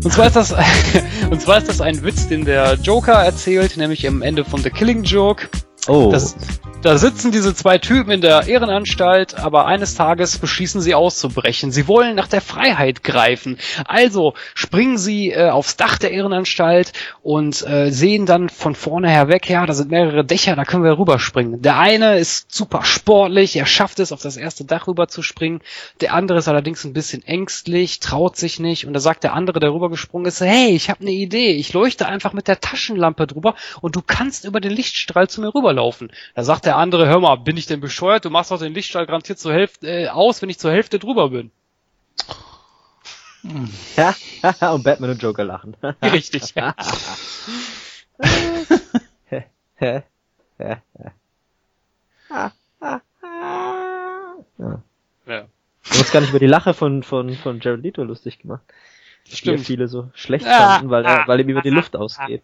Und zwar ist das, und zwar ist das ein Witz, den der Joker erzählt, nämlich am Ende von The Killing Joke. Oh. Das, da sitzen diese zwei Typen in der Ehrenanstalt, aber eines Tages beschließen sie auszubrechen. Sie wollen nach der Freiheit greifen. Also springen sie äh, aufs Dach der Ehrenanstalt und äh, sehen dann von vorne her weg, ja, da sind mehrere Dächer, da können wir rüberspringen. Der eine ist super sportlich, er schafft es, auf das erste Dach rüber zu springen. Der andere ist allerdings ein bisschen ängstlich, traut sich nicht und da sagt der andere, der rübergesprungen ist, hey, ich habe eine Idee, ich leuchte einfach mit der Taschenlampe drüber und du kannst über den Lichtstrahl zu mir rüberlaufen. Da sagt der andere, hör mal, bin ich denn bescheuert? Du machst doch den Lichtstrahl garantiert zur Hälfte äh, aus, wenn ich zur Hälfte drüber bin. Ja, und Batman und Joker lachen. Richtig. Ja. ja. Du hast gar nicht über die Lache von, von, von Jared Leto lustig gemacht. Die Stimmt. viele so schlecht Ah, fanden, weil, er, weil ihm über die Luft ausgeht.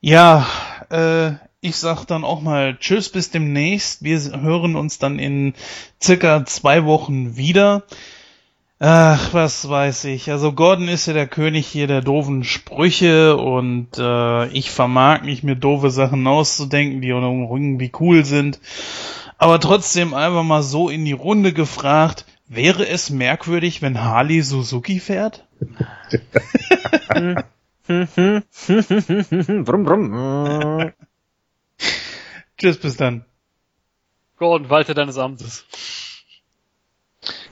Ja, äh, ich sag dann auch mal Tschüss, bis demnächst. Wir hören uns dann in circa zwei Wochen wieder. Ach, was weiß ich. Also Gordon ist ja der König hier der doofen Sprüche und äh, ich vermag nicht mir doofe Sachen auszudenken, die irgendwie cool sind. Aber trotzdem einfach mal so in die Runde gefragt, wäre es merkwürdig, wenn Harley Suzuki fährt? brumm, brumm. Tschüss, bis dann. Gordon, walte deines Amtes.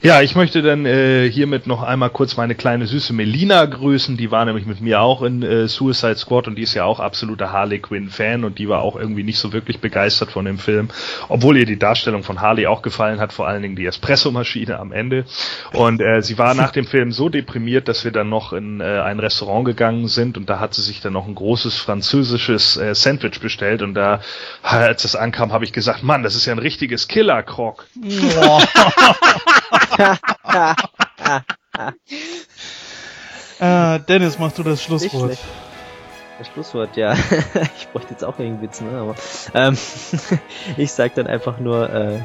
Ja, ich möchte dann äh, hiermit noch einmal kurz meine kleine süße Melina grüßen. Die war nämlich mit mir auch in äh, Suicide Squad und die ist ja auch absoluter Harley Quinn Fan und die war auch irgendwie nicht so wirklich begeistert von dem Film, obwohl ihr die Darstellung von Harley auch gefallen hat, vor allen Dingen die Espressomaschine am Ende. Und äh, sie war nach dem Film so deprimiert, dass wir dann noch in äh, ein Restaurant gegangen sind und da hat sie sich dann noch ein großes französisches äh, Sandwich bestellt und da, als das ankam, habe ich gesagt, Mann, das ist ja ein richtiges Killer-Krog. Äh, Dennis, machst du das Schlusswort? Das Schlusswort, ja. ich bräuchte jetzt auch irgendeinen Witz, ne? Aber ähm, ich sag dann einfach nur, äh,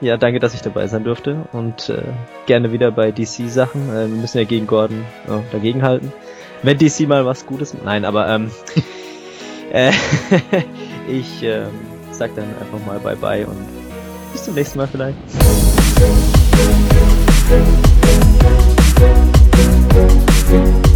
ja, danke, dass ich dabei sein durfte und äh, gerne wieder bei DC-Sachen. Äh, wir müssen ja gegen Gordon äh, dagegenhalten. Wenn DC mal was Gutes, nein, aber ähm, äh, ich ähm, sag dann einfach mal Bye Bye und bis zum nächsten Mal vielleicht. thank you